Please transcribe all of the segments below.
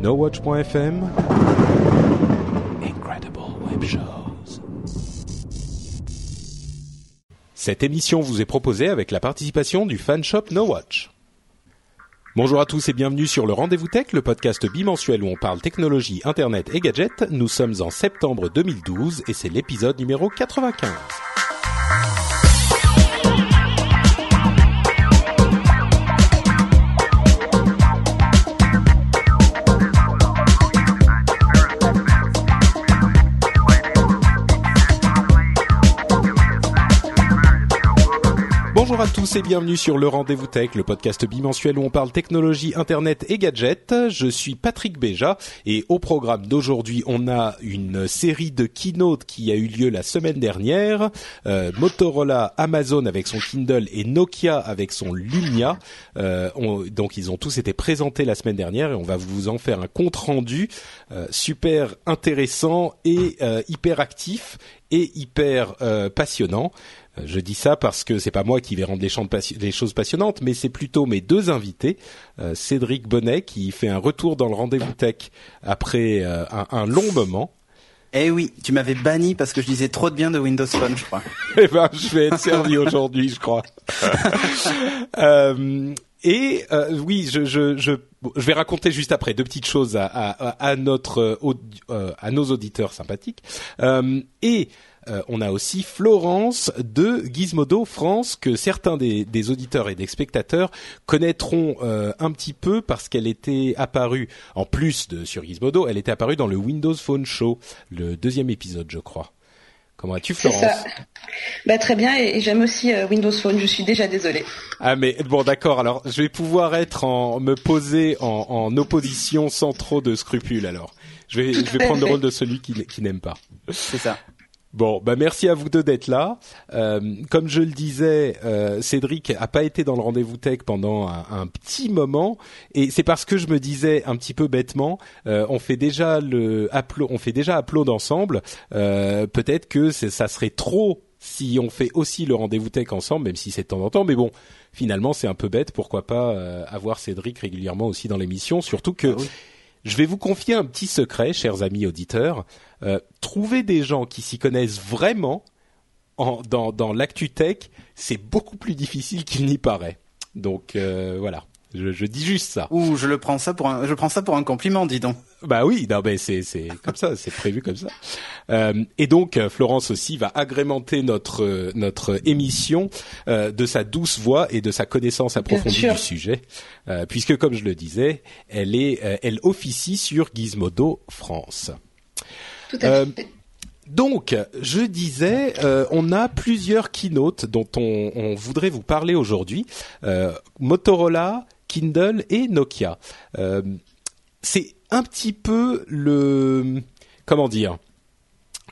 NoWatch.fm Incredible Web Shows. Cette émission vous est proposée avec la participation du fan shop NoWatch. Bonjour à tous et bienvenue sur le Rendez-vous Tech, le podcast bimensuel où on parle technologie, internet et gadgets. Nous sommes en septembre 2012 et c'est l'épisode numéro 95. Bonjour à tous et bienvenue sur le Rendez-vous Tech, le podcast bimensuel où on parle technologie, internet et gadgets. Je suis Patrick Béja et au programme d'aujourd'hui, on a une série de keynote qui a eu lieu la semaine dernière. Euh, Motorola, Amazon avec son Kindle et Nokia avec son Lumia. Euh, on- donc ils ont tous été présentés la semaine dernière et on va vous en faire un compte rendu euh, super intéressant et hyper actif et hyper passionnant. Je dis ça parce que c'est pas moi qui vais rendre les, choses passionnantes, mais c'est plutôt mes deux invités, euh, Cédric Bonnet qui fait un retour dans le rendez-vous tech après euh, un, un long moment. Eh oui, tu m'avais banni parce que je disais trop de bien de Windows Phone, je crois. Eh ben, je vais être servi aujourd'hui, je crois. Euh, et euh, oui, je, je, je, je vais raconter juste après deux petites choses à, à, à notre à nos auditeurs sympathiques. Euh, et euh, on a aussi Florence de Gizmodo France que certains des, des auditeurs et des spectateurs connaîtront euh, un petit peu parce qu'elle était apparue en plus de sur Gizmodo, elle était apparue dans le Windows Phone Show, le deuxième épisode, je crois. Comment vas-tu, Florence ça. Bah, très bien, et, et j'aime aussi euh, Windows Phone, je suis déjà désolée. Ah mais bon d'accord alors je vais pouvoir être en me poser en, en opposition sans trop de scrupules alors je vais je vais prendre le rôle de celui qui, qui n'aime pas C'est ça. Bon bah merci à vous deux d'être là. Euh, comme je le disais euh, Cédric a pas été dans le rendez-vous tech pendant un, un petit moment. Et c'est parce que je me disais un petit peu bêtement euh, on fait déjà le upload on fait déjà upload ensemble. Euh, peut-être que ça serait trop si on fait aussi le rendez-vous tech ensemble, même si c'est de temps en temps, mais bon, finalement c'est un peu bête, pourquoi pas euh, avoir Cédric régulièrement aussi dans l'émission, surtout que je vais vous confier un petit secret, chers amis auditeurs, euh, trouver des gens qui s'y connaissent vraiment en, dans, dans l'actu tech, c'est beaucoup plus difficile qu'il n'y paraît. Donc euh, voilà, je, je dis juste ça. Ouh, je le prends ça pour un, je prends ça pour un compliment, dis donc. Bah oui, non, mais c'est c'est comme ça, c'est prévu comme ça. Euh, et donc euh, Florence aussi va agrémenter notre euh, notre émission euh, de sa douce voix et de sa connaissance approfondie du sujet, euh, puisque comme je le disais, elle est euh, elle officie sur Gizmodo France. Tout à Euh, fait. Donc, je disais, euh, on a plusieurs keynotes dont on, on voudrait vous parler aujourd'hui. Euh, Motorola, Kindle et Nokia. Euh, c'est un petit peu le... Comment dire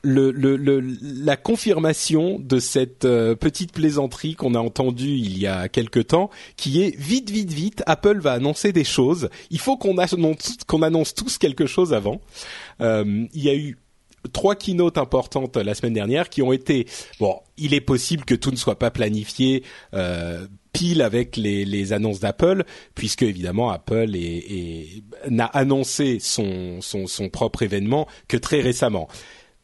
le, le, le- la confirmation de cette euh, petite plaisanterie qu'on a entendue il y a quelque temps, qui est vite, vite, vite, Apple va annoncer des choses. Il faut qu'on annonce, qu'on annonce tous quelque chose avant. Euh, il y a eu trois keynotes importantes la semaine dernière qui ont été bon il est possible que tout ne soit pas planifié euh, pile avec les, annonces d'Apple puisque évidemment Apple n'a annoncé son, son son propre événement que très récemment.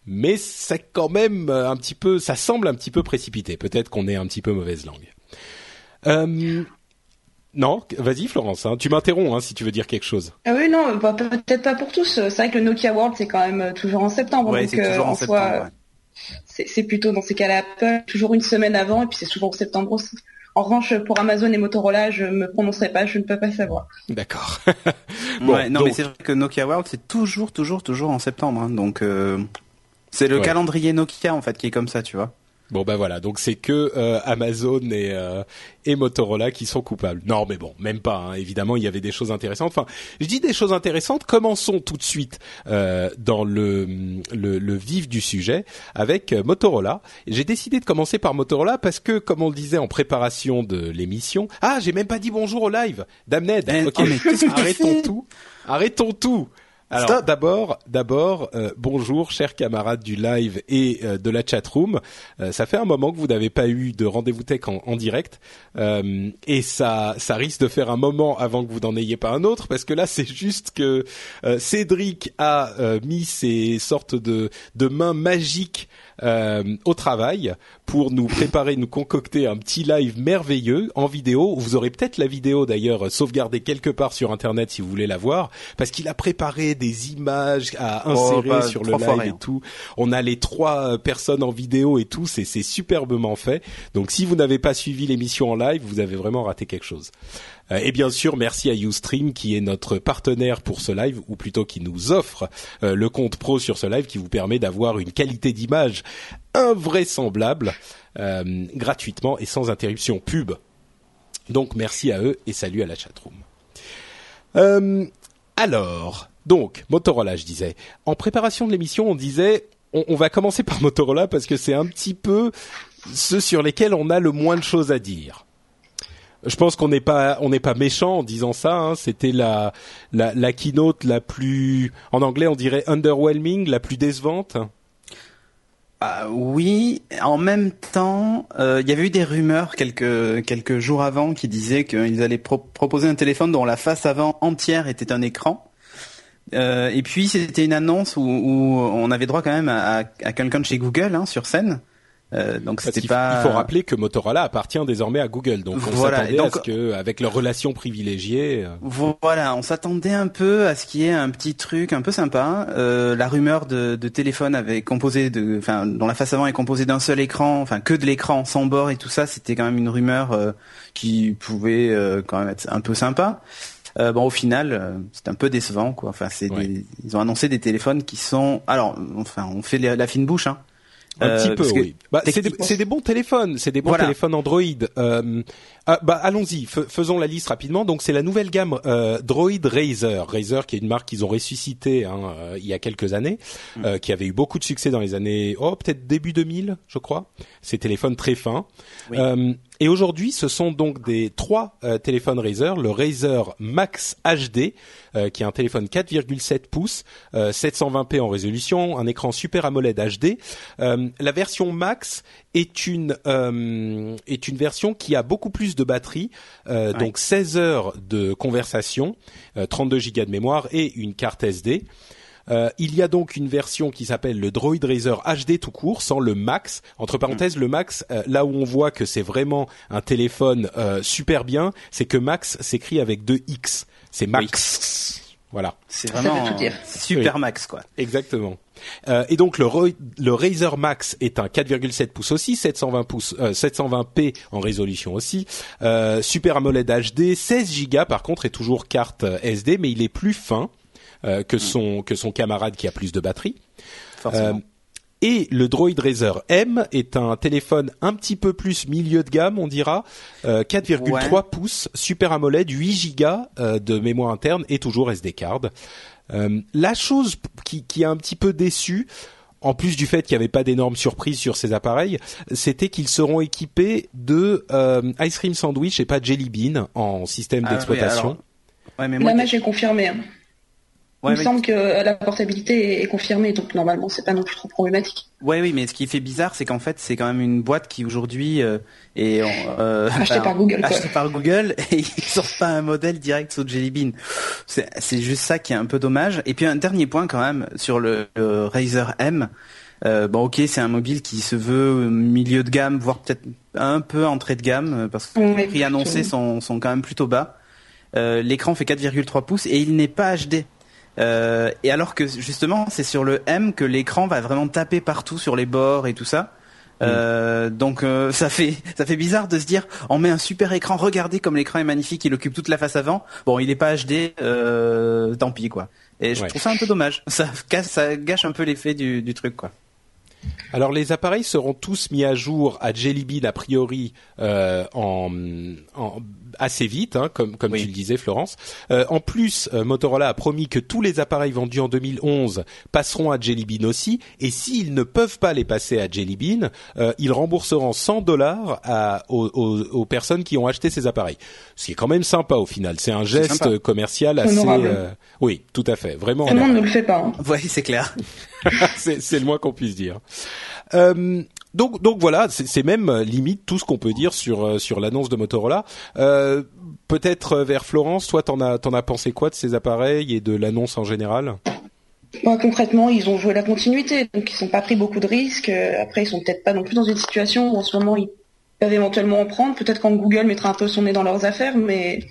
Mais c'est quand même un petit peu ça semble un petit peu précipité. Peut-être qu'on est un petit peu mauvaise langue. Euh, non vas-y Florence hein, tu m'interromps hein, si tu veux dire quelque chose Ah oui, non, bah, peut-être pas pour tous. C'est vrai que le Nokia World, c'est quand même euh, toujours en septembre. Ouais, donc, c'est toujours euh, en soi, septembre. ouais. c'est plutôt dans ces cas-là Apple, toujours une semaine avant, et puis c'est souvent en septembre aussi. En revanche, pour Amazon et Motorola, je me prononcerai pas, je ne peux pas savoir. d'accord Bon, ouais, non, donc- mais c'est vrai que Nokia World, c'est toujours, toujours, toujours en septembre. hein, donc, euh, c'est le Ouais. calendrier Nokia en fait qui est comme ça, tu vois. Bon ben voilà, donc c'est que euh, Amazon et, euh, et Motorola qui sont coupables. Non mais bon, même pas. Hein. Évidemment, il y avait des choses intéressantes. Enfin, je dis des choses intéressantes. Commençons tout de suite euh, dans le, le, le vif du sujet avec Motorola. J'ai décidé de commencer par Motorola parce que, comme on le disait en préparation de l'émission, ah j'ai même pas dit bonjour au live, Damned. Eh, ok, oh, tu arrêtons tout. Arrêtons tout. Alors d'abord, d'abord, euh, bonjour chers camarades du live et euh, de la chatroom. Euh, ça fait un moment que vous n'avez pas eu de rendez-vous tech en, en direct euh, et ça, ça risque de faire un moment avant que vous n'en ayez pas un autre parce que là c'est juste que Cédric a mis ses sortes de, de mains magiques euh, au travail pour nous préparer, nous concocter un petit live merveilleux en vidéo. Vous aurez peut-être la vidéo d'ailleurs sauvegardée quelque part sur internet si vous voulez la voir, parce qu'il a préparé des images à insérer pas sur le live et tout. On a les trois euh, personnes en vidéo et tout, c'est superbement fait. Donc si vous n'avez pas suivi l'émission en live, vous avez vraiment raté quelque chose. Euh, et bien sûr, merci à Ustream qui est notre partenaire pour ce live, ou plutôt qui nous offre euh, le compte pro sur ce live qui vous permet d'avoir une qualité d'image invraisemblable euh, gratuitement et sans interruption pub. Donc merci à eux et salut à la chatroom. Euh, alors, donc Motorola, je disais. En préparation de l'émission, on disait on, on va commencer par Motorola parce que c'est un petit peu ceux sur lesquels on a le moins de choses à dire. Je pense qu'on n'est pas on n'est pas méchant en disant ça. hein. C'était la, la keynote la plus en anglais on dirait underwhelming, la plus décevante. Ah, oui, en même temps, euh, il y avait eu des rumeurs quelques quelques jours avant qui disaient qu'ils allaient pro- proposer un téléphone dont la face avant entière était un écran. Euh, et puis c'était une annonce où, on avait droit quand même à- à quelqu'un de chez Google hein, sur scène. Euh, donc c'était pas. il faut rappeler que Motorola appartient désormais à Google, donc on Voilà, s'attendait donc- à ce que, avec leur relation privilégiée, euh, Voilà, on s'attendait un peu à ce qu'il y ait un petit truc un peu sympa. Euh, la rumeur de, de téléphone avait composé de, enfin, dont la face avant est composée d'un seul écran, enfin que de l'écran sans bord et tout ça, c'était quand même une rumeur euh, qui pouvait euh, quand même être un peu sympa. Euh, bon, au final, euh, c'est un peu décevant, quoi. Enfin, c'est Ouais. des- ils ont annoncé des téléphones qui sont, alors, enfin, on fait la, la fine bouche, hein. Un Euh, petit peu, parce que oui. Bah, c'est des, bons téléphones, c'est des bons Voilà. téléphones Android. Euh, ah, bah, allons-y, fais- faisons la liste rapidement. Donc, c'est la nouvelle gamme euh, Droid Razer. Razer, qui est une marque qu'ils ont ressuscitée hein, euh, il y a quelques années, Mm. euh, qui avait eu beaucoup de succès dans les années, oh, peut-être début 2000, je crois. Ces téléphones très fins. Oui. Euh, et aujourd'hui, ce sont donc des trois euh, téléphones Razer, le Razer Max HD, euh, qui est un téléphone 4,7 pouces, euh, 720p en résolution, un écran Super AMOLED HD. Euh, la version Max est une euh, est une version qui a beaucoup plus de batterie, euh, Ouais. donc 16 heures de conversation, euh, 32 Go de mémoire et une carte SD. Euh, il y a donc une version qui s'appelle le Droid Razer HD tout court, sans le Max. Entre parenthèses, le Max, euh, là où on voit que c'est vraiment un téléphone euh, super bien, c'est que Max s'écrit avec deux X. C'est Max. Voilà. C'est Ça vraiment veut tout dire. c'est super max, quoi. Exactement. Euh, et donc le, le Razer Max est un 4,7 pouces aussi, 720 pouces, euh, 720p en résolution aussi, euh, Super AMOLED HD, 16 Go par contre et toujours carte euh, SD, mais il est plus fin euh, que son que son camarade qui a plus de batterie. Forcément. Euh, et le Droid Razer M est un téléphone un petit peu plus milieu de gamme, on dira, euh, 4,3 Ouais. pouces, Super AMOLED, 8 Go euh, de mémoire interne et toujours SD card. Euh, la chose qui, qui a un petit peu déçu, en plus du fait qu'il n'y avait pas d'énormes surprises sur ces appareils, c'était qu'ils seront équipés de euh, Ice Cream Sandwich et pas Jelly Bean en système Ah oui, d'exploitation. alors, Ouais, mais moi, est confirmée. hein. Ouais, Il me mais- semble que la portabilité est confirmée, donc normalement c'est pas non plus trop problématique. Ouais, oui, mais ce qui fait bizarre, c'est qu'en fait, c'est quand même une boîte qui aujourd'hui euh, est euh, Achetée par Google, achetée par Google, et ils sortent pas un modèle direct sur Jelly Bean. C'est juste ça qui est un peu dommage. Et puis un dernier point quand même sur le, le Razer M. Euh, bon, ok, c'est un mobile qui se veut milieu de gamme, voire peut-être un peu entrée de gamme, parce que les prix annoncés sont, sont quand même plutôt bas. Euh, L'écran fait 4,3 pouces et il n'est pas HD. Euh, et alors que justement, c'est sur le M que l'écran va vraiment taper partout sur les bords et tout ça. Euh, donc euh, ça fait ça fait bizarre de se dire on met un super écran regardez comme l'écran est magnifique il occupe toute la face avant. Bon il est pas HD euh, tant pis quoi. Et je Ouais. trouve ça un peu dommage. Ça casse ça gâche un peu l'effet du, du truc quoi. Alors les appareils seront tous mis à jour à Jelly Bean a priori euh, en, en, assez vite, hein, comme comme Oui. tu le disais, Florence. Euh, en plus, euh, Motorola a promis que tous les appareils vendus en 2011 passeront à Jelly Bean aussi, et s'ils ne peuvent pas les passer à Jelly Bean, euh, ils rembourseront 100 dollars à- aux, aux- aux personnes qui ont acheté ces appareils. Ce qui est quand même sympa au final. C'est un geste sympa. commercial assez. Euh, oui, tout à fait, vraiment. Tout le monde ne le fait pas. hein. Oui, c'est clair. c'est c'est le moins qu'on puisse dire. Euh, donc donc voilà, c'est même euh, limite tout ce qu'on peut dire sur euh, sur l'annonce de Motorola. Euh, Peut-être euh, vers Florence, toi t'en as t'en as pensé quoi de ces appareils et de l'annonce en général? Bon, concrètement, ils ont joué la continuité, donc ils n'ont pas pris beaucoup de risques. Après, ils sont peut-être pas non plus dans une situation où en ce moment ils peuvent éventuellement en prendre. Peut-être quand Google mettra un peu son nez dans leurs affaires, mais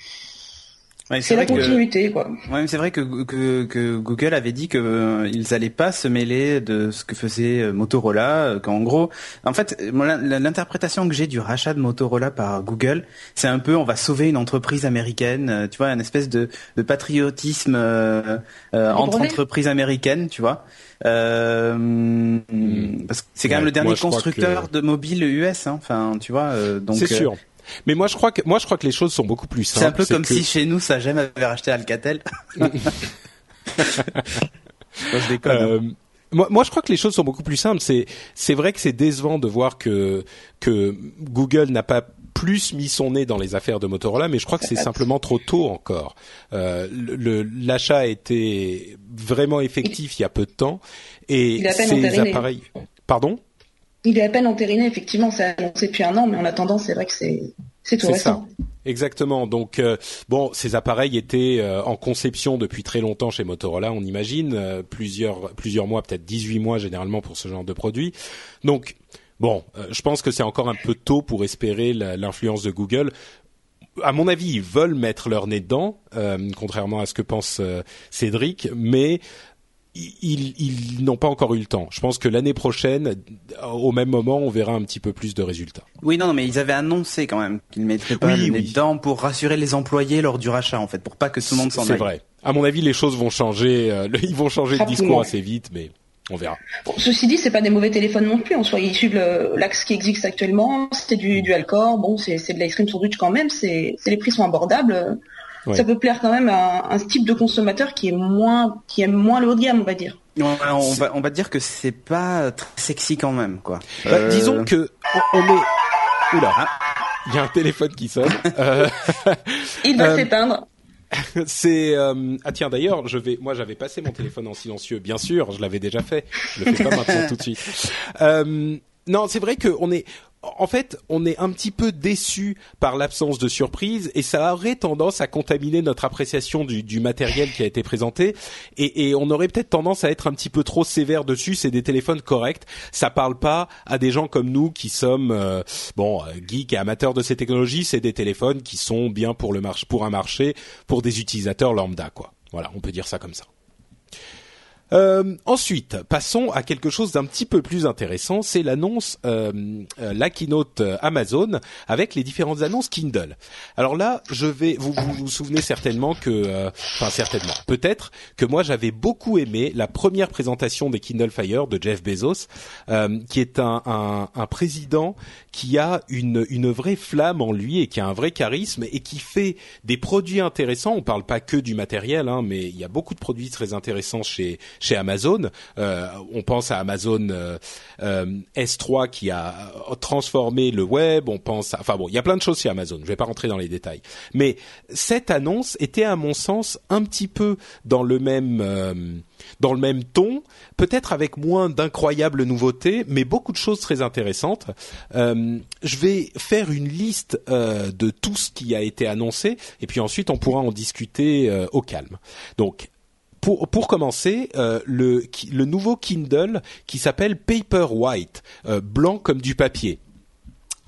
Ouais, c'est la que- continuité, quoi. Ouais, mais c'est vrai que, que, que Google avait dit que euh, ils allaient pas se mêler de ce que faisait euh, Motorola, euh, qu'en gros, en fait, l'interprétation que j'ai du rachat de Motorola par Google, c'est un peu on va sauver une entreprise américaine, tu vois, une espèce de, de patriotisme euh, euh, entre entreprises américaines, tu vois. Euh, parce que c'est quand Ouais, même le dernier moi, constructeur de mobile US, hein, enfin, tu vois. euh, donc C'est euh, sûr. Mais moi je crois que moi je crois que les choses sont beaucoup plus simples. C'est un peu comme que- si chez nous Sagem avait racheté Alcatel. Moi, je déconne. hein. Euh, moi, moi, je crois que les choses sont beaucoup plus simples. C'est, c'est vrai que c'est décevant de voir que que Google n'a pas plus mis son nez dans les affaires de Motorola, mais je crois que c'est simplement trop tôt encore. Euh, le, le- l'achat a été vraiment effectif il y a peu de temps, et Il ces appareils. Pardon? Il est à peine entériné, effectivement, c'est annoncé depuis un an, mais en attendant, c'est vrai que c'est c'est tout récent. Exactement. Donc euh, bon, ces appareils étaient euh, en conception depuis très longtemps chez Motorola, on imagine, euh, plusieurs plusieurs mois, peut-être 18 mois généralement pour ce genre de produit. Donc bon, je pense que c'est encore un peu tôt pour espérer l'influence de Google. À mon avis, ils veulent mettre leur nez dedans, contrairement à ce que pense Cédric, mais ils, ils n'ont pas encore eu le temps. Je pense que l'année prochaine, au même moment, on verra un petit peu plus de résultats. Oui, non, non, mais ils avaient annoncé quand même qu'ils mettraient pas Oui, le nez oui. dedans pour rassurer les employés lors du rachat, en fait, pour pas que tout le monde s'en C'est aille. vrai. À mon avis, les choses vont changer. euh, ils vont changer de discours assez vite, mais on verra. Bon, ceci dit, c'est pas des mauvais téléphones non plus. En soi, ils suivent l'axe qui existe actuellement. C'est du dual core. Bon, c'est c'est de l'ice cream sandwich quand même. C'est c'est- les prix sont abordables. Ouais. Ça peut plaire quand même à un, un type de consommateur qui est moins qui aime moins le haut de gamme, on va dire. Ouais, on, va, on va dire que c'est pas très sexy quand même, quoi. Bah, Euh, Disons que on, on est. Oula, Ah. il y a un téléphone qui sonne. Euh, Il va Euh, s'éteindre. c'est euh, ah tiens d'ailleurs, je vais. Moi, j'avais passé mon téléphone en silencieux. Bien sûr, je l'avais déjà fait. Je le fais pas maintenant tout de suite. Euh, non, c'est vrai qu'on est. En fait, on est un petit peu déçu par l'absence de surprise et ça aurait tendance à contaminer notre appréciation du, du matériel qui a été présenté et, et on aurait peut-être tendance à être un petit peu trop sévère dessus. C'est des téléphones corrects, ça parle pas à des gens comme nous qui sommes euh, bon euh, geeks et amateurs de ces technologies. C'est des téléphones qui sont bien pour le marché, pour un marché, pour des utilisateurs lambda quoi. Voilà, on peut dire ça comme ça. Euh, ensuite, passons à quelque chose d'un petit peu plus intéressant, c'est l'annonce, euh, euh, la keynote euh, Amazon avec les différentes annonces Kindle. Alors là, je vais, vous vous, vous souvenez certainement que, euh, enfin certainement, peut-être que moi j'avais beaucoup aimé la première présentation des Kindle Fire de Jeff Bezos, qui est un, un, un président qui a une, une vraie flamme en lui et qui a un vrai charisme et qui fait des produits intéressants. On parle pas que du matériel, hein, mais il y a beaucoup de produits très intéressants chez chez Amazon. Euh, on pense à Amazon euh, euh, S3 qui a euh, transformé le web. On pense, à, enfin bon, il y a plein de choses chez Amazon. Je vais pas rentrer dans les détails, mais cette annonce était à mon sens un petit peu dans le même dans le même ton, peut-être avec moins d'incroyables nouveautés, mais beaucoup de choses très intéressantes. Euh, je vais faire une liste euh, de tout ce qui a été annoncé, et puis ensuite on pourra en discuter euh, au calme. Donc pour, pour commencer, euh, le, le nouveau Kindle qui s'appelle Paperwhite, euh, blanc comme du papier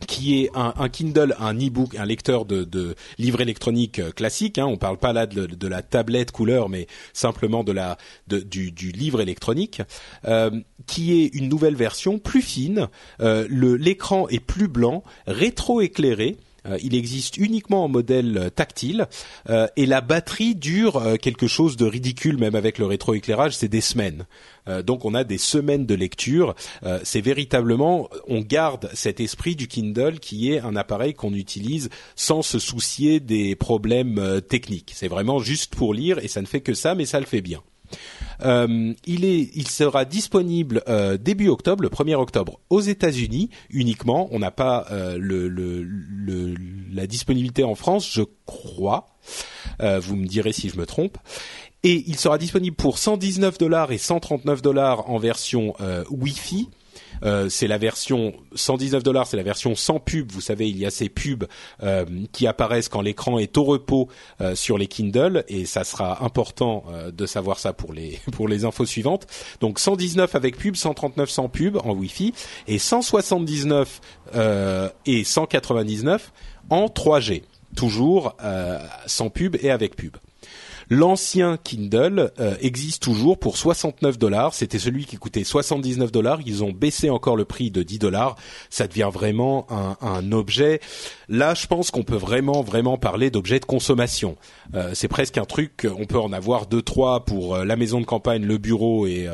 qui est un, Kindle, un e-book, un lecteur de, de livres électroniques euh, classique. Hein, on parle pas là de, la tablette couleur, mais simplement de la de, du, livre électronique, euh, qui est une nouvelle version plus fine. Euh, l'écran est plus blanc, rétro-éclairé. Euh, il existe uniquement en modèle tactile euh, et la batterie dure euh, quelque chose de ridicule même avec le rétroéclairage, c'est des semaines. donc on a des semaines de lecture. c'est véritablement, on garde cet esprit du Kindle qui est un appareil qu'on utilise sans se soucier des problèmes techniques. C'est vraiment juste pour lire et ça ne fait que ça, mais ça le fait bien. Euh, il est, il sera disponible euh, début octobre, le 1er octobre, aux États-Unis uniquement. On n'a pas euh, le, le, la disponibilité en France, je crois. vous me direz si je me trompe. Et il sera disponible pour 119 dollars et 139 dollars en version Wi-Fi euh, c'est la version 119 dollars, c'est la version sans pub. Vous savez, il y a ces pubs euh, qui apparaissent quand l'écran est au repos euh, sur les Kindle, et ça sera important de savoir ça pour les pour les infos suivantes. Donc 119 avec pub, 139 sans pub en Wi-Fi, et 179 et 199 en 3G, toujours sans pub et avec pub. L'ancien Kindle euh, existe toujours pour 69 dollars. C'était celui qui coûtait 79 dollars. Ils ont baissé encore le prix de 10 dollars. Ça devient vraiment un, un objet. Là, je pense qu'on peut vraiment, vraiment parler d'objet de consommation. Euh, c'est presque un truc. On peut en avoir deux, trois pour euh, la maison de campagne, le bureau et,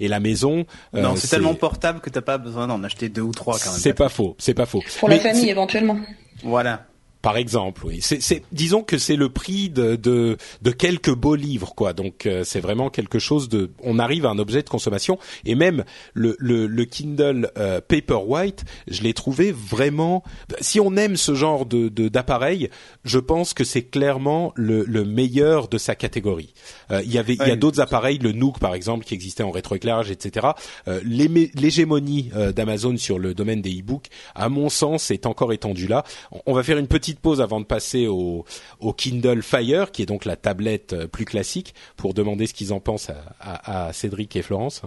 et la maison. non, c'est tellement portable que t'as pas besoin d'en acheter deux ou trois quand même. C'est pas faux. C'est pas faux. Pour la famille éventuellement. Voilà. Par exemple, oui. C'est, disons que c'est le prix de, de, de, quelques beaux livres, quoi. Donc euh, c'est vraiment quelque chose de. On arrive à un objet de consommation et même le, le, le Kindle euh, Paperwhite, je l'ai trouvé vraiment. Si on aime ce genre de, d'appareil, je pense que c'est clairement le, le meilleur de sa catégorie. Euh, il y avait, il y a d'autres appareils, le Nook par exemple, qui existait en rétroéclairage, etc. Euh, l'hégémonie d'Amazon sur le domaine des e-books, à mon sens, est encore étendue là. On va faire une petite pause avant de passer au, Kindle Fire, qui est donc la tablette euh, plus classique, pour demander ce qu'ils en pensent à, Cédric et Florence.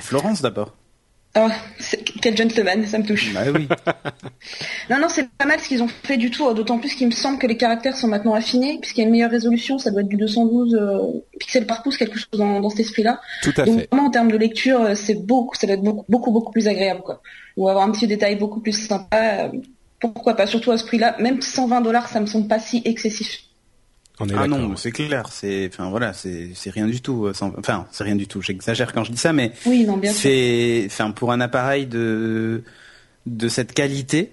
Florence d'abord. Oh, quel gentleman, ça me touche. Bah oui. non, non, c'est pas mal ce qu'ils ont fait du tout, d'autant plus qu'il me semble que les caractères sont maintenant affinés, puisqu'il y a une meilleure résolution, ça doit être du 212 euh, pixels par pouce, quelque chose dans, cet esprit-là. Tout à Donc, fait. Vraiment, en termes de lecture, euh, c'est beaucoup, ça doit être beaucoup, beaucoup, beaucoup plus agréable, quoi. Ou avoir un petit détail beaucoup plus sympa pourquoi pas, surtout à ce prix-là. Même 120 dollars, ça me semble pas si excessif. On est ah non, c'est clair, c'est, enfin voilà, c'est, c'est rien du tout. Euh, enfin, c'est rien du tout. J'exagère quand je dis ça, mais oui, non, bien c'est, enfin, pour un appareil de de cette qualité,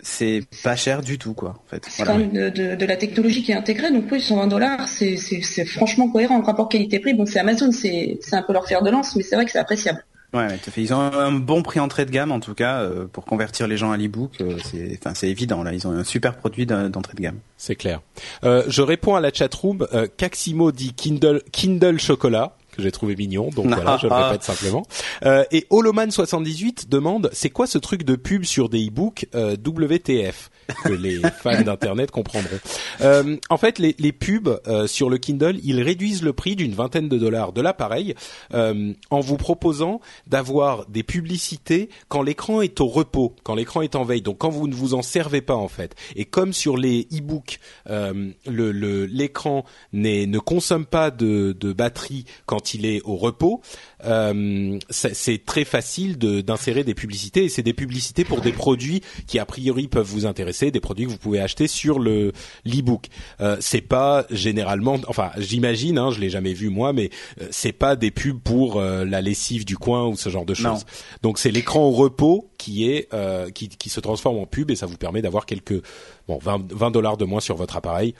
c'est pas cher du tout, quoi. En fait, c'est quand même de, de, la technologie qui est intégrée, donc oui, 120 dollars, c'est, franchement cohérent. Le rapport qualité-prix, bon, c'est Amazon, c'est, c'est un peu leur fer de lance, mais c'est vrai que c'est appréciable. Ouais, fait. Ils ont un bon prix entrée de gamme en tout cas euh, pour convertir les gens à l'e-book. Euh, c'est, enfin, c'est évident là. Ils ont un super produit d'entrée de gamme. C'est clair. Euh, je réponds à la chatroom. Euh, Caximo dit Kindle, Kindle chocolat que j'ai trouvé mignon, donc voilà, je le répète simplement. Euh, et Holoman78 demande, c'est quoi ce truc de pub sur des e-books euh, WTF que les fans d'internet comprendront. Euh, en fait, les, les pubs euh, sur le Kindle, ils réduisent le prix d'une vingtaine de dollars de l'appareil euh, en vous proposant d'avoir des publicités quand l'écran est au repos, quand l'écran est en veille, donc quand vous ne vous en servez pas en fait. Et comme sur les e-books, euh, le l'écran ne consomme pas de, de batterie quand il est au repos, euh, c'est très facile d'insérer des publicités et c'est des publicités pour des produits qui a priori peuvent vous intéresser, des produits que vous pouvez acheter sur le l'e-book. Euh, c'est pas généralement, enfin j'imagine, hein, je l'ai jamais vu moi, mais euh, c'est pas des pubs pour euh, la lessive du coin ou ce genre de choses. Donc c'est l'écran au repos qui est qui, qui se transforme en pub et ça vous permet d'avoir quelques bon 20 dollars de moins sur votre appareil.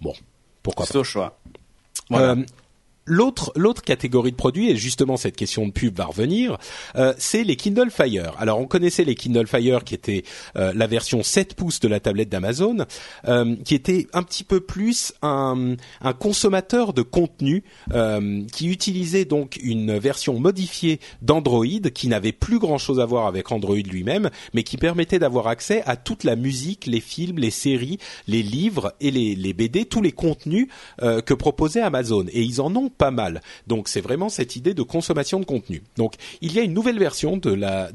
Bon, pourquoi pas. C'est au choix. Voilà. L'autre l'autre catégorie de produits et justement cette question de pub va revenir, euh, c'est les Kindle Fire. Alors on connaissait les Kindle Fire qui étaient euh, la version 7 pouces de la tablette d'Amazon, euh, qui était un petit peu plus un, un consommateur de contenu euh, qui utilisait donc une version modifiée d'Android qui n'avait plus grand chose à voir avec Android lui-même, mais qui permettait d'avoir accès à toute la musique, les films, les séries, les livres et les, les BD, tous les contenus euh, que proposait Amazon. Et ils en ont pas mal. Donc c'est vraiment cette idée de consommation de contenu. Donc il y a une nouvelle version de la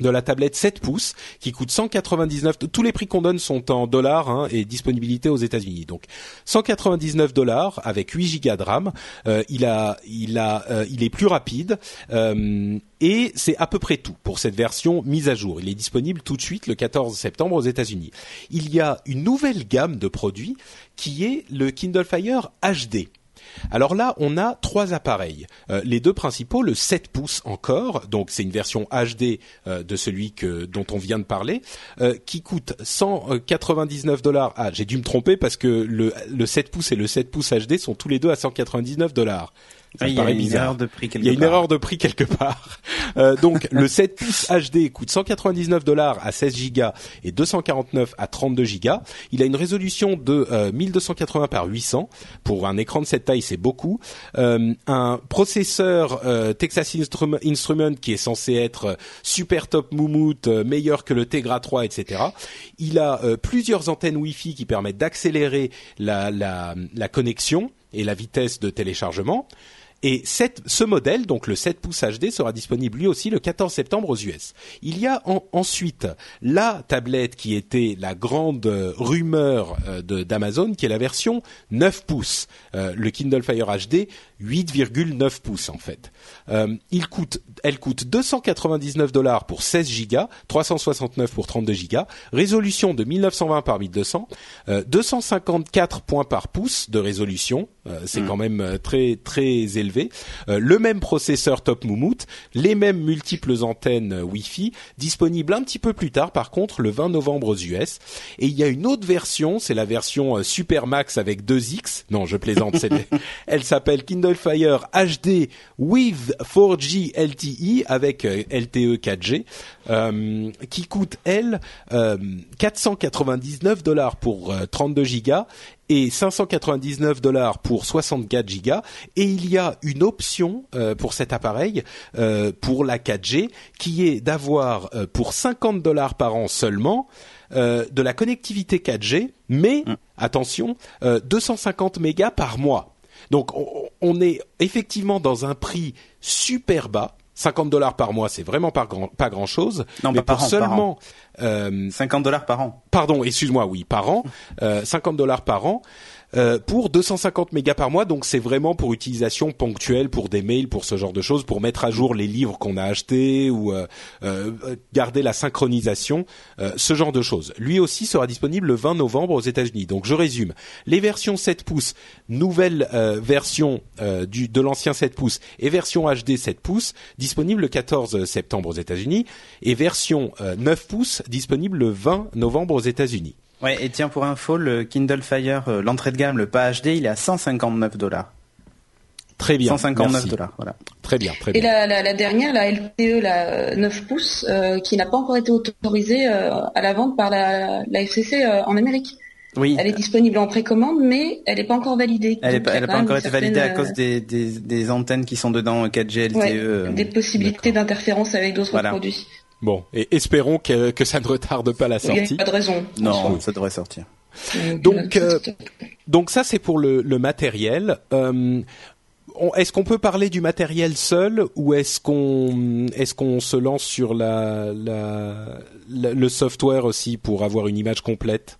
de la tablette 7 pouces qui coûte 199 tous les prix qu'on donne sont en dollars hein, et disponibilité aux États-Unis donc 199 dollars avec 8 gigas de RAM euh, il a il a euh, il est plus rapide euh, et c'est à peu près tout pour cette version mise à jour il est disponible tout de suite le 14 septembre aux États-Unis il y a une nouvelle gamme de produits qui est le Kindle Fire HD alors là, on a trois appareils. Euh, les deux principaux, le 7 pouces encore, donc c'est une version HD euh, de celui que dont on vient de parler, euh, qui coûte 199 dollars. Ah, j'ai dû me tromper parce que le, le 7 pouces et le 7 pouces HD sont tous les deux à 199 dollars. Ça il y a une erreur de prix quelque Il y a une erreur de prix quelque part. Euh, donc le 7 pouces HD coûte 199 dollars à 16 gigas et 249 à 32 gigas. Il a une résolution de euh, 1280 par 800 pour un écran de cette taille, c'est beaucoup. Euh, un processeur euh, Texas Instrum Instrument qui est censé être super top moumoute, euh, meilleur que le Tegra 3, etc. Il a euh, plusieurs antennes Wi-Fi qui permettent d'accélérer la, la, la connexion et la vitesse de téléchargement. Et cette, ce modèle, donc le 7 pouces HD, sera disponible lui aussi le 14 septembre aux US. Il y a en, ensuite la tablette qui était la grande rumeur euh, d'Amazon, qui est la version 9 pouces, euh, le Kindle Fire HD 8,9 pouces en fait. Euh, il coûte, elle coûte 299 dollars pour 16 gigas, 369 pour 32 gigas, résolution de 1920 par 1200, euh, 254 points par pouce de résolution, euh, c'est mmh. quand même très très élevé. le même processeur Top Moumout, les mêmes multiples antennes Wi-Fi, disponibles un petit peu plus tard par contre le 20 novembre aux US. Et il y a une autre version, c'est la version Super Max avec 2X. Non, je plaisante, elle s'appelle Kindle Fire HD with 4G LTE avec euh, LTE 4G euh, qui coûte elle euh, 499 dollars pour 32 gigas et 599 dollars pour 64 gigas et il y a une option euh, pour cet appareil euh, pour la 4G qui est d'avoir euh, pour 50 dollars par an seulement de la connectivité 4G mais mmh. attention 250 mégas par mois donc on est effectivement dans un prix super bas 50 dollars par mois, c'est vraiment pas grand, pas grand chose. Non, mais pas pour par an, seulement par an. Euh, 50 dollars par an. Pardon, excuse-moi, oui, par an, euh, 50 dollars par an. Euh, pour 250 mégas par mois, donc c'est vraiment pour utilisation ponctuelle, pour des mails, pour ce genre de choses, pour mettre à jour les livres qu'on a achetés ou euh, euh, garder la synchronisation, ce genre de choses. Lui aussi sera disponible le 20 novembre aux États-Unis. Donc je résume les versions 7 pouces, nouvelle version de l'ancien 7 pouces et version HD 7 pouces disponible le 14 septembre aux États-Unis et version 9 pouces disponible le 20 novembre aux États-Unis. Ouais, et tiens, pour info, le Kindle Fire, euh, l'entrée de gamme, le pas HD, il est à 159 dollars. Très bien. 159 dollars, voilà. Très bien, très Et bien. la, la, la dernière, la LTE, la 9 pouces, euh, qui n'a pas encore été autorisée euh, à la vente par la, la FCC euh, en Amérique. Oui. Elle est disponible en précommande, mais elle n'est pas encore validée. Elle n'a pas même encore été validée à certaine, cause des, des, des antennes qui sont dedans 4G LTE. ouais, euh, des possibilités d'interférence avec d'autres Voilà. produits. Bon, et espérons que, que ça ne retarde pas la Il n'y sortie. a pas de raison. Non, ça devrait sortir. Donc, euh, Donc ça, c'est pour le, le matériel. Euh, est-ce qu'on peut parler du matériel seul ou est-ce qu'on est-ce qu'on se lance sur la, la, la- le software aussi pour avoir une image complète?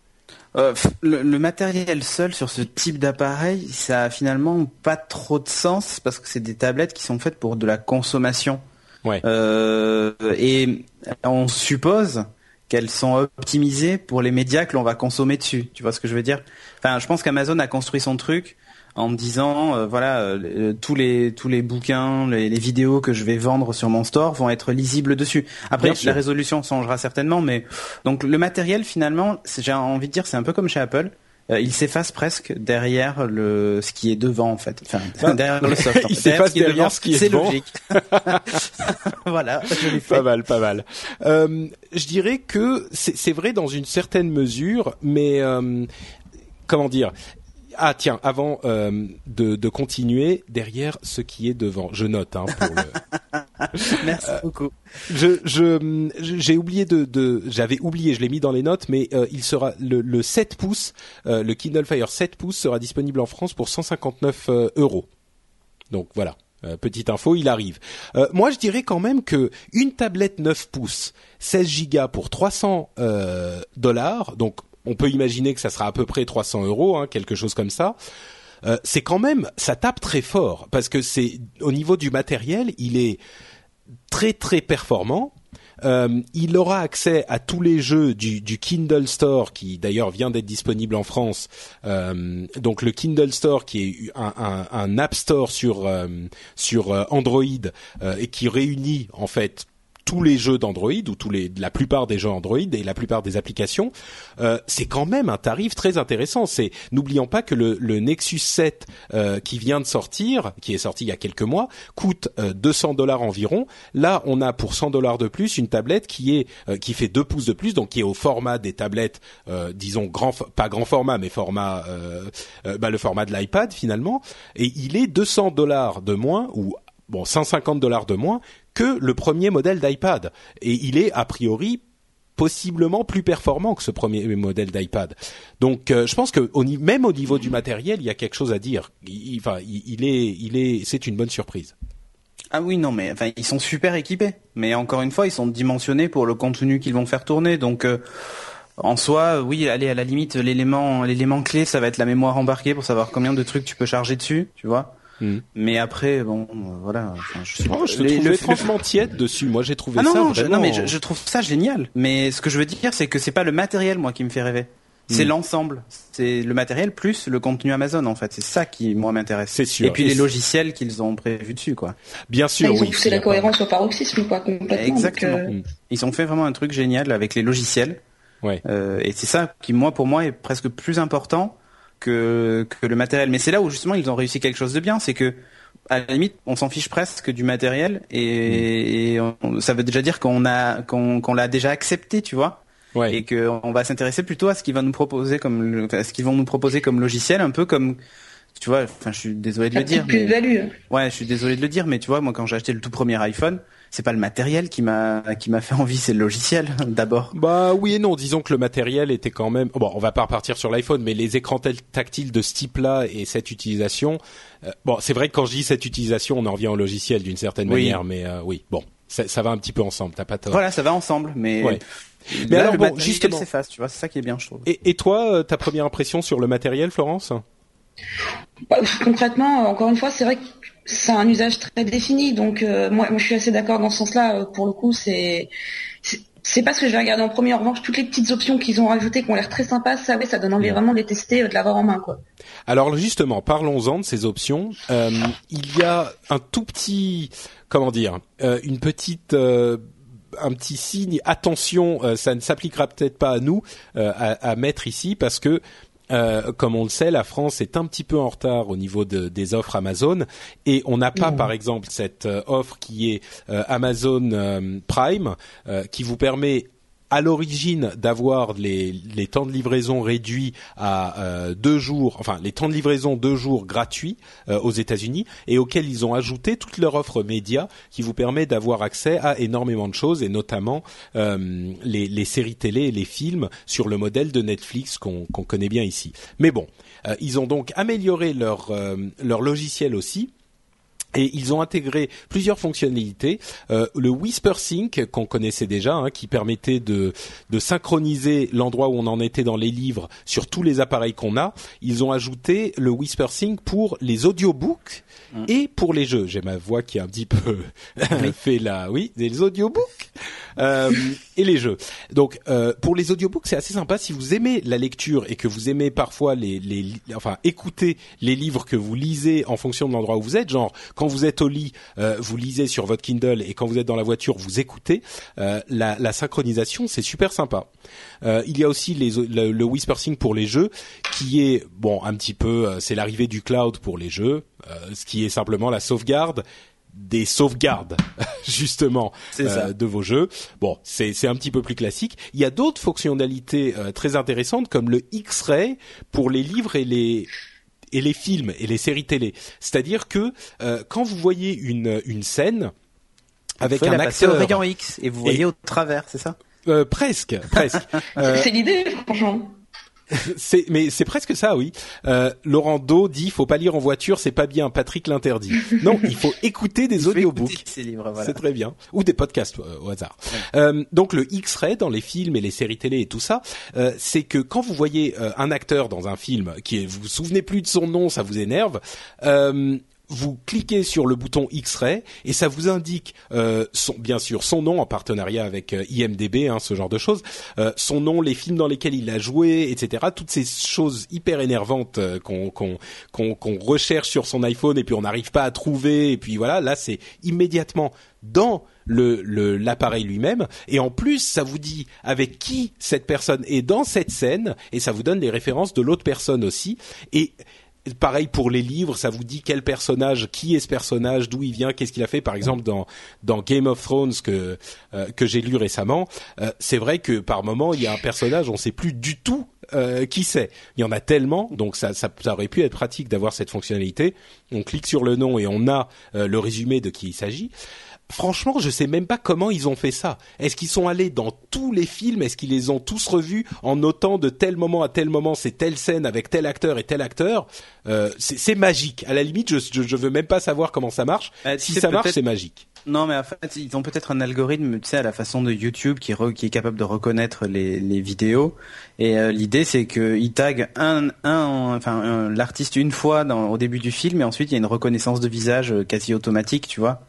Euh, le, le matériel seul sur ce type d'appareil, ça a finalement pas trop de sens parce que c'est des tablettes qui sont faites pour de la consommation. Ouais. Euh, et on suppose qu'elles sont optimisées pour les médias que l'on va consommer dessus. Tu vois ce que je veux dire? Enfin, je pense qu'Amazon a construit son truc en me disant euh, voilà euh, tous les tous les bouquins, les, les vidéos que je vais vendre sur mon store vont être lisibles dessus. Après la résolution changera certainement, mais donc le matériel finalement, j'ai envie de dire c'est un peu comme chez Apple. Euh, il s'efface presque derrière le ce qui est devant en fait. Enfin, Ah. derrière le soft. en Il s'efface ce qui est derrière devant, ce qui est C'est devant. logique. voilà, je l'ai fait. Pas mal, pas mal. Euh, je dirais que c'est c'est vrai dans une certaine mesure, mais euh, comment dire ah tiens, avant euh, de, de continuer, derrière ce qui est devant, je note hein, pour le, Merci beaucoup. Je, j'ai oublié de, de j'avais oublié, je l'ai mis dans les notes, mais euh, il sera le, le 7 pouces, euh, le Kindle Fire 7 pouces sera disponible en France pour 159 euh, euros. Donc voilà, Euh, petite info, il arrive. Euh, moi, je dirais quand même que une tablette 9 pouces, 16 gigas pour 300 euh, dollars, donc on peut imaginer que ça sera à peu près 300 euros, hein, quelque chose comme ça. c'est quand même, ça tape très fort parce que c'est au niveau du matériel, il est très très performant. Euh, il aura accès à tous les jeux du, du Kindle Store, qui d'ailleurs vient d'être disponible en France. Euh, donc le Kindle Store, qui est un, un, un App Store sur euh, sur euh, Android et qui réunit en fait tous les jeux d'Android ou tous les la plupart des jeux Android et la plupart des applications, euh, c'est quand même un tarif très intéressant. C'est n'oublions pas que le, le Nexus 7 euh, qui vient de sortir, qui est sorti il y a quelques mois, coûte 200 euh, dollars environ. Là, on a pour 100 dollars de plus une tablette qui est euh, qui fait 2 pouces de plus, donc qui est au format des tablettes, disons grand pas grand format, mais format bah, le format de l'iPad finalement. Et il est 200 dollars de moins ou bon 150 dollars de moins que le premier modèle d'iPad. Et il est a priori possiblement plus performant que ce premier modèle d'iPad. Donc, euh, je pense que même au niveau du matériel, il y a quelque chose à dire. Il, enfin, il, est, il est, c'est une bonne surprise. Ah oui, non, mais enfin, ils sont super équipés. Mais encore une fois, ils sont dimensionnés pour le contenu qu'ils vont faire tourner. Donc, euh, en soi, oui, allez, à la limite, l'élément, l'élément clé, ça va être la mémoire embarquée pour savoir combien de trucs tu peux charger dessus, tu vois. Mm. Mais après, bon, voilà. je, suis, oh, je le, franchement tiède dessus. Moi, j'ai trouvé ah non, ça non, vraiment... non, mais je, trouve ça génial. Mais ce que je veux dire, c'est que c'est pas le matériel, moi, qui me fait rêver. C'est mm. l'ensemble. C'est le matériel plus le contenu Amazon, en fait. C'est ça qui, moi, m'intéresse. C'est sûr. Et puis les logiciels qu'ils ont prévus dessus, quoi. Bien sûr. ils ont poussé la cohérence au paroxysme, quoi, complètement. Exactement. Euh. Ils ont fait vraiment un truc génial avec les logiciels. Ouais. Euh, et c'est ça qui, moi, pour moi, est presque plus important que, que le matériel. Mais c'est là où, justement, ils ont réussi quelque chose de bien. C'est que, à la limite, on s'en fiche presque du matériel et, ça veut déjà dire qu'on a qu'on l'a déjà accepté, tu vois. Ouais. Et qu'on va s'intéresser plutôt à ce qu'ils vont nous proposer comme ce qu'ils vont nous proposer comme logiciel, un peu comme tu vois. Enfin, je suis désolé de le dire. Mais... value. Ouais, je suis désolé de le dire, mais tu vois, moi quand j'ai acheté le tout premier iPhone, c'est pas le matériel qui m'a qui m'a fait envie, c'est le logiciel d'abord. Bah oui et non, disons que le matériel était quand même bon, on va pas repartir sur l'iPhone mais les écrans tactiles de ce type-là et cette utilisation euh, bon, c'est vrai que quand je dis cette utilisation, on en revient au logiciel d'une certaine manière mais euh, oui, bon, ça, ça, va un petit peu ensemble, t'as pas tort. Voilà, ça va ensemble mais ouais. Mais alors bon, justement, s'efface, tu vois, c'est ça qui est bien, je trouve. Et, et toi, euh, ta première impression sur le matériel, Florence? Bah, Concrètement, encore une fois, c'est vrai que c'est un usage très défini. Donc euh, moi, moi, je suis assez d'accord dans ce sens-là. Euh, pour le coup, c'est c'est pas ce que je vais regarder en premier. En revanche, toutes les petites options qu'ils ont rajoutées, qui ont l'air très sympas, ça, ça donne envie vraiment de les tester, euh, de l'avoir en main, quoi. Alors justement, parlons-en de ces options. Euh, il y a un tout petit, comment dire, euh, une petite un petit signe attention ça ne s'appliquera peut-être pas à nous à, à, mettre ici parce que euh, comme on le sait, la France est un petit peu en retard au niveau de, des offres Amazon et on n'a pas, mmh. par exemple, cette euh, offre qui est euh, Amazon Prime qui vous permet à l'origine d'avoir les, les, temps de livraison réduits à euh, deux jours, enfin les temps de livraison deux jours gratuits euh, aux États-Unis, et auxquels ils ont ajouté toute leur offre média qui vous permet d'avoir accès à énormément de choses, et notamment euh, les, séries télé et les films sur le modèle de Netflix qu'on connaît bien ici. Mais bon, ils ont donc amélioré leur, leur logiciel aussi et ils ont intégré plusieurs fonctionnalités. Euh, le Whisper Sync qu'on connaissait déjà, hein, qui permettait de, de synchroniser l'endroit où on en était dans les livres sur tous les appareils qu'on a. Ils ont ajouté le Whisper Sync pour les audiobooks mm. et pour les jeux. J'ai ma voix qui a un petit peu fait la, oui, les audiobooks et les jeux. Donc euh, pour les audiobooks, c'est assez sympa. Si vous aimez la lecture et que vous aimez parfois les, les, enfin écouter les livres que vous lisez en fonction de l'endroit où vous êtes, genre quand vous êtes au lit, euh, vous lisez sur votre Kindle et quand vous êtes dans la voiture, vous écoutez. Euh, la, la, synchronisation, c'est super sympa. Euh, il y a aussi les, le, le pour les jeux, qui est bon un petit peu, euh, c'est l'arrivée du cloud pour les jeux, euh, ce qui est simplement la sauvegarde des sauvegardes justement euh, de vos jeux. Bon, c'est c'est un petit peu plus classique. Il y a d'autres fonctionnalités euh, très intéressantes comme le X-ray pour les livres et les et les films et les séries télé. C'est-à-dire que euh, quand vous voyez une, une scène avec un acteur, au rayon X et vous voyez au travers, c'est ça? Euh, Presque, presque. c'est l'idée, franchement. c'est mais c'est presque ça, oui. Euh, Laurent Do dit faut pas lire en voiture, c'est pas bien. Patrick l'interdit. non, il faut écouter des audiobooks. C'est très bien. Ou des podcasts euh, au hasard. Euh, donc le X-ray dans les films et les séries télé et tout ça, euh, c'est que quand vous voyez euh, un acteur dans un film qui est, vous vous souvenez plus de son nom, ça vous énerve. Vous cliquez sur le bouton X-ray et ça vous indique euh, son, bien sûr son nom en partenariat avec euh, IMDb, hein, ce genre de choses, euh, son nom, les films dans lesquels il a joué, etc. Toutes ces choses hyper énervantes euh, qu'on qu'on qu'on qu'on recherche sur son iPhone et puis on n'arrive pas à trouver et puis voilà, là c'est immédiatement dans le- l'appareil lui-même et en plus ça vous dit avec qui cette personne est dans cette scène et ça vous donne les références de l'autre personne aussi et Pareil pour les livres, ça vous dit quel personnage, qui est ce personnage, d'où il vient, qu'est-ce qu'il a fait. Par exemple, dans Game of Thrones que euh, que j'ai lu récemment, euh, c'est vrai que par moment il y a un personnage, on sait plus du tout euh, qui c'est. Il y en a tellement, donc ça, ça ça aurait pu être pratique d'avoir cette fonctionnalité. On clique sur le nom et on a euh, le résumé de qui il s'agit. Franchement, je sais même pas comment ils ont fait ça. Est-ce qu'ils sont allés dans tous les films? Est-ce qu'ils les ont tous revus en notant de tel moment à tel moment c'est telle scène avec tel acteur et tel acteur? Euh, C'est magique. À la limite, je, je je veux même pas savoir comment ça marche. Euh, si ça marche, c'est magique. Non, mais en fait, ils ont peut-être un algorithme, tu sais, à la façon de YouTube qui, re- qui est capable de reconnaître les, les vidéos. Et euh, l'idée, c'est qu'ils taguent un, un, enfin, un- l'artiste une fois dans, au début du film, et ensuite il y a une reconnaissance de visage quasi automatique, tu vois.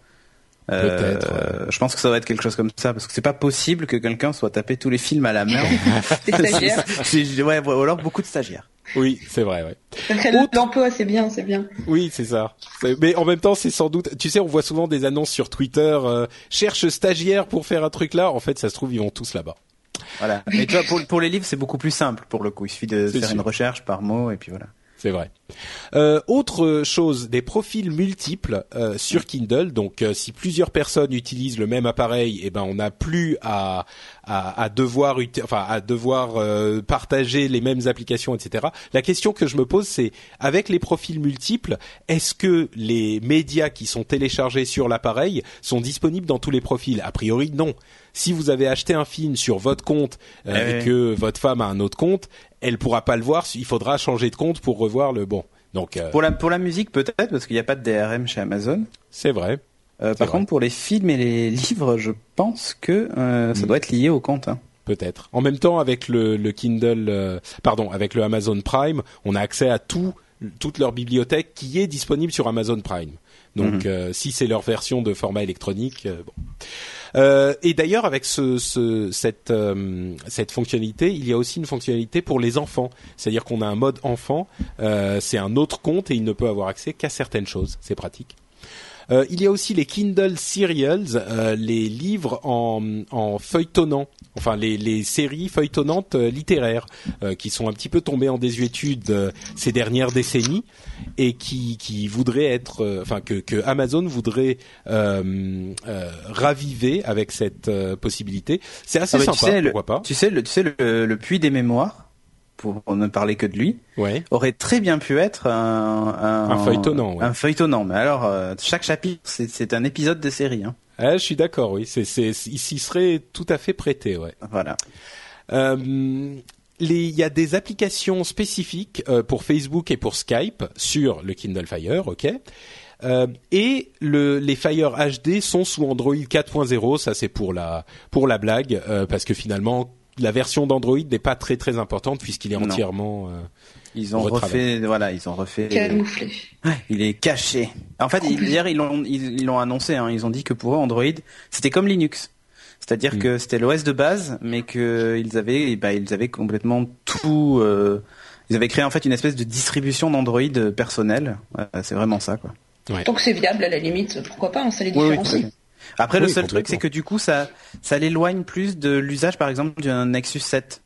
Euh, je pense que ça va être quelque chose comme ça, parce que c'est pas possible que quelqu'un soit tapé tous les films à la main. Des stagiaires. C'est- ouais, ou alors beaucoup de stagiaires. Oui, c'est vrai. Ouais. De l'emploi, c'est bien, c'est bien. Oui, c'est ça. C'est- Mais en même temps, c'est sans doute. Tu sais, on voit souvent des annonces sur Twitter. euh, cherche stagiaire pour faire un truc là. En fait, ça se trouve, ils vont tous là-bas. Voilà. Mais tu vois, pour, pour les livres, c'est beaucoup plus simple pour le coup. Il suffit de C'est faire sûr. une recherche par mot, et puis voilà. C'est vrai. Euh, autre chose, des profils multiples euh, sur Kindle. Donc, euh, si plusieurs personnes utilisent le même appareil, eh ben, on n'a plus à, à, à devoir, enfin, à devoir euh, partager les mêmes applications, etc. La question que je me pose, c'est avec les profils multiples, est-ce que les médias qui sont téléchargés sur l'appareil sont disponibles dans tous les profils? A priori, non. Si vous avez acheté un film sur votre compte euh, Eh et que votre femme a un autre compte, elle pourra pas le voir. Il faudra changer de compte pour revoir le bon. Donc euh, Pour la, pour la musique, peut-être, parce qu'il n'y a pas de DRM chez Amazon. c'est vrai. Euh, par vrai. contre, pour les films et les livres, je pense que euh, ça Mm. doit être lié au compte. Hein. Peut-être. En même temps, avec le, le Kindle, euh, pardon, avec le Amazon Prime, on a accès à tout, toute leur bibliothèque qui est disponible sur Amazon Prime. Donc, Mhm. euh, si c'est leur version de format électronique, euh, bon. Euh, et d'ailleurs, avec ce, ce, cette, euh, cette fonctionnalité, il y a aussi une fonctionnalité pour les enfants. C'est-à-dire qu'on a un mode enfant, euh, c'est un autre compte et il ne peut avoir accès qu'à certaines choses. C'est pratique. Euh, il y a aussi les Kindle Serials, euh, les livres en, en feuilletonnant, enfin les, les séries feuilletonnantes euh, littéraires euh, qui sont un petit peu tombées en désuétude euh, ces dernières décennies et qui, qui voudraient être, enfin que, que Amazon voudrait euh, euh, raviver avec cette euh, possibilité. C'est assez Ah bah, sympa, tu sais, le, pourquoi pas Tu sais, le, tu sais le, le puits des mémoires, pour ne parler que de lui, Ouais. aurait très bien pu être un, un, Un feuilletonnant, ouais. Un feuilletonnant. Mais alors, euh, chaque chapitre, c'est un épisode de série. Hein. Ah, je suis d'accord, oui. C'est, c'est, il s'y serait tout à fait prêté, ouais. Voilà. Euh, il y a des applications spécifiques euh, pour Facebook et pour Skype sur le Kindle Fire, ok. Euh, et le, les Fire HD sont sous Android 4.0, ça c'est pour la pour la blague, parce que finalement la version d'Android n'est pas très très importante puisqu'il est entièrement. euh, Ils ont refait, voilà, ils ont refait. Camouflé. Il est caché. En fait, ils- hier ils l'ont ils ils l'ont annoncé. Hein, ils ont dit que pour eux Android, c'était comme Linux. C'est-à-dire Mm. que c'était l'OS de base, mais que ils avaient, bah, ils avaient complètement tout. euh, ils avaient créé en fait une espèce de distribution d'Android personnelle. Ouais, c'est vraiment ça, quoi. Tant que c'est viable, à la limite, pourquoi pas, hein, ça les Oui, oui, Après, le seul truc, c'est que du coup, ça, ça l'éloigne plus de l'usage, par exemple, d'un Nexus 7.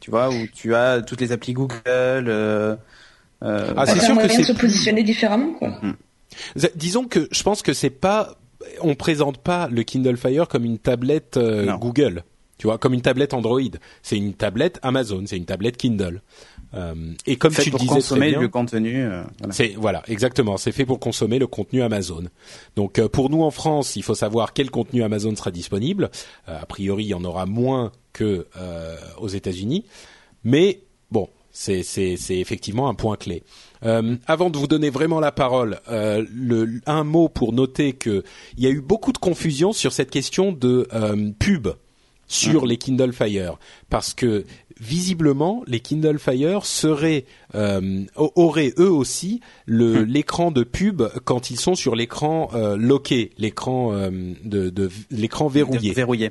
Tu vois, où tu as toutes les applis Google. Euh, euh, Ah, Bah, c'est un sûr que moyen de c'est- se positionner différemment, quoi. Z- Disons que je pense que c'est pas, on présente pas le Kindle Fire comme une tablette euh. Google, tu vois, comme une tablette Android. C'est une tablette Amazon, c'est une tablette Kindle. Euh, et comme fait tu pour disais consommer très bien, le contenu. euh, voilà. c'est voilà exactement, c'est fait pour consommer le contenu Amazon. Donc euh, pour nous en France, il faut savoir quel contenu Amazon sera disponible. A priori, il y en aura moins que aux États-Unis, mais bon, c'est effectivement un point clé. Euh, avant de vous donner vraiment la parole, euh, le, un mot pour noter que il y a eu beaucoup de confusion sur cette question de euh, pub sur les Kindle Fire parce que visiblement les Kindle Fire seraient euh, auraient eux aussi le l'écran de pub quand ils sont sur l'écran euh, loqué, l'écran euh, de, de l'écran verrouillé. Verrouillé.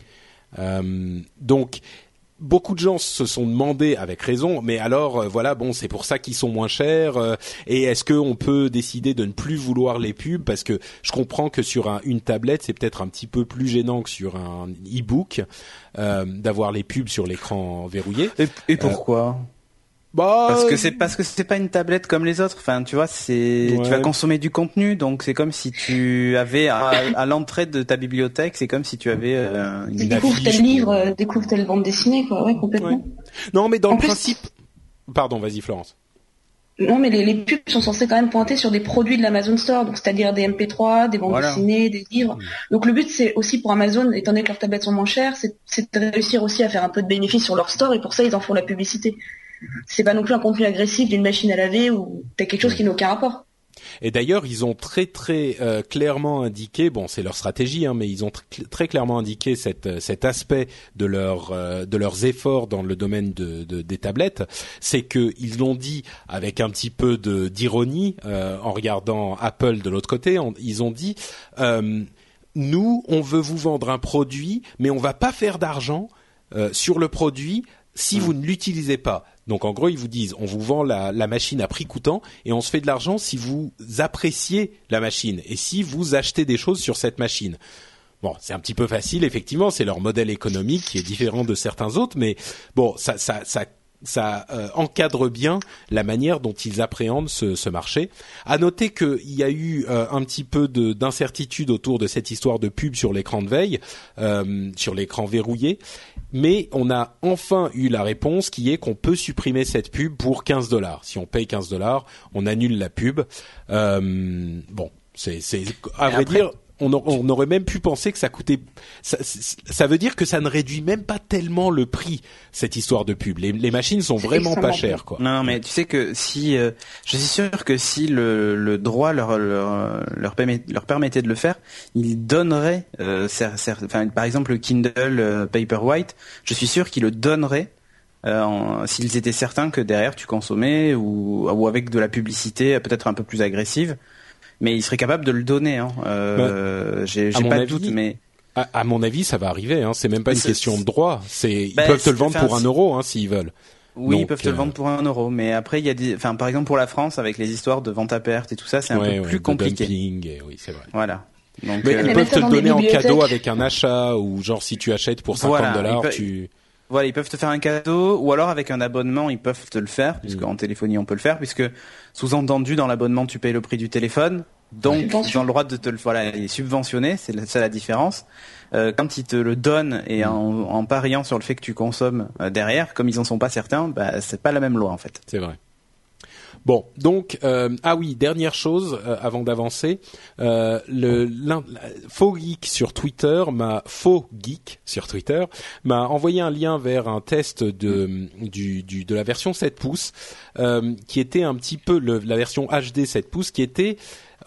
Donc beaucoup de gens se sont demandé avec raison, mais alors euh, voilà, bon, c'est pour ça qu'ils sont moins chers. euh, et est-ce qu'on peut décider de ne plus vouloir les pubs? Parce que je comprends que sur un- une tablette, c'est peut-être un petit peu plus gênant que sur un e-book euh, d'avoir les pubs sur l'écran verrouillé. Et, et pourquoi? Bah, Parce que c'est parce que c'est pas une tablette comme les autres. Enfin, tu vois, c'est Ouais. tu vas consommer du contenu, donc c'est comme si tu avais à, à l'entrée de ta bibliothèque, c'est comme si tu avais euh, une Une découvre affiche tel livre, pour- euh, découvre telle bande dessinée, quoi. Ouais, complètement. Ouais. non, mais dans En le plus- principe. Pardon, vas-y Florence. Non, mais les, les pubs sont censés quand même pointer sur des produits de l'Amazon Store, donc c'est-à-dire des MP3, des bandes Voilà. dessinées, des livres. Donc le but, c'est aussi pour Amazon, étant donné que leurs tablettes sont moins chères, c'est c'est de réussir aussi à faire un peu de bénéfice sur leur store, et pour ça, ils en font la publicité. C'est pas non plus un contenu agressif d'une machine à laver ou t'as quelque chose qui n'a aucun rapport. Et d'ailleurs, ils ont très très euh, clairement indiqué, bon, c'est leur stratégie, hein, mais ils ont tr- très clairement indiqué cette, euh, cet aspect de leur euh, de leurs efforts dans le domaine de, de- des tablettes, c'est que ils l'ont dit avec un petit peu de d'ironie euh, en regardant Apple de l'autre côté. on- ils ont dit, nous, on veut vous vendre un produit, mais on va pas faire d'argent sur le produit si vous ne l'utilisez pas. Donc en gros, ils vous disent, on vous vend la, la machine à prix coûtant et on se fait de l'argent si vous appréciez la machine et si vous achetez des choses sur cette machine. Bon, c'est un petit peu facile, effectivement, c'est leur modèle économique qui est différent de certains autres, mais bon, ça, ça, ça, ça euh, encadre bien la manière dont ils appréhendent ce, ce marché. À noter qu'il y a eu euh, un petit peu de- d'incertitude autour de cette histoire de pub sur l'écran de veille, euh, sur l'écran verrouillé, mais on a enfin eu la réponse qui est qu'on peut supprimer cette pub pour 15 dollars. Si on paye 15 dollars, on annule la pub. Euh, bon, c'est, c'est à vrai après- dire. On, a- on aurait même pu penser que ça coûtait. Ça, veut dire que ça ne réduit même pas tellement le prix cette histoire de pub. Les, les machines sont vraiment pas chères, quoi. Non, mais tu sais que si, euh, je suis sûr que si le, le droit leur leur leur, permet- leur permettait de le faire, ils donneraient, euh, cer- cer- enfin, par exemple le Kindle euh, Paperwhite, je suis sûr qu'ils le donneraient euh, en- s'ils étaient certains que derrière tu consommais ou ou avec de la publicité peut-être un peu plus agressive, mais ils seraient capables de le donner. Hein. Euh, j'ai à j'ai pas de doute, mais À, à mon avis, ça va arriver. Hein. C'est même pas une question de droit. C'est ils Bah, peuvent te le vendre pour un euro hein, s'ils veulent. oui, ils peuvent te le euh, vendre pour un euro. Mais après, il y a des, enfin, par exemple pour la France avec les histoires de vente à perte et tout ça, c'est un Ouais, peu ouais, plus compliqué. dumping, et oui, c'est vrai. Voilà. Donc, Mais euh, ils peuvent te le donner en cadeau avec un achat ou genre si tu achètes pour 50 Voilà, dollars, tu. Voilà, ils peuvent te faire un cadeau ou alors avec un abonnement, ils peuvent te le faire, puisque Mm. en téléphonie on peut le faire, puisque sous-entendu dans l'abonnement tu payes le prix du téléphone, donc ils ont le droit de te le voilà, il est subventionné, c'est ça la différence. Euh, quand ils te le donnent et en, en pariant sur le fait que tu consommes euh, derrière, comme ils en sont pas certains, bah c'est pas la même loi en fait. C'est vrai. Bon, donc euh, ah oui, dernière chose euh, avant d'avancer, euh, le l'un- faux geek sur Twitter m'a faux geek sur Twitter m'a envoyé un lien vers un test de du, du de la version 7 pouces euh, qui était un petit peu le, la version HD 7 pouces qui était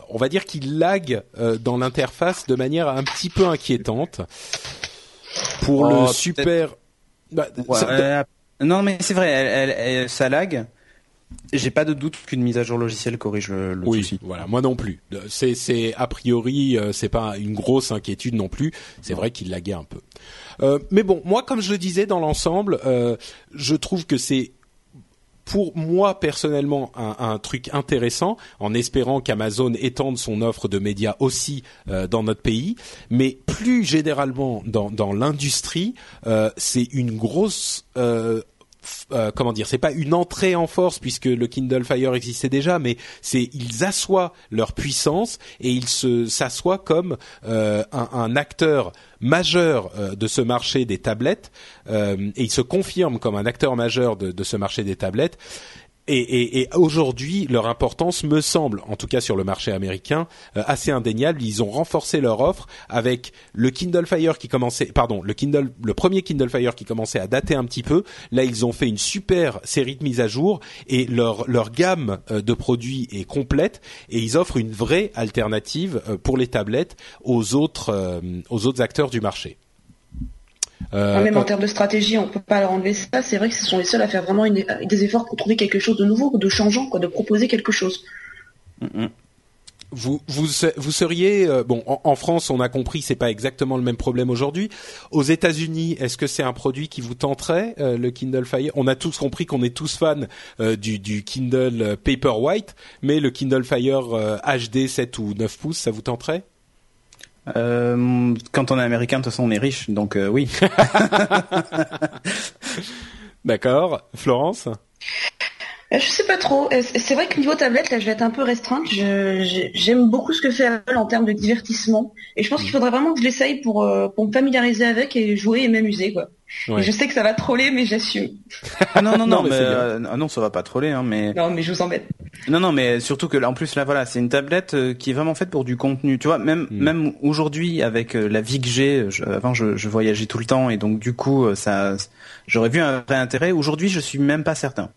on va dire qu'il lag euh, dans l'interface de manière un petit peu inquiétante pour Oh, le super bah, Ouais, ça- non mais c'est vrai, elle, elle- elle- ça lag. J'ai pas de doute qu'une mise à jour logicielle corrige le, le oui, souci. voilà, moi non plus. Euh, C'est, a priori, euh, c'est pas une grosse inquiétude non plus. C'est vrai qu'il laguait un peu. Euh, mais bon, moi, comme je le disais dans l'ensemble, euh, je trouve que c'est pour moi personnellement un, un truc intéressant, en espérant qu'Amazon étende son offre de médias aussi euh, dans notre pays, mais plus généralement dans, dans l'industrie, euh, c'est une grosse euh, euh, comment dire, c'est pas une entrée en force puisque le Kindle Fire existait déjà, mais c'est ils assoient leur puissance et ils se s'assoient comme euh, un, acteur majeur euh, de ce marché des tablettes euh, et ils se confirment comme un acteur majeur de ce marché des tablettes et, aujourd'hui, leur importance me semble, en tout cas sur le marché américain, euh, assez indéniable. Ils ont renforcé leur offre avec le Kindle Fire qui commençait, pardon, le Kindle, le premier Kindle Fire qui commençait à dater un petit peu. Là, ils ont fait une super série de mises à jour et leur leur gamme euh, de produits est complète et ils offrent une vraie alternative euh, pour les tablettes aux autres aux autres acteurs du marché. Euh, même en termes de stratégie, on peut pas leur enlever ça. C'est vrai que ce sont les seuls à faire vraiment des efforts pour trouver quelque chose de nouveau, de changeant, quoi, de proposer quelque chose. Vous, vous, vous seriez euh, bon en, France, on a compris, c'est pas exactement le même problème aujourd'hui. Aux États-Unis, est-ce que c'est un produit qui vous tenterait euh, le Kindle Fire? On a tous compris qu'on est tous fans du, du, Kindle Paperwhite, mais le Kindle Fire HD 7 ou 9 pouces, ça vous tenterait? Euh, quand on est américain, de toute façon, on est riche, donc euh, oui. D'accord. Florence? Euh, je sais pas trop. Euh, c'est vrai que niveau tablette, là, je vais être un peu restreinte. J'aime beaucoup ce que fait Apple en termes de divertissement. Et je pense qu'il faudrait vraiment que je l'essaye pour, euh, pour me familiariser avec et jouer et m'amuser, quoi. Je sais que ça va troller, mais j'assume. Ah non, non, non, mais, non, ça va pas troller, hein, mais. Non, mais je vous embête. Non, non, mais surtout que là, en plus, là, voilà, c'est une tablette qui est vraiment faite pour du contenu. Tu vois, même, hmm. même aujourd'hui, avec la vie que j'ai, avant, je, je voyageais tout le temps, et donc, du coup, ça, j'aurais vu un vrai intérêt. Aujourd'hui, je suis même pas certain.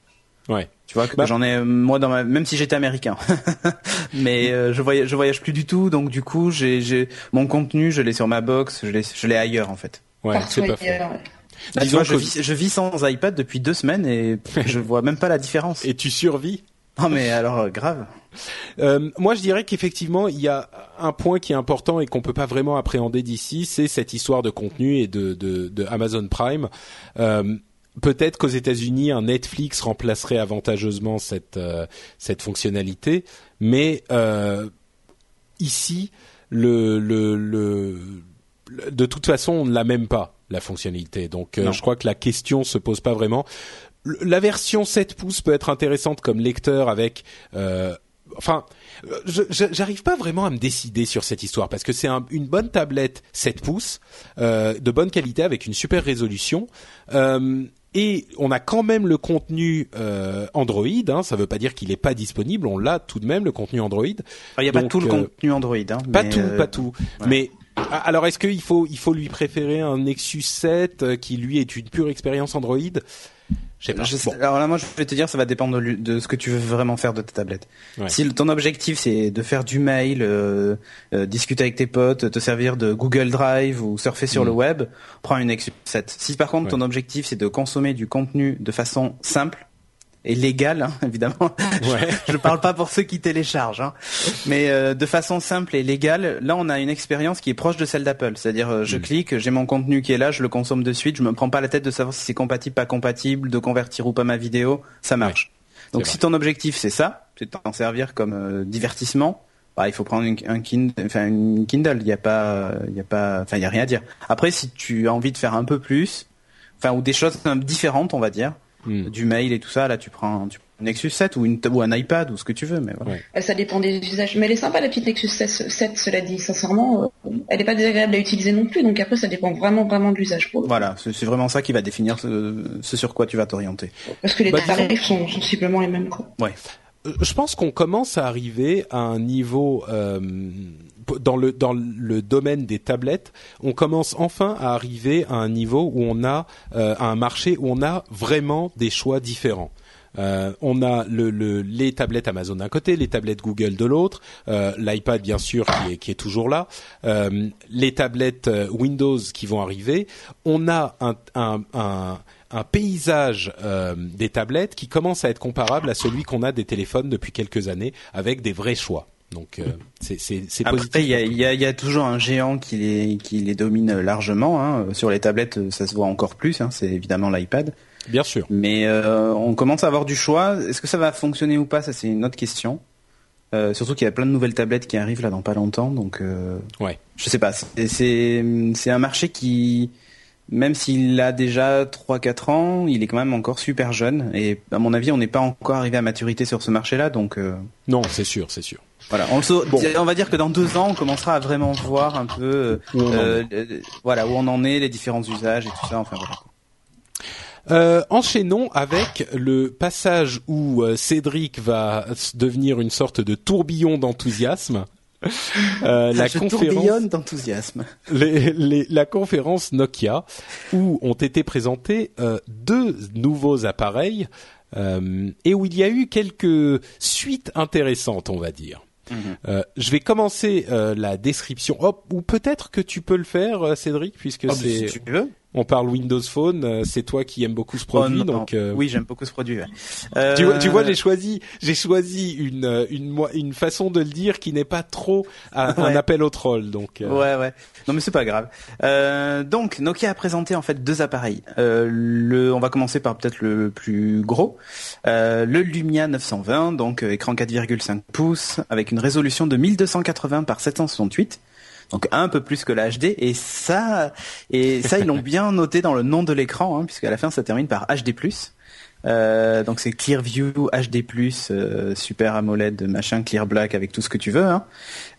Ouais. Tu vois que bah. j'en ai moi dans ma même si j'étais américain. mais euh, je voyage je voyage plus du tout donc du coup j'ai j'ai mon contenu, je l'ai sur ma box, je l'ai je l'ai ailleurs en fait. Ouais, c'est pas faux. Je, vis, je vis sans iPad depuis deux semaines et je vois même pas la différence. Et tu survis Non mais alors euh, grave. Euh, moi, je dirais qu'effectivement, il y a un point qui est important et qu'on peut pas vraiment appréhender d'ici, c'est cette histoire de contenu et de, de, de Amazon Prime. Euh, peut-être qu'aux États-Unis, un Netflix remplacerait avantageusement cette euh, cette fonctionnalité, mais ici, le, le, le, de toute façon, on ne l'a même pas la fonctionnalité. Donc, euh, je crois que la question se pose pas vraiment. La version 7 pouces peut être intéressante comme lecteur avec enfin, j'arrive pas vraiment à me décider sur cette histoire parce que c'est une bonne tablette 7 pouces euh, de bonne qualité avec une super résolution. Euh, et on a quand même le contenu euh, Android. Hein, ça ne veut pas dire qu'il n'est pas disponible. On l'a tout de même le contenu Android. Il n'y a pas tout le euh, contenu Android. Hein, pas tout, pas tout. Mais alors, est-ce qu'il faut il faut lui préférer un Nexus 7 euh, qui lui est une pure expérience Android? Je sais pas. Alors là, moi, je vais te dire, ça va dépendre de, ce que tu veux vraiment faire de ta tablette. Si ton objectif c'est de faire du mail, euh, euh, discuter avec tes potes, te servir de Google Drive ou surfer sur le mm. web, prends une Nexus 7. Si par contre ton objectif c'est de consommer du contenu de façon simple, et légal, hein, évidemment. Ouais. je parle pas pour ceux qui téléchargent, hein. mais euh, de façon simple et légale. Là, on a une expérience qui est proche de celle d'Apple, c'est-à-dire euh, je mm. clique, j'ai mon contenu qui est là, je le consomme de suite, je me prends pas la tête de savoir si c'est compatible, pas compatible, de convertir ou pas ma vidéo, ça marche. Donc si ton objectif c'est ça, c'est de t'en servir comme euh, divertissement, bah, il faut prendre une, un Kindle, enfin une Kindle. Il y a pas, il y a pas, enfin il y a rien à dire. Après, si tu as envie de faire un peu plus, enfin ou des choses différentes, on va dire Hmm. du mail et tout ça, là tu prends, tu un Nexus 7 ou, une, ou un iPad ou ce que tu veux. Mais voilà. Ça dépend des usages. Mais elle est sympa la petite Nexus 7, cela dit. Sincèrement, euh, elle n'est pas désagréable à utiliser non plus. Donc après, ça dépend vraiment vraiment de l'usage. Voilà, c'est vraiment ça qui va définir ce, sur quoi tu vas t'orienter. Parce que les bah, tarifs sont sensiblement les mêmes. Quoi. Ouais. Euh, je pense qu'on commence à arriver à un niveau euh, dans le dans domaine des tablettes, on commence enfin à arriver à un niveau où on a euh, un marché où on a vraiment des choix différents. Euh, on a le, le, les tablettes Amazon d'un côté, les tablettes Google de l'autre, euh, l'iPad bien sûr qui est, toujours là, euh, les tablettes Windows qui vont arriver. On a un, paysage des tablettes qui commence à être comparable à celui qu'on a des téléphones depuis quelques années, avec des vrais choix. Donc euh, c'est c'est positif. il y a, y, a, y a, toujours un géant qui les qui les domine largement. Hein. Sur les tablettes, ça se voit encore plus. Hein. C'est évidemment l'iPad. Bien sûr. Mais euh, on commence à avoir du choix. Est-ce que ça va fonctionner ou pas? Ça c'est une autre question. Euh, surtout qu'il y a plein de nouvelles tablettes qui arrivent là dans pas longtemps. Donc euh, ouais. Je sais pas. C'est c'est un marché qui même s'il a déjà 3-4 ans, il est quand même encore super jeune. Et à mon avis, on n'est pas encore arrivé à maturité sur ce marché-là. Donc euh, non, c'est sûr, c'est sûr. Voilà, on, on, va dire que dans deux ans, on commencera à vraiment voir un peu, euh, euh, voilà, où on en est, les différents usages et tout ça. Enfin voilà. Euh, enchaînons avec le passage où euh, Cédric va devenir une sorte de tourbillon d'enthousiasme. Euh, la Je conférence d'enthousiasme. la conférence Nokia où ont été présentés euh, deux nouveaux appareils euh, et où il y a eu quelques suites intéressantes, on va dire. Mhm. Euh, je vais commencer euh, la description. Oh, ou peut-être que tu peux le faire, Cédric, puisque oh, c'est. Si tu veux on parle Windows Phone. Euh, c'est toi qui aimes beaucoup ce oh, produit, donc euh, oui, j'aime beaucoup ce produit. Euh... Tu, vois, tu vois, j'ai choisi, j'ai choisi une une une façon de le dire qui n'est pas trop un, appel au troll, donc. Euh. Ouais, ouais. Non, mais c'est pas grave. donc, Nokia a présenté en fait deux appareils. le, on va commencer par peut-être le plus gros, le Lumia 920, donc écran 4,5 pouces avec une résolution de 1280 par 768 donc un peu plus que la HD et ça et ça ils l'ont bien noté dans le nom de l'écran hein, puisqu'à la fin ça termine par HD+. Euh, donc c'est Clearview HD+, euh, Super AMOLED, machin, Clear Black avec tout ce que tu veux. Hein.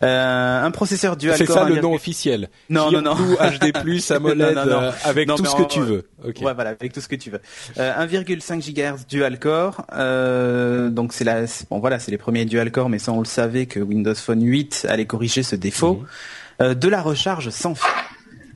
Euh, un processeur dual core. C'est ça le nom officiel. Non non non. HD+, AMOLED, euh, avec tout ce que tu veux. Okay. Ouais voilà, avec tout ce que tu veux. 1,5 GHz dual core. donc c'est la, bon voilà, c'est les premiers dual core, mais ça on le savait que Windows Phone 8 allait corriger ce défaut. Mhm. Euh, de la recharge sans fil,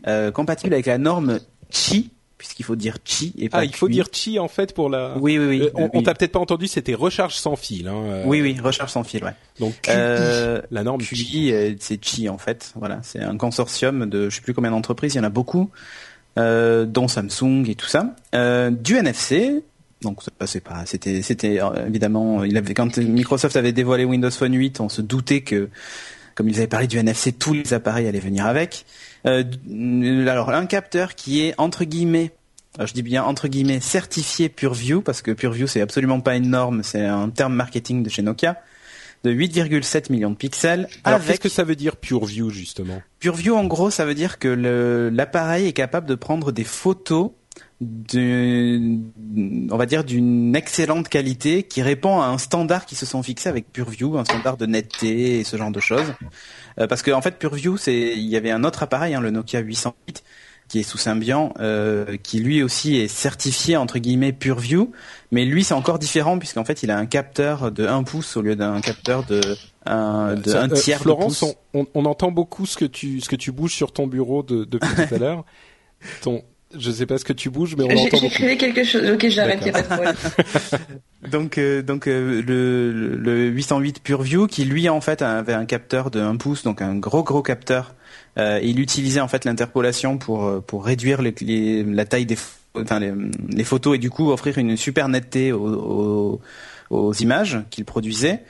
euh, compatible avec la norme Qi, puisqu'il faut dire Qi et pas Ah, il faut dire Qi en fait pour la. Oui, oui, oui. Euh, on, t'a peut-être pas entendu, c'était recharge sans fil. Hein, Oui, oui, recharge sans fil, ouais. Donc la norme QI, c'est Qi en fait. Voilà, c'est un consortium de je sais plus combien d'entreprises, il y en a beaucoup, dont Samsung et tout ça. du NFC, donc c'est pas, c'était, c'était évidemment, il avait quand Microsoft avait dévoilé Windows Phone 8, on se doutait que comme ils avaient parlé du NFC, tous les appareils allaient venir avec. Euh, alors un capteur qui est entre guillemets je dis bien entre guillemets certifié PureView parce que PureView c'est absolument pas une norme, c'est un terme marketing de chez Nokia de 8,7 millions de pixels. Alors qu'est-ce que ça veut dire PureView justement? PureView en gros ça veut dire que l'appareil est capable de prendre des photos on va dire d'une excellente qualité qui répond à un standard qui se sont fixés avec PureView, un standard de netteté et ce genre de choses. Euh, parce qu'en en fait PureView, c'est il y avait un autre appareil, hein, le Nokia 808 qui est sous Symbian, euh, qui lui aussi est certifié entre guillemets PureView, mais lui c'est encore différent puisqu'en fait il a un capteur de 1 pouce au lieu d'un capteur de un, de un euh, tiers Florence, de pouce. On, on, entend beaucoup ce que tu ce que tu bouges sur ton bureau de, depuis tout à l'heure. Ton je sais pas ce que tu bouges, mais on entend beaucoup. J'écrivais quelque chose. Ok, j'arrête, pas de donc, euh, donc euh, le, le 808 PureView, qui lui en fait avait un capteur de 1 pouce, donc un gros gros capteur. Euh, il utilisait en fait l'interpolation pour pour réduire les, la taille des enfin les, les, photos et du coup offrir une super netteté aux, aux, aux images qu'il produisait.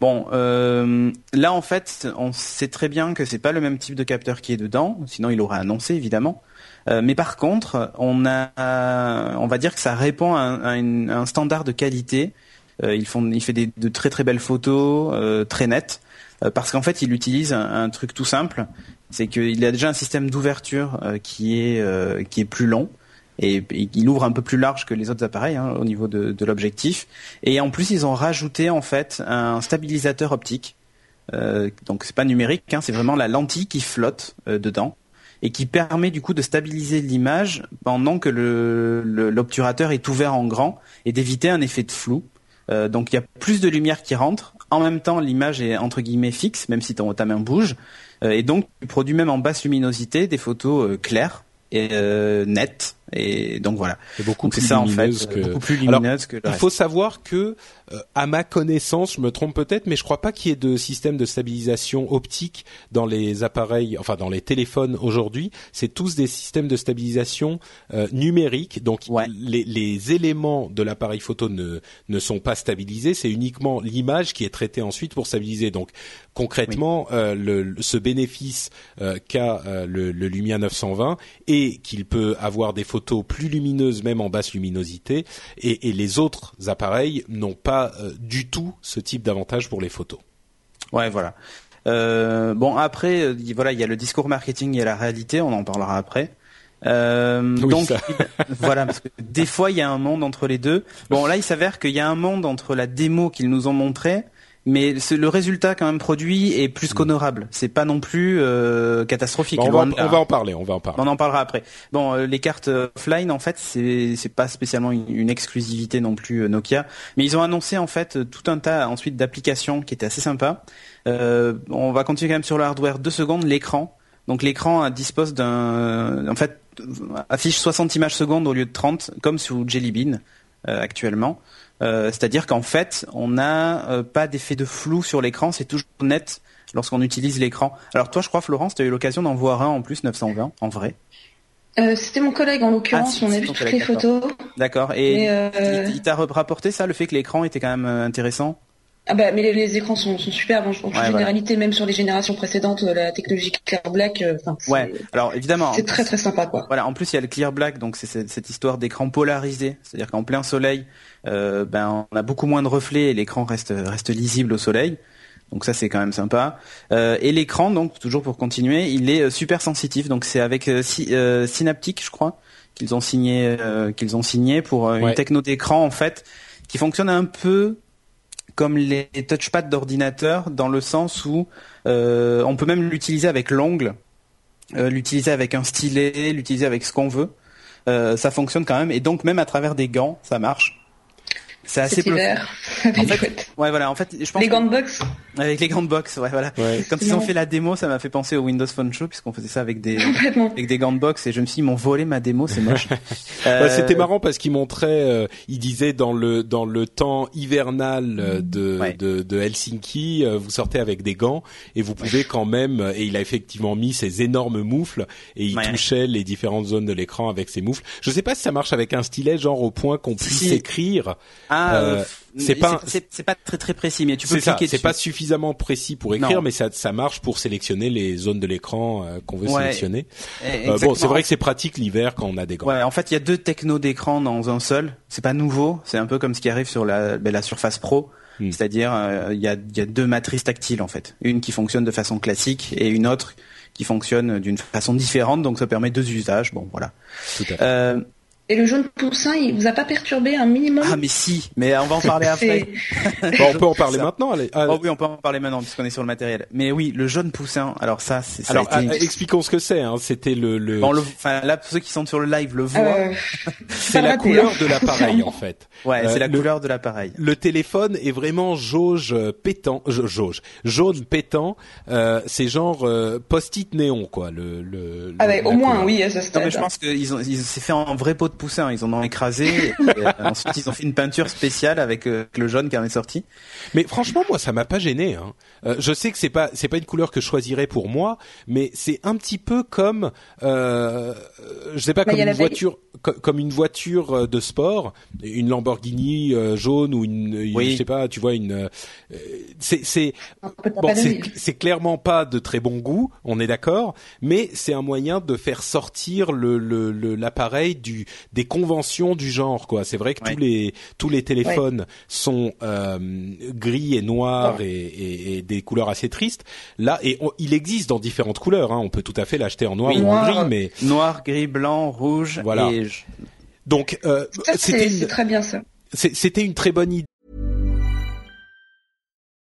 Bon, euh, là en fait, on sait très bien que c'est pas le même type de capteur qui est dedans, sinon il aurait annoncé évidemment. Euh, mais par contre, on a, on va dire que ça répond à un, standard de qualité. Euh, il fait de très très belles photos, euh, très nettes, parce qu'en fait, il utilise un, truc tout simple, c'est qu'il a déjà un système d'ouverture qui est qui est plus long et, il ouvre un peu plus large que les autres appareils hein, au niveau de, de l'objectif. Et en plus, ils ont rajouté en fait un stabilisateur optique. Euh, donc c'est pas numérique, hein, c'est vraiment la lentille qui flotte dedans et qui permet du coup de stabiliser l'image pendant que l'obturateur est ouvert en grand et d'éviter un effet de flou. Euh, donc il y a plus de lumière qui rentre. En même temps, l'image est entre guillemets fixe, même si ton, ta main bouge. Euh, et donc tu produis même en basse luminosité des photos euh, claires et nettes et donc voilà. C'est beaucoup, plus ça, en fait, que... beaucoup plus lumineuse que le Il faut savoir que, euh, à ma connaissance, je me trompe peut-être, mais je crois pas qu'il y ait de système de stabilisation optique dans les appareils, enfin dans les téléphones aujourd'hui. C'est tous des systèmes de stabilisation euh, numériques. Donc les, les, éléments de l'appareil photo ne ne sont pas stabilisés. C'est uniquement l'image qui est traitée ensuite pour stabiliser. Donc concrètement, euh, le, ce bénéfice qu'a le, le Lumia 920 et qu'il peut avoir des photos plus lumineuses même en basse luminosité et, les autres appareils n'ont pas euh, du tout ce type d'avantage pour les photos. Ouais, voilà. Euh, bon après, euh, voilà, il y a le discours marketing et la réalité, on en parlera après. donc voilà, parce que des fois il y a un monde entre les deux. Bon là, il s'avère qu'il y a un monde entre la démo qu'ils nous ont montrée, mais le résultat quand même produit est plus qu'honorable. C'est pas non plus euh, catastrophique. Bon, on, va, en- de là. on va en parler, on va en parler. On en parlera après. Bon, euh, les cartes euh, offline, en fait, c'est c'est pas spécialement une, une exclusivité non plus euh, Nokia, mais ils ont annoncé en fait tout un tas ensuite d'applications qui étaient assez sympas. Euh, on va continuer quand même sur le hardware. Deux secondes, l'écran. Donc l'écran dispose d'un, en fait, affiche 60 images secondes au lieu de 30, comme sous Jelly Bean euh, actuellement. Euh, C'est-à-dire qu'en fait, on n'a euh, pas d'effet de flou sur l'écran, c'est toujours net lorsqu'on utilise l'écran. Alors toi, je crois, Florence, tu as eu l'occasion d'en voir un en plus 920, en vrai? Euh, C'était mon collègue en l'occurrence, Ah, on a vu toutes les photos. D'accord. Et Mais, euh, il, il t'a rapporté ça, le fait que l'écran était quand même euh, intéressant? Ah bah mais les, les écrans sont, sont superbes. En, en toute Ouais, voilà. généralité, même sur les générations précédentes, euh, la technologie Clear Black, euh, enfin, c'est- Ouais. Alors évidemment. c'est très très sympa quoi. Voilà. En plus, il y a le clear black, donc c'est cette, cette histoire d'écran polarisé, c'est-à-dire qu'en plein soleil, euh, ben on a beaucoup moins de reflets et l'écran reste reste lisible au soleil. Donc ça c'est quand même sympa. Euh, et l'écran, donc toujours pour continuer, il est super sensitif. Donc c'est avec euh, euh, Synaptic, je crois, qu'ils ont signé euh, qu'ils ont signé pour euh, Ouais. une techno d'écran en fait qui fonctionne un peu comme les touchpads d'ordinateur dans le sens où euh, on peut même l'utiliser avec l'ongle, euh, l'utiliser avec un stylet, l'utiliser avec ce qu'on veut. Euh, ça fonctionne quand même et donc même à travers des gants, ça marche. C'est assez hiver, En fait. Ouais, voilà. En fait, je pense Les gants de boxe, avec les gants de boxe, ouais, voilà. Ouais. Quand ils ont fait la démo, ça m'a fait penser au Windows Phone Show puisqu'on faisait ça avec des avec des gants de boxe et je me suis dit, ils m'ont volé ma démo, c'est moche. Euh, Ouais, C'était marrant parce qu'il montrait, euh, il disait dans le dans le temps hivernal euh, de, Ouais. de de Helsinki, euh, vous sortez avec des gants et vous pouvez quand même. Et il a effectivement mis ces énormes moufles et il Ouais. touchait les différentes zones de l'écran avec ces moufles. Je sais pas si ça marche avec un stylet, genre au point qu'on puisse Si. écrire. Ah, Euh, euh, c'est pas c'est pas très très précis, mais tu peux cliquer C'est pas suffisamment précis pour écrire, Non. mais ça ça marche pour sélectionner les zones de l'écran euh, qu'on veut Ouais. sélectionner. Euh, bon, c'est vrai que c'est pratique l'hiver quand on a des gants. Ouais, en fait, il y a deux technos d'écran dans un seul. C'est pas nouveau. C'est un peu comme ce qui arrive sur la, ben, la Surface Pro. Hmm. C'est-à-dire, il y, a, il y a deux matrices tactiles en fait. Une qui fonctionne de façon classique et une autre qui fonctionne d'une façon différente. Donc ça permet deux usages. Bon, voilà. Tout à fait. Euh, Et le jaune poussin, il vous a pas perturbé un minimum ah, mais si. Mais on va en parler après. C'est- Bon, on peut en parler Ça. maintenant. Allez. Oh oui, on peut en parler maintenant puisqu'on est sur le matériel. Mais oui, le jaune poussin. Alors ça, c'est ça. Alors, été- ah, expliquons ce que c'est. Hein. C'était le, le Bon, le- enfin, là, pour ceux qui sont sur le live le voient. Euh, c'est la raté, couleur hein. de l'appareil en fait. ouais, euh, c'est la le- couleur de l'appareil. Le téléphone est vraiment jauge euh, pétant, ja- jauge, jaune pétant. Euh, c'est genre euh, post-it néon quoi. Le, le, Ah ouais, au moins, couleur. oui, à ce Non, stade. mais je pense qu'ils ont, ils s'est fait en vrai pot de poussin. Ils en ont écrasé. et, euh, ensuite, ils ont fait une peinture spéciale avec euh, le jaune qui en est sorti. Mais franchement, moi, ça m'a pas gêné. Hein. Euh, je sais que c'est pas c'est pas une couleur que je choisirais pour moi, mais c'est un petit peu comme euh, je sais pas Bah, comme une voiture co- comme une voiture de sport, une Lamborghini euh, jaune ou une, une- Oui. je sais pas, tu vois une euh, c'est c'est Bon, clairement pas de très bon goût, on est d'accord, mais c'est un moyen de faire sortir le le- le- l'appareil du des conventions du genre quoi. C'est vrai que Ouais. tous les tous les téléphones sont euh, gris et noirs et, et- et des couleurs assez tristes. Là, et on- il existe dans différentes couleurs. Hein. On peut tout à fait l'acheter en noir Oui. ou en gris, mais Noir, gris, blanc, rouge. Voilà. Et donc euh, c'était une très bien ça. c'était une très bonne idée.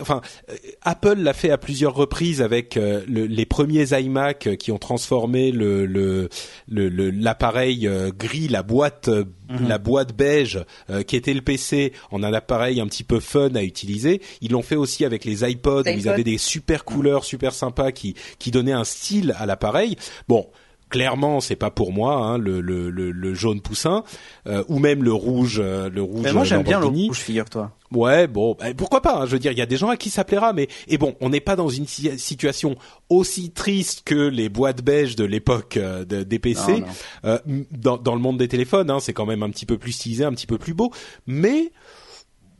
enfin, euh, Apple l'a fait à plusieurs reprises avec euh, le, les premiers iMac qui ont transformé le l'appareil le, gris, la boîte mhm. la boîte beige qui était le PC en un appareil un petit peu fun à utiliser. Ils l'ont fait aussi avec les iPods où ils avaient des super couleurs super sympas qui qui donnaient un style à l'appareil. Bon, clairement c'est pas pour moi hein, le, le, le, jaune poussin euh, ou même le rouge euh, le rouge mais moi j'aime bien le rouge figure-toi ouais bon bah, pourquoi pas hein, je veux dire il y a des gens à qui ça plaira mais et bon on n'est pas dans une situation aussi triste que les boîtes beige de l'époque euh, des PC dans, dans le monde des téléphones hein, c'est quand même un petit peu plus stylisé un petit peu plus beau mais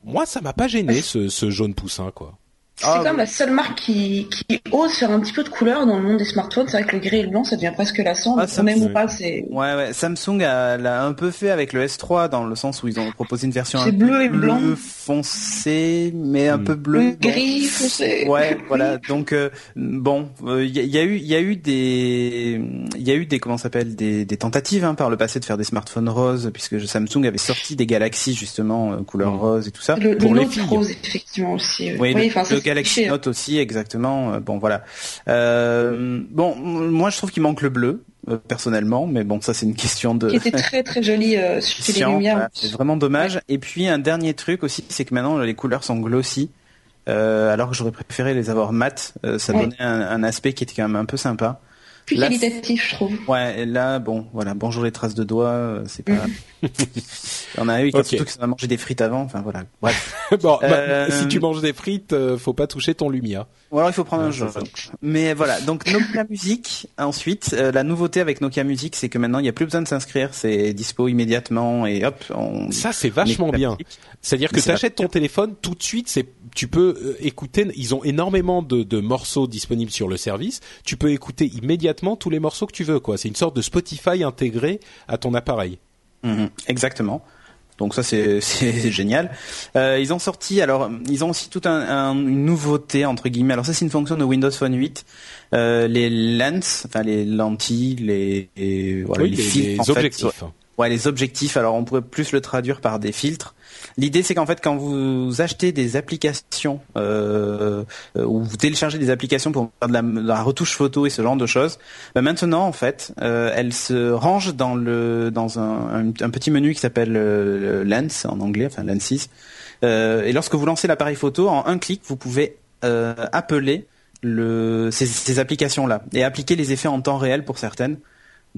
moi ça m'a pas gêné ce, ce jaune poussin quoi c'est ah, quand même la seule marque qui, qui ose faire un petit peu de couleur dans le monde des smartphones. C'est vrai que le gris et le blanc, ça devient presque lassant. Ah, même ou pas, c'est. Ouais, ouais. Samsung l'a un peu fait avec le S3 dans le sens où ils ont proposé une version un bleu et blanc. foncé, mais un hmm. peu bleu. Gris foncé. Ouais, voilà. Donc euh, bon, il euh, y, a eu, il y a eu des, il y a eu des comment s'appelle des, des tentatives hein, par le passé de faire des smartphones roses, puisque Samsung avait sorti des Galaxy justement euh, couleur hmm. rose et tout ça le, pour les filles. Rose effectivement aussi. Oui, oui Galaxy Note aussi, exactement. Euh, bon, voilà. Euh, bon, moi, je trouve qu'il manque le bleu euh, personnellement, mais bon, ça c'est une question de. Qui était très très joli euh, sur les lumières. c'est vraiment dommage. Et puis un dernier truc aussi, c'est que maintenant les couleurs sont glossy. Euh, alors que j'aurais préféré les avoir mat, ça donnait un, un, aspect qui était quand même un peu sympa plus qualitatif, je trouve. Ouais, et là, bon, voilà, bonjour les traces de doigts, euh, c'est pas. On a eu okay. surtout que ça a mangé des frites avant, enfin voilà. Bref. bon, bah, euh... si tu manges des frites, euh, faut pas toucher ton Lumia. Ou alors il faut prendre un jeu. Mais voilà, donc Nokia Music. Ensuite, euh, la nouveauté avec Nokia Music, c'est que maintenant il n'y a plus besoin de s'inscrire, c'est dispo immédiatement et hop. On... Ça c'est vachement bien. C'est-à-dire que tu achètes ton téléphone tout de suite, c'est tu peux écouter. Ils ont énormément de, de morceaux disponibles sur le service. Tu peux écouter immédiatement tous les morceaux que tu veux. quoi. C'est une sorte de Spotify intégré à ton appareil. Mhm, exactement. Donc ça c'est génial. Euh, ils ont sorti alors ils ont aussi toute un, une nouveauté entre guillemets. Alors ça c'est une fonction de Windows Phone 8. Euh, les lens, enfin les lentilles, les, les, voilà, les, les, objectifs. Ouais, les objectifs. Alors on pourrait plus le traduire par des filtres. L'idée, c'est qu'en fait, quand vous achetez des applications euh, ou vous téléchargez des applications pour faire de la, retouche photo et ce genre de choses, bah maintenant, en fait, euh, elles se rangent dans le dans un, petit menu qui s'appelle euh, Lens en anglais, enfin Lenses. Euh, et lorsque vous lancez l'appareil photo, en un clic, vous pouvez euh, appeler le, ces, ces applications-là et appliquer les effets en temps réel pour certaines.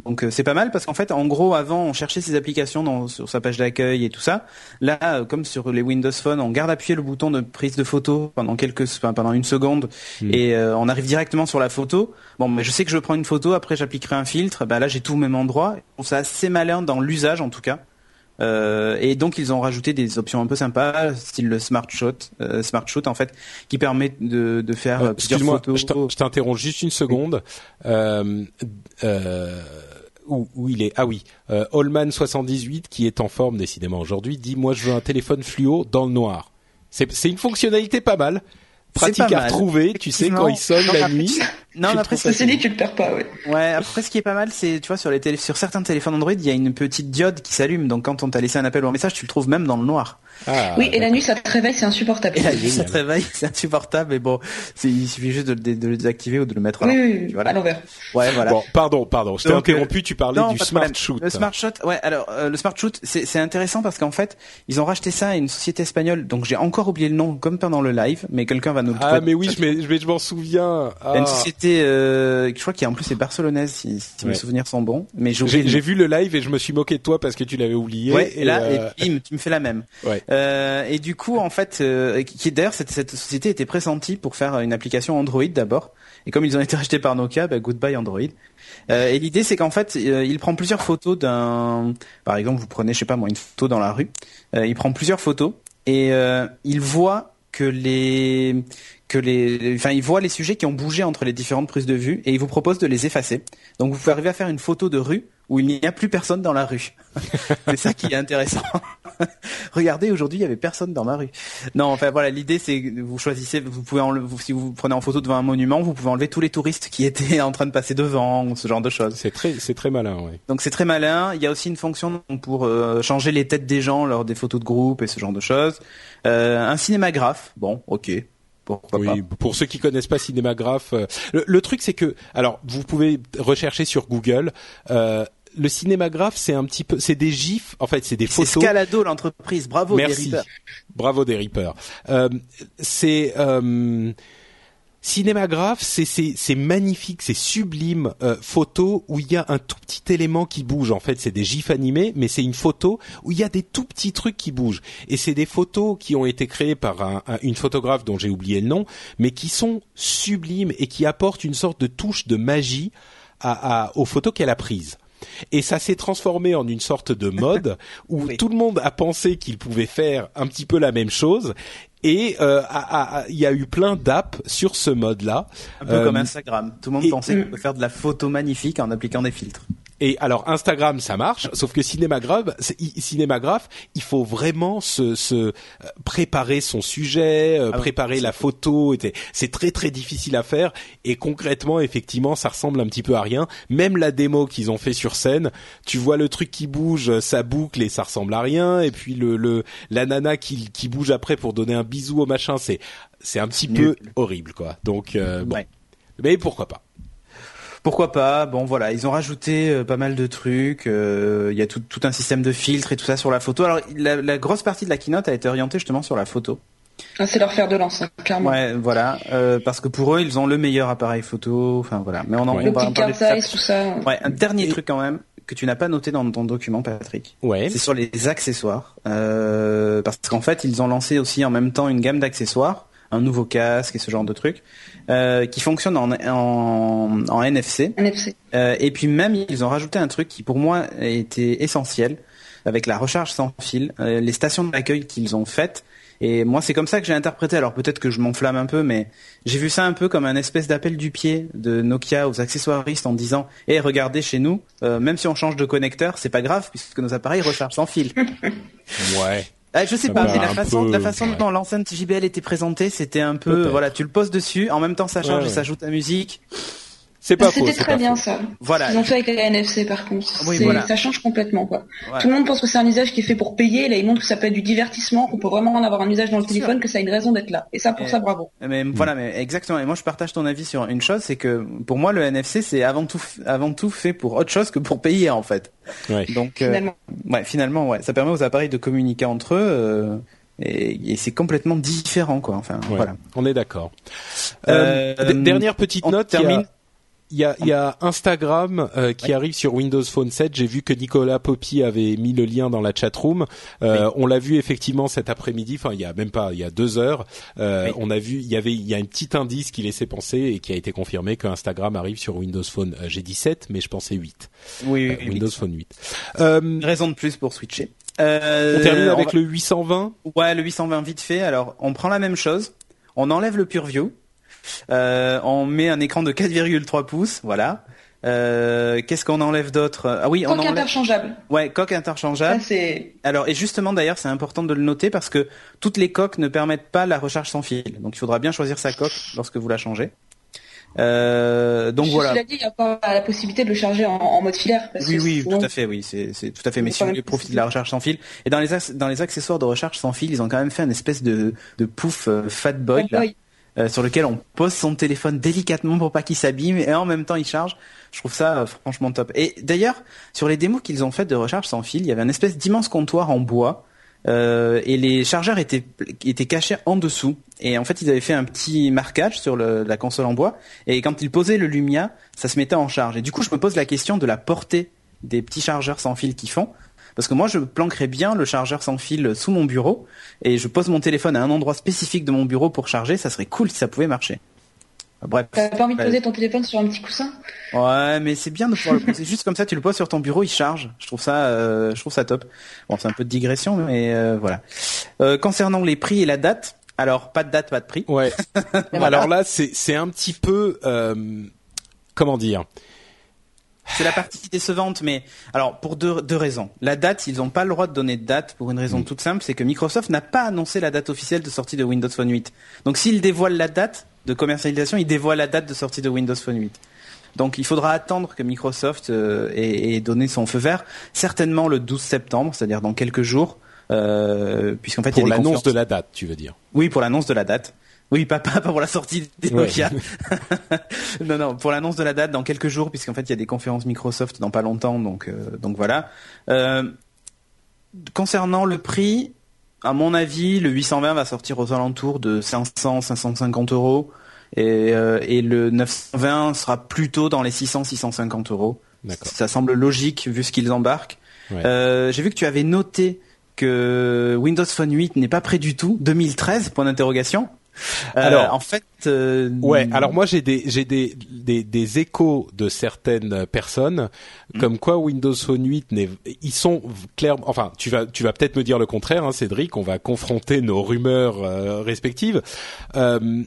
Donc euh, c'est pas mal parce qu'en fait, en gros, avant, on cherchait ces applications dans, sur sa page d'accueil et tout ça. Là, euh, comme sur les Windows Phone, on garde appuyé le bouton de prise de photo pendant quelques, enfin, pendant une seconde hmm. et euh, on arrive directement sur la photo. Bon, mais je sais que je prends une photo, après j'appliquerai un filtre. Bah là, j'ai tout au même endroit. C'est assez malin dans l'usage en tout cas. Euh, et donc ils ont rajouté des options un peu sympas, style le Smart Shot, Smart Shoot en fait, qui permet de, de faire plusieurs photos. Je t'interromps juste une seconde. Euh, où, il est? Ah oui, euh, Allman 78 qui est en forme décidément aujourd'hui dit moi je veux un téléphone fluo dans le noir. C'est une fonctionnalité pas mal pratique à retrouver, tu sais, quand il sonne la nuit. Non, mais après, c'est dit, tu le perds pas, ouais. Ouais, après, ce qui est pas mal, c'est, tu vois, sur les télé... sur certains téléphones Android, il y a une petite diode qui s'allume. Donc, quand on t'a laissé un appel ou un message, tu le trouves même dans le noir. Ah, oui, et la nuit, ça te réveille, c'est insupportable. Et la nuit, ça te réveille, c'est insupportable. Et bon, il suffit juste de, le désactiver ou de le mettre à l'envers. à l'envers. Ouais, voilà. Bon, pardon, pardon. Je t'ai interrompu, tu parlais du Smart Shoot. Le Smart Shoot, ouais, alors, euh, le Smart Shoot, c'est intéressant parce qu'en fait, ils ont racheté ça à une société espagnole, donc j'ai encore oublié le nom, comme pendant le live, mais quelqu'un va nous le Ah, mais oui, je, je m'en souviens. Ah. Une société, euh, je crois qu'il en plus c'est barcelonaise, si, si mes souvenirs sont bons. Mais j'ai vu le live et je me suis moqué de toi parce que tu l'avais oublié. Ouais, et, là, et euh, bim, tu me fais la même. Ouais. Euh, et du coup, en fait, euh, qui d'ailleurs cette, cette société était pressentie pour faire une application Android d'abord. Et comme ils ont été rachetés par Nokia, bah, goodbye Android. Euh, et l'idée, c'est qu'en fait, euh, il prend plusieurs photos d'un. Par exemple, vous prenez, je sais pas moi, une photo dans la rue. Euh, il prend plusieurs photos et il voit que les que les, enfin, il voit les sujets qui ont bougé entre les différentes prises de vue et il vous propose de les effacer. Donc, vous pouvez arriver à faire une photo de rue où il n'y a plus personne dans la rue. c'est ça qui est intéressant. Regardez, aujourd'hui, il y avait personne dans ma rue. Non, enfin voilà, l'idée c'est que vous choisissez, vous pouvez enlever, si vous prenez en photo devant un monument, vous pouvez enlever tous les touristes qui étaient en train de passer devant, ou ce genre de choses. C'est très, c'est très malin, oui. Donc c'est très malin. Il y a aussi une fonction pour euh, changer les têtes des gens lors des photos de groupe et ce genre de choses. Euh, un cinémagraphe, bon, ok, Pourquoi oui, pour ceux qui connaissent pas Cinémagraphe, euh, le, le, truc c'est que, alors vous pouvez rechercher sur Google. Euh, le cinémagraphe, c'est un petit peu, c'est des gifs. En fait, c'est des photos. C'est Scalado l'entreprise. Bravo. Merci. Des Bravo des Reapers. Euh, c'est euh, Cinémagraphe, c'est c'est magnifique, c'est sublime euh, photo où il y a un tout petit élément qui bouge. En fait, c'est des gifs animés, mais c'est une photo où il y a des tout petits trucs qui bougent. Et c'est des photos qui ont été créées par un, une photographe dont j'ai oublié le nom, mais qui sont sublimes et qui apportent une sorte de touche de magie à, à, aux photos qu'elle a prises. Et ça s'est transformé en une sorte de mode où oui. tout le monde a pensé qu'il pouvait faire un petit peu la même chose. Et euh, il y a eu plein d'apps sur ce mode-là. Un peu euh, comme Instagram. Tout le monde et, pensait qu'on pouvait faire de la photo magnifique en appliquant des filtres. Et alors Instagram ça marche, sauf que Cinémagraphe, Cinémagraphe, il faut vraiment se, se préparer son sujet, ah préparer oui, la photo. C'est très très difficile à faire. Et concrètement, effectivement, ça ressemble un petit peu à rien. Même la démo qu'ils ont fait sur scène, tu vois le truc qui bouge, ça boucle et ça ressemble à rien. Et puis le, le la nana qui, qui bouge après pour donner un bisou au machin, c'est c'est un petit Nul. peu horrible quoi. Donc euh, bon, ouais. mais pourquoi pas. Pourquoi pas Bon voilà, ils ont rajouté euh, pas mal de trucs. Il euh, y a tout, tout, un système de filtres et tout ça sur la photo. Alors la, la, grosse partie de la keynote a été orientée justement sur la photo. Ah, c'est leur fer de lance, hein, clairement. Ouais, voilà, euh, parce que pour eux, ils ont le meilleur appareil photo. Enfin voilà, mais on en, le on va parler tout ça. Ouais, un dernier et... truc quand même que tu n'as pas noté dans ton document, Patrick. Ouais. C'est sur les accessoires, euh, parce qu'en fait, ils ont lancé aussi en même temps une gamme d'accessoires, un nouveau casque et ce genre de trucs. Euh, qui fonctionne en, en, en NFC. NFC. Euh, et puis même, ils ont rajouté un truc qui pour moi était essentiel, avec la recharge sans fil, euh, les stations d'accueil qu'ils ont faites. Et moi, c'est comme ça que j'ai interprété. Alors peut-être que je m'enflamme un peu, mais j'ai vu ça un peu comme un espèce d'appel du pied de Nokia aux accessoiristes en disant "Eh, hey, regardez chez nous, euh, même si on change de connecteur, c'est pas grave puisque nos appareils rechargent sans fil." ouais. Euh, je sais pas, mais la façon, peu... la façon ouais. dont l'enceinte JBL était présentée, c'était un peu, voilà, tu le poses dessus, en même temps ça ouais, ouais. et ça ajoute la musique. C'est pas C'était très bien faux. ça. Voilà. Ils ont fait avec la NFC par contre. Oui, voilà. Ça change complètement quoi. Tout le monde pense que c'est un usage qui est fait pour payer. Là, ils montrent que ça peut être du divertissement, qu'on peut vraiment en avoir un usage dans le téléphone, sûr. que ça a une raison d'être là. Et ça, pour et, ça, bravo. Mais mmh. voilà, mais exactement. Et moi, je partage ton avis sur une chose, c'est que pour moi, le NFC, c'est avant tout, avant tout fait pour autre chose que pour payer en fait. Ouais. Donc, finalement. Euh, ouais, finalement, ouais, ça permet aux appareils de communiquer entre eux. Euh, et, et c'est complètement différent quoi enfin ouais, voilà on est d'accord euh, euh, dernière petite note termine il y a, y a Instagram euh, qui arrive sur Windows Phone 7. J'ai vu que Nicolas Poppy avait mis le lien dans la chatroom. Euh, oui. On l'a vu effectivement cet après-midi. Enfin, il y a même pas, il y a deux heures. Euh, oui. On a vu, il y avait, il y a un petit indice qui laissait penser et qui a été confirmé que Instagram arrive sur Windows Phone. Euh, J'ai dit 7, mais je pensais 8. Oui, oui Windows 8. Phone 8. Une raison de plus pour switcher. on termine avec on va... le 820. Ouais, le 820 vite fait. Alors, on prend la même chose. On enlève le PureView. Euh, on met un écran de 4,3 pouces, voilà. Euh, Qu'est-ce qu'on enlève d'autre? Ah oui, coque on enlève. interchangeable. Ouais, coque interchangeable. Ça, Alors et justement d'ailleurs, c'est important de le noter parce que toutes les coques ne permettent pas la recharge sans fil. Donc il faudra bien choisir sa coque lorsque vous la changez. Euh, donc Je voilà. Cela dit, il n'y a pas la possibilité de le charger en, en mode filaire. Parce oui, que oui, tout à fait, oui, c'est tout à fait. Mais si vous voulez profiter de la recharge sans fil, et dans les dans les accessoires de recharge sans fil, ils ont quand même fait une espèce de de pouf euh, fat boy. Là. boy euh, sur lequel on pose son téléphone délicatement pour pas qu'il s'abîme et en même temps il charge. Je trouve ça euh, franchement top. Et d'ailleurs, sur les démos qu'ils ont faites de recharge sans fil, il y avait un espèce d'immense comptoir en bois euh, et les chargeurs étaient cachés en dessous. Et en fait, ils avaient fait un petit marquage sur la console en bois et quand ils posaient le Lumia, ça se mettait en charge. Et du coup, je me pose la question de la portée des petits chargeurs sans fil qu'ils font. Parce que moi, je planquerais bien le chargeur sans fil sous mon bureau et je pose mon téléphone à un endroit spécifique de mon bureau pour charger. Ça serait cool si ça pouvait marcher. Bref. T'as pas envie de poser ton téléphone sur un petit coussin? Ouais, mais c'est bien de pouvoir le poser juste comme ça. Tu le poses sur ton bureau, il charge. Je trouve ça, euh, je trouve ça top. Bon, c'est un peu de digression, mais euh, voilà. Euh, concernant les prix et la date, alors pas de date, pas de prix. Ouais. voilà. Alors là, c'est c'est un petit peu, euh, comment dire? C'est la partie décevante, mais alors pour deux, deux raisons. La date, ils n'ont pas le droit de donner de date pour une raison mmh. toute simple, c'est que Microsoft n'a pas annoncé la date officielle de sortie de Windows Phone 8. Donc s'ils dévoilent la date de commercialisation, ils dévoilent la date de sortie de Windows Phone 8. Donc il faudra attendre que Microsoft euh, ait, ait, donné son feu vert, certainement le 12 septembre, c'est-à-dire dans quelques jours, euh, puisqu'en fait pour l'annonce de la date, tu veux dire? Oui, pour l'annonce de la date. Oui, pas, pas, pour la sortie des Ouais. Nokia. non, non, pour l'annonce de la date dans quelques jours, puisqu'en fait il y a des conférences Microsoft dans pas longtemps, donc euh, donc voilà. Euh, concernant le prix, à mon avis, le 820 va sortir aux alentours de 500, 550 euros, et, euh, et le 920 sera plutôt dans les 600, 650 euros. D'accord. Ça semble logique vu ce qu'ils embarquent. Ouais. Euh, J'ai vu que tu avais noté que Windows Phone 8 n'est pas prêt du tout. 2013 point d'interrogation. Euh, Alors, en fait, euh, Ouais, alors moi j'ai des j'ai des, des des échos de certaines personnes comme quoi Windows Phone 8 n'est ils sont clairement enfin tu vas tu vas peut-être me dire le contraire hein, Cédric, on va confronter nos rumeurs euh, respectives. Euh,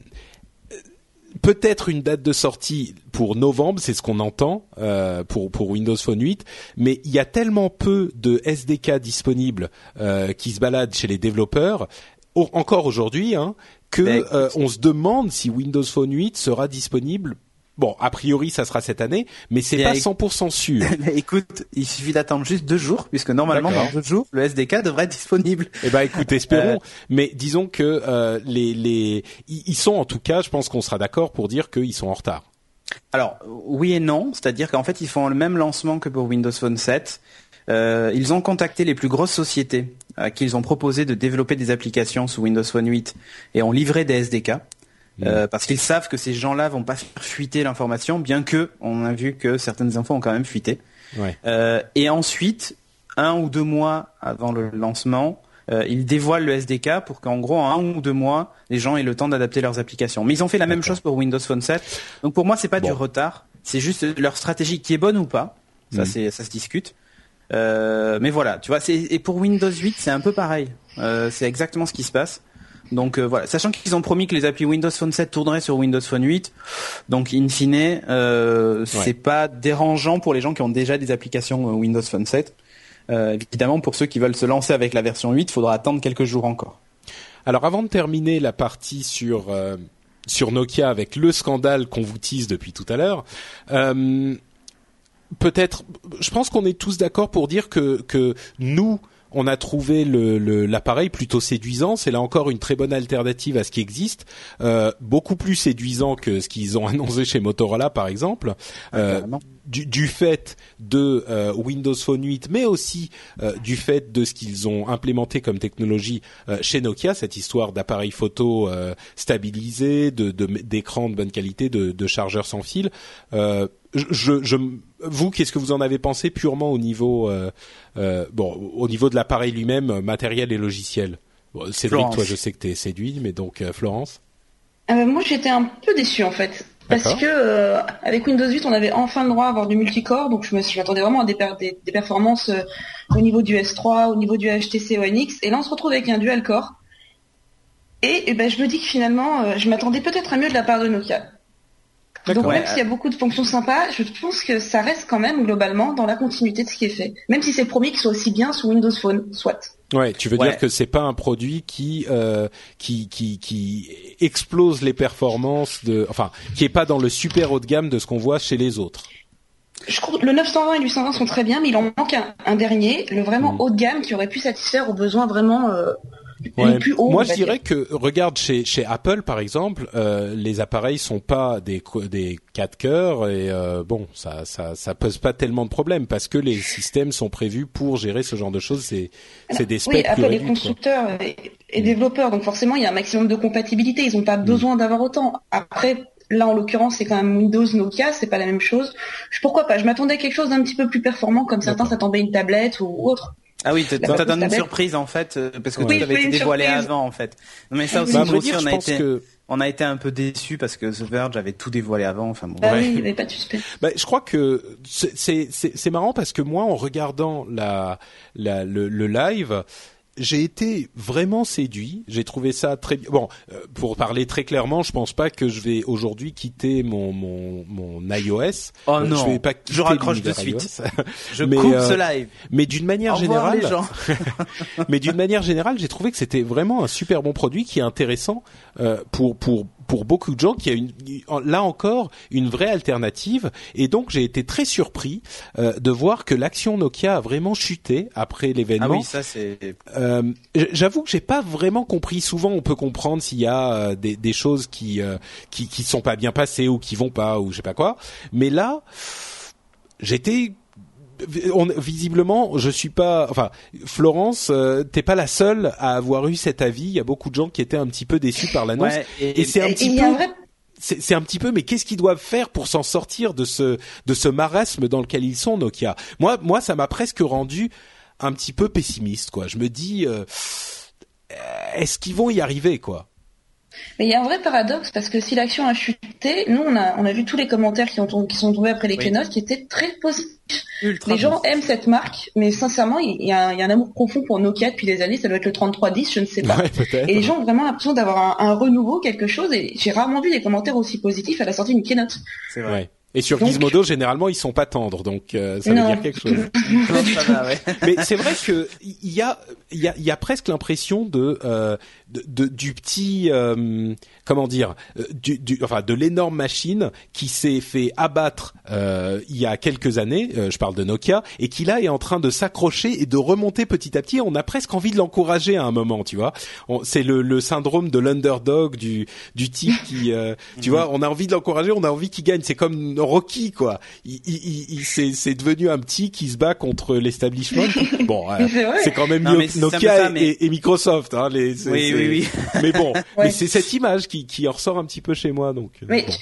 Peut-être une date de sortie pour novembre, c'est ce qu'on entend euh, pour pour Windows Phone 8, mais il y a tellement peu de SDK disponibles euh, qui se baladent chez les développeurs, au- encore aujourd'hui, hein, que Mais euh, on se demande si Windows Phone 8 sera disponible. Bon, a priori, ça sera cette année, mais c'est pas éc- 100% sûr. Écoute, il suffit d'attendre juste deux jours, puisque normalement dans deux jours, le SDK devrait être disponible. Eh ben, écoute, espérons. Euh. Mais disons que euh, les les ils ils sont en tout cas, je pense qu'on sera d'accord pour dire qu'ils sont en retard. Alors oui et non, c'est-à-dire qu'en fait ils font le même lancement que pour Windows Phone 7. Euh, ils ont contacté les plus grosses sociétés à qui ils ont proposé de développer des applications sous Windows Phone 8 et ont livré des SDK. Euh, parce qu'ils savent que ces gens-là vont pas faire fuiter l'information, bien que on a vu que certaines infos ont quand même fuité. Ouais. Euh, et ensuite, un ou deux mois avant le lancement, euh, ils dévoilent le SDK pour qu'en gros, en un ou deux mois, les gens aient le temps d'adapter leurs applications. Mais ils ont fait la même chose pour Windows Phone 7. Donc pour moi, c'est pas du retard. C'est juste leur stratégie qui est bonne ou pas. Ça, Mhm. c'est, ça se discute. Euh, mais voilà, tu vois, et pour Windows 8, c'est un peu pareil. Euh, c'est exactement ce qui se passe. Donc euh, voilà, sachant qu'ils ont promis que les applis Windows Phone 7 tourneraient sur Windows Phone 8, donc in fine, euh, c'est pas dérangeant pour les gens qui ont déjà des applications euh, Windows Phone 7. Euh, évidemment, pour ceux qui veulent se lancer avec la version 8, il faudra attendre quelques jours encore. Alors avant de terminer la partie sur euh, sur Nokia avec le scandale qu'on vous tease depuis tout à l'heure, euh, peut-être, je pense qu'on est tous d'accord pour dire que que nous on a trouvé le- le- l'appareil plutôt séduisant. C'est là encore une très bonne alternative à ce qui existe, euh, beaucoup plus séduisant que ce qu'ils ont annoncé chez Motorola, par exemple. Euh, Carrément. Du, du fait de euh, Windows Phone 8, mais aussi euh, du fait de ce qu'ils ont implémenté comme technologie euh, chez Nokia, cette histoire d'appareil photo euh, stabilisé, de de- d'écran de, bonne qualité, de, de chargeur sans fil. Euh, je, je, vous, qu'est-ce que vous en avez pensé purement au niveau, euh, euh, bon, au niveau de l'appareil lui-même, matériel et logiciel? Bon, Cédric, Florence. toi, je sais que t'es séduit, mais donc euh, Florence? Euh, moi, j'étais un peu déçue en fait. Parce que euh, avec Windows 8, on avait enfin le droit à avoir du multicore, donc je m'attendais vraiment à des, des, des performances euh, au niveau du S3, au niveau du HTC One X, et là on se retrouve avec un dual core. Et, eh ben, je me dis que finalement, euh, je m'attendais peut-être à mieux de la part de Nokia. Donc Ouais, même s'il y a beaucoup de fonctions sympas, je pense que ça reste quand même globalement dans la continuité de ce qui est fait. Même si c'est promis qu'il soit aussi bien sous Windows Phone, soit. Ouais, tu veux Ouais. dire que c'est pas un produit qui euh, qui qui qui explose les performances de, enfin, qui est pas dans le super haut de gamme de ce qu'on voit chez les autres. Je trouve que le 920 et le 820 sont très bien, mais il en manque un, un dernier, le vraiment Mm. haut de gamme qui aurait pu satisfaire aux besoins vraiment euh, Ouais. plus. Moi, je dirais que regarde chez chez Apple par exemple, euh, les appareils sont pas des des 4 cœurs et euh, bon, ça ça ça pose pas tellement de problèmes parce que les systèmes sont prévus pour gérer ce genre de choses. C'est c'est des specs Oui, Apple est constructeur et, et développeur, donc forcément il y a un maximum de compatibilité. Ils n'ont Mm. pas besoin d'avoir autant. Après, là en l'occurrence, c'est quand même Windows, Nokia, c'est pas la même chose. Je- Pourquoi pas? Je m'attendais à quelque chose d'un petit peu plus performant, comme certains s'attendaient à une tablette ou autre. Ah oui, t- La ça petite donne une surprise en fait, euh, parce que Oui, avait oui, été dévoilé surprise. avant en fait. Non, mais ça aussi, Bah, nous aussi, dire, on a été, que on a été un peu déçus parce que The Verge avait tout dévoilé avant. Enfin bon. Bah Ouais. oui, il n'y avait pas de suspense. Bah, je crois que c'est- c'est c'est c'est marrant parce que moi, en regardant la, la le, le live, j'ai été vraiment séduit. J'ai trouvé ça très bien. Bon, euh, pour parler très clairement, je pense pas que je vais aujourd'hui quitter mon mon mon iOS. Oh Euh, non, je vais pas quitter je raccroche de suite. iOS. Je Mais, coupe euh, ce live. Mais d'une manière revoir générale, mais d'une manière générale, j'ai trouvé que c'était vraiment un super bon produit qui est intéressant euh, pour pour pour beaucoup de gens qu'il y a une, là encore une vraie alternative. Et donc j'ai été très surpris euh, de voir que l'action Nokia a vraiment chuté après l'événement. Ah oui, ça c'est. Euh, J'avoue que j'ai pas vraiment compris. Souvent, on peut comprendre s'il y a euh, des, des, choses qui, qui qui sont pas bien passées ou qui vont pas ou je sais pas quoi. Mais là, j'étais on, visiblement, je suis pas. Enfin, Florence, euh, t'es pas la seule à avoir eu cet avis. Il y a beaucoup de gens qui étaient un petit peu déçus par l'annonce. Ouais, et, et- c'est un Et petit peu. vrai c'est un petit peu, mais qu'est-ce qu'ils doivent faire pour s'en sortir de ce de ce marasme dans lequel ils sont, Nokia? Moi, moi, ça m'a presque rendu un petit peu pessimiste, quoi. Je me dis, euh, est-ce qu'ils vont y arriver, quoi? Mais il y a un vrai paradoxe parce que si l'action a chuté, nous on a on a vu tous les commentaires qui ont qui sont tombés après les Oui. keynotes qui étaient très positifs. Ultra Les gens aiment cette marque, mais sincèrement il y a, un- il y a un amour profond pour Nokia depuis des années. Ça doit être le 3310, je ne sais pas. Ouais, peut-être. Et les gens ont vraiment l'impression d'avoir un, un renouveau, quelque chose. Et j'ai rarement vu des commentaires aussi positifs à la sortie d'une keynote. C'est vrai. Ouais. Et sur Donc- Gizmodo, généralement, ils sont pas tendres, donc euh, ça veut dire quelque chose. Non, ça va, ouais. Mais c'est vrai que il y a il y a, il y a presque l'impression de, euh, de, de- du petit euh, comment dire euh, du, du enfin de l'énorme machine qui s'est fait abattre euh, il y a quelques années. euh, je parle de Nokia et qui là est en train de s'accrocher et de remonter petit à petit. On a presque envie de l'encourager à un moment, tu vois. C'est le, le syndrome de l'underdog du du type qui euh, tu vois. On a envie de l'encourager, on a envie qu'il gagne. C'est comme Rocky quoi. Il, il, il, il- c'est c'est devenu un petit qui se bat contre l'establishment. Bon, euh, c'est quand même Non, mieux Nokia ça, et- mais- et, et Microsoft. Hein, les, Oui, oui, oui. Mais bon, Ouais. mais c'est cette image qui, qui en ressort un petit peu chez moi. Donc, euh, Mais bon.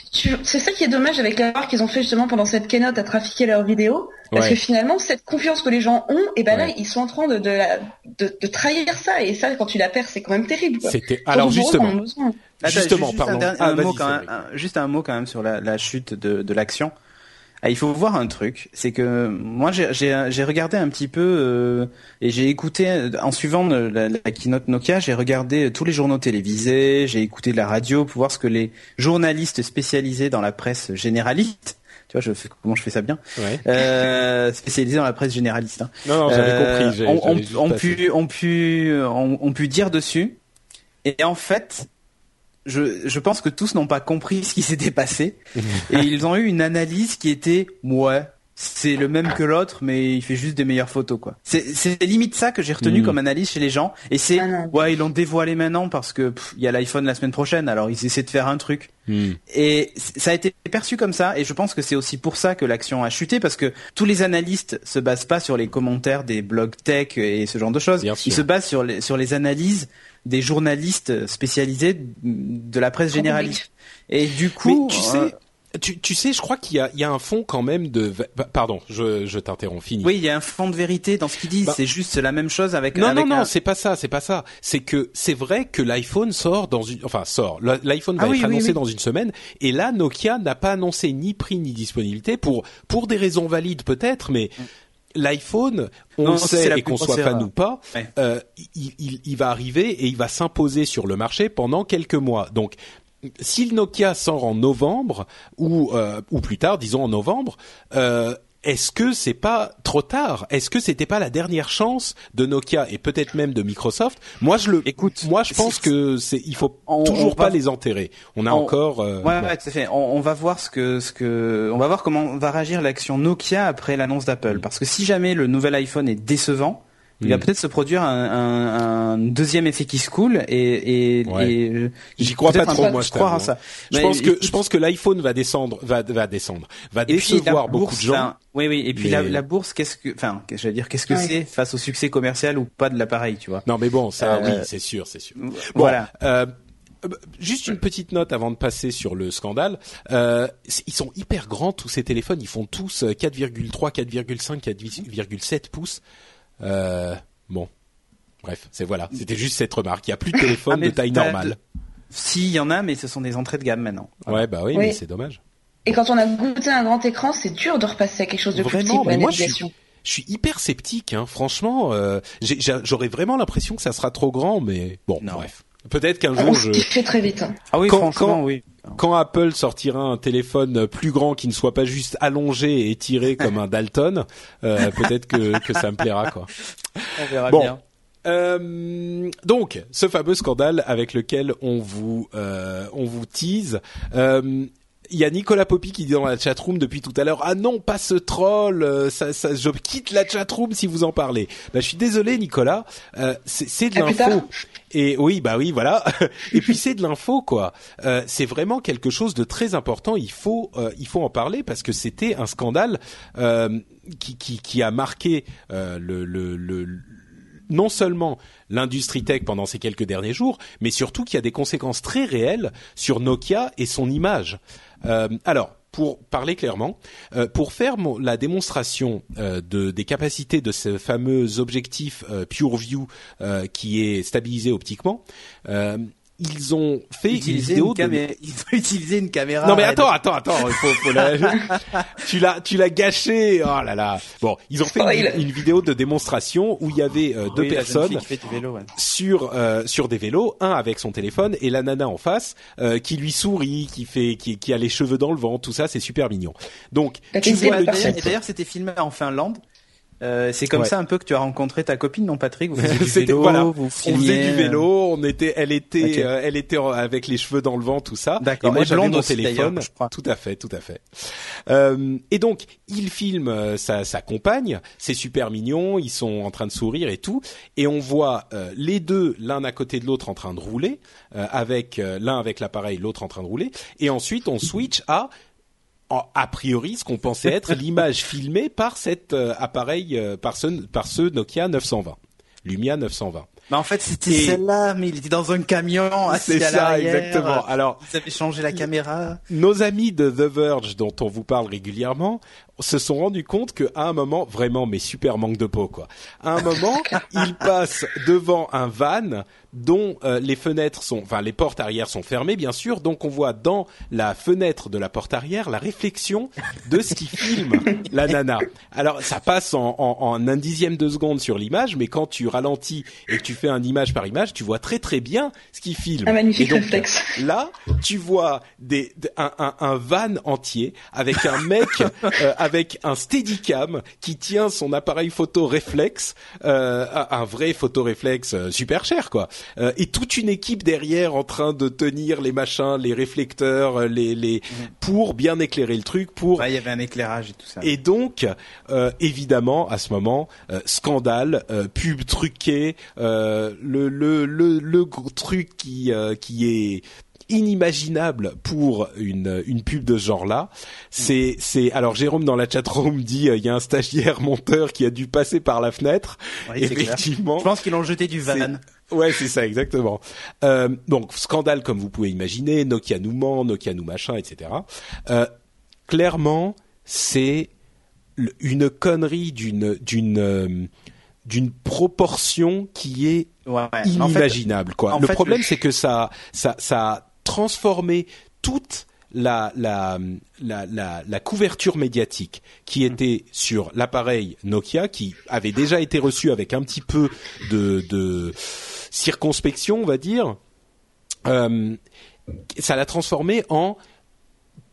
c'est ça qui est dommage avec l'erreur qu'ils ont fait justement pendant cette keynote à trafiquer leurs vidéos. Parce Ouais. que finalement, cette confiance que les gens ont, et ben Ouais. là, ils sont en train de, de, la- de, de trahir ça. Et ça, quand tu la perds, c'est quand même terrible. quoi. c'était alors justement. Attends, Justement, juste pardon. Un, dernier- Ah, un mot quand même, un- juste un mot quand même sur la, la chute de, de l'action. Ah, il faut voir un truc, c'est que moi j'ai- regardé un petit peu euh, et j'ai écouté euh, en suivant le- la, la keynote Nokia, j'ai regardé tous les journaux télévisés, j'ai écouté de la radio pour voir ce que les journalistes spécialisés dans la presse généraliste, tu vois, je fais comment je fais ça bien, Ouais. euh, spécialisés dans la presse généraliste. hein, Non, non, j'avais euh, compris. passé. pu, ont pu, ont, ont pu dire dessus. Et en fait, je, je pense que tous n'ont pas compris ce qui s'était passé. et ils ont eu une analyse qui était, ouais, c'est le même que l'autre, mais il fait juste des meilleures photos, quoi. C'est, c'est limite ça que j'ai retenu Mhm. comme analyse chez les gens. Et c'est, Ah ouais, ils l'ont dévoilé maintenant parce que il y a l'iPhone la semaine prochaine, alors ils essaient de faire un truc. Hmm. Et ça a été perçu comme ça, et je pense que c'est aussi pour ça que l'action a chuté, parce que tous les analystes se basent pas sur les commentaires des blogs tech et ce genre de choses. Bien Ils se basent sur les, sur les analyses des journalistes spécialisés de la presse généraliste. Et du coup, Mais tu euh, sais, tu, tu sais, je crois qu'il y a, il y a un fond quand même de. va- Pardon, je, je t'interromps. Fini. oui, il y a un fond de vérité dans ce qu'ils disent. Bah- c'est juste la même chose avec. Non, avec non, non, un- c'est pas ça, c'est pas ça. C'est que c'est vrai que l'iPhone sort dans une, enfin sort. L'iPhone va Ah oui, être oui, annoncé oui. dans une semaine, et là Nokia n'a pas annoncé ni prix ni disponibilité pour pour des raisons valides peut-être, mais l'iPhone, on Non, le c'est sait et qu'on soit fan ou pas, Ouais. euh, il, il, il va arriver et il va s'imposer sur le marché pendant quelques mois. Donc si le Nokia sort en novembre ou euh, ou plus tard, disons en novembre, euh, est-ce que c'est pas trop tard? Est-ce que c'était pas la dernière chance de Nokia et peut-être même de Microsoft? Moi, je le. Écoute, moi, je pense que c'est. Il faut On- toujours on pas va- les enterrer. On a on- encore. euh, Ouais, bon. ouais, tout à fait. On va voir ce que, ce que, on va voir comment va réagir l'action Nokia après l'annonce d'Apple. Parce que si jamais le nouvel iPhone est décevant, il va peut-être se produire un, un- un deuxième effet qui se coule et, et, Ouais. et J'y crois pas trop, moi, je à ça. Je Mais pense que je pense que l'iPhone va descendre, va va descendre, va et puis, décevoir beaucoup bourse, de gens. enfin, oui, oui. Et puis la, mais- la bourse, qu'est-ce que, enfin, j'allais dire, qu'est-ce que Ouais. c'est face au succès commercial ou pas de l'appareil, tu vois? Non, mais bon, ça, Euh, oui, c'est sûr, c'est sûr. Bon, Voilà. euh, euh, juste une petite note avant de passer sur le scandale. Euh, ils sont hyper grands tous ces téléphones. Ils font tous euh, 4,3, 4,5, 4,7 pouces. Euh, bon, bref, c'est voilà. C'était juste cette remarque. Il y a plus de téléphone Ah, de taille normale. Si, il y en a, mais ce sont des entrées de gamme maintenant. Ouais, bah oui, Oui. mais c'est dommage. Et quand on a goûté un grand écran, c'est dur de repasser à quelque chose de plus petit Vraiment, pour la mais moi je suis, navigation. je suis hyper sceptique. Hein. Franchement, euh, j'aurais vraiment l'impression que ça sera trop grand, mais bon, Non. bref. Peut-être qu'un On jour se je, fait très vite. hein. Ah oui, Quand- franchement, quand- oui. Quand Apple sortira un téléphone plus grand qui ne soit pas juste allongé et tiré comme un Dalton, euh, peut-être que, que ça me plaira quoi. On verra Bon. bien. Euh, donc, ce fameux scandale avec lequel on vous euh, on vous tease. Euh, il y a Nicolas Poppy qui dit dans la chatroom depuis tout à l'heure ah non pas ce troll ça, ça, je quitte la chatroom si vous en parlez bah je suis désolé Nicolas euh, c'est de plus l'info. Et oui bah oui voilà. Et puis c'est de l'info quoi. Euh, c'est vraiment quelque chose de très important. Il faut euh, il faut en parler parce que c'était un scandale euh, qui, qui qui a marqué euh, le, le, le non seulement l'industrie tech pendant ces quelques derniers jours, mais surtout qui a des conséquences très réelles sur Nokia et son image. Euh, alors, pour parler clairement, euh, pour faire mon- la démonstration euh, de, des capacités de ce fameux objectif euh, PureView euh, qui est stabilisé optiquement, ils ont fait une vidéo une de caméra. Il faut utiliser une caméra. non mais attends, attends, attends, il faut, faut la- tu l'as, tu l'as gâché. Oh là là. Bon, ils ont fait Spoil. une, une vidéo de démonstration où il y avait euh, deux Oui, personnes vélo. ouais. sur euh, sur des vélos, un avec son téléphone et la nana en face euh, qui lui sourit, qui fait, qui, qui a les cheveux dans le vent, tout ça, c'est super mignon. Donc tu vois le type. Et d'ailleurs, c'était filmé en Finlande. Euh, c'est comme Ouais. ça un peu que tu as rencontré ta copine, non Patrick? Vous faisiez du vélo, voilà. vous On filmiez, faisait du euh, vélo, on était, elle était, euh, elle était avec les cheveux dans le vent, tout ça. D'accord. Et moi j'avais mon téléphone. je crois. Tout à fait, tout à fait. Euh, et donc il filme euh, sa, sa compagne, c'est super mignon, ils sont en train de sourire et tout, et on voit euh, les deux l'un à côté de l'autre en train de rouler, euh, avec euh, l'un avec l'appareil, l'autre en train de rouler, et ensuite on switch à a priori ce qu'on pensait être l'image filmée par cet euh, appareil, euh, par ce par ce Nokia 920, Lumia 920. Mais en fait, c'était Et- celle-là, mais il était dans un camion, assis C'est à ça, exactement. Alors, Ils avaient changé la caméra. nos amis de The Verge, dont on vous parle régulièrement, se sont rendus compte qu'à un moment, vraiment, mais super manque de peau, quoi. À un moment, ils passent devant un van dont euh, les fenêtres sont, enfin, les portes arrière sont fermées, bien sûr. Donc, on voit dans la fenêtre de la porte arrière la réflexion de ce qui filme la nana. Alors, ça passe en, en, en un dixième de seconde sur l'image, mais quand tu ralentis et que tu fais un image par image, tu vois très très bien ce qui filme. Un magnifique Et donc, réflexe. Là, tu vois des, un, un, un van entier avec un mec euh, avec un Steadicam qui tient son appareil photo réflexe, euh, un un vrai photo réflexe euh, super cher quoi, Euh, et toute une équipe derrière en train de tenir les machins, les réflecteurs, euh, les les pour bien éclairer le truc, pour il y avait un éclairage et tout ça. et donc, euh, évidemment, à ce moment, euh, scandale, euh, pub truquée, euh, le, le, le, le truc qui, euh, qui est inimaginable pour une, une pub de ce genre-là. C'est, c'est. Alors Jérôme dans la chatroom dit, euh, il y a un stagiaire monteur qui a dû passer par la fenêtre. Oui. Effectivement. Je pense qu'ils l'ont jeté du van. Ouais, c'est ça, exactement. Euh, donc, scandale comme vous pouvez imaginer, Nokia nous ment, Nokia nous machin, etc. Euh, clairement, c'est une connerie d'une d'une euh, d'une proportion qui est Ouais. En fait, inimaginable. quoi. en Le fait, problème, le- c'est que ça ça ça a transformé toute la, la, la, la, couverture médiatique qui Mm. était sur l'appareil Nokia, qui avait déjà été reçu avec un petit peu de, de circonspection, on va dire, euh, ça l'a transformé en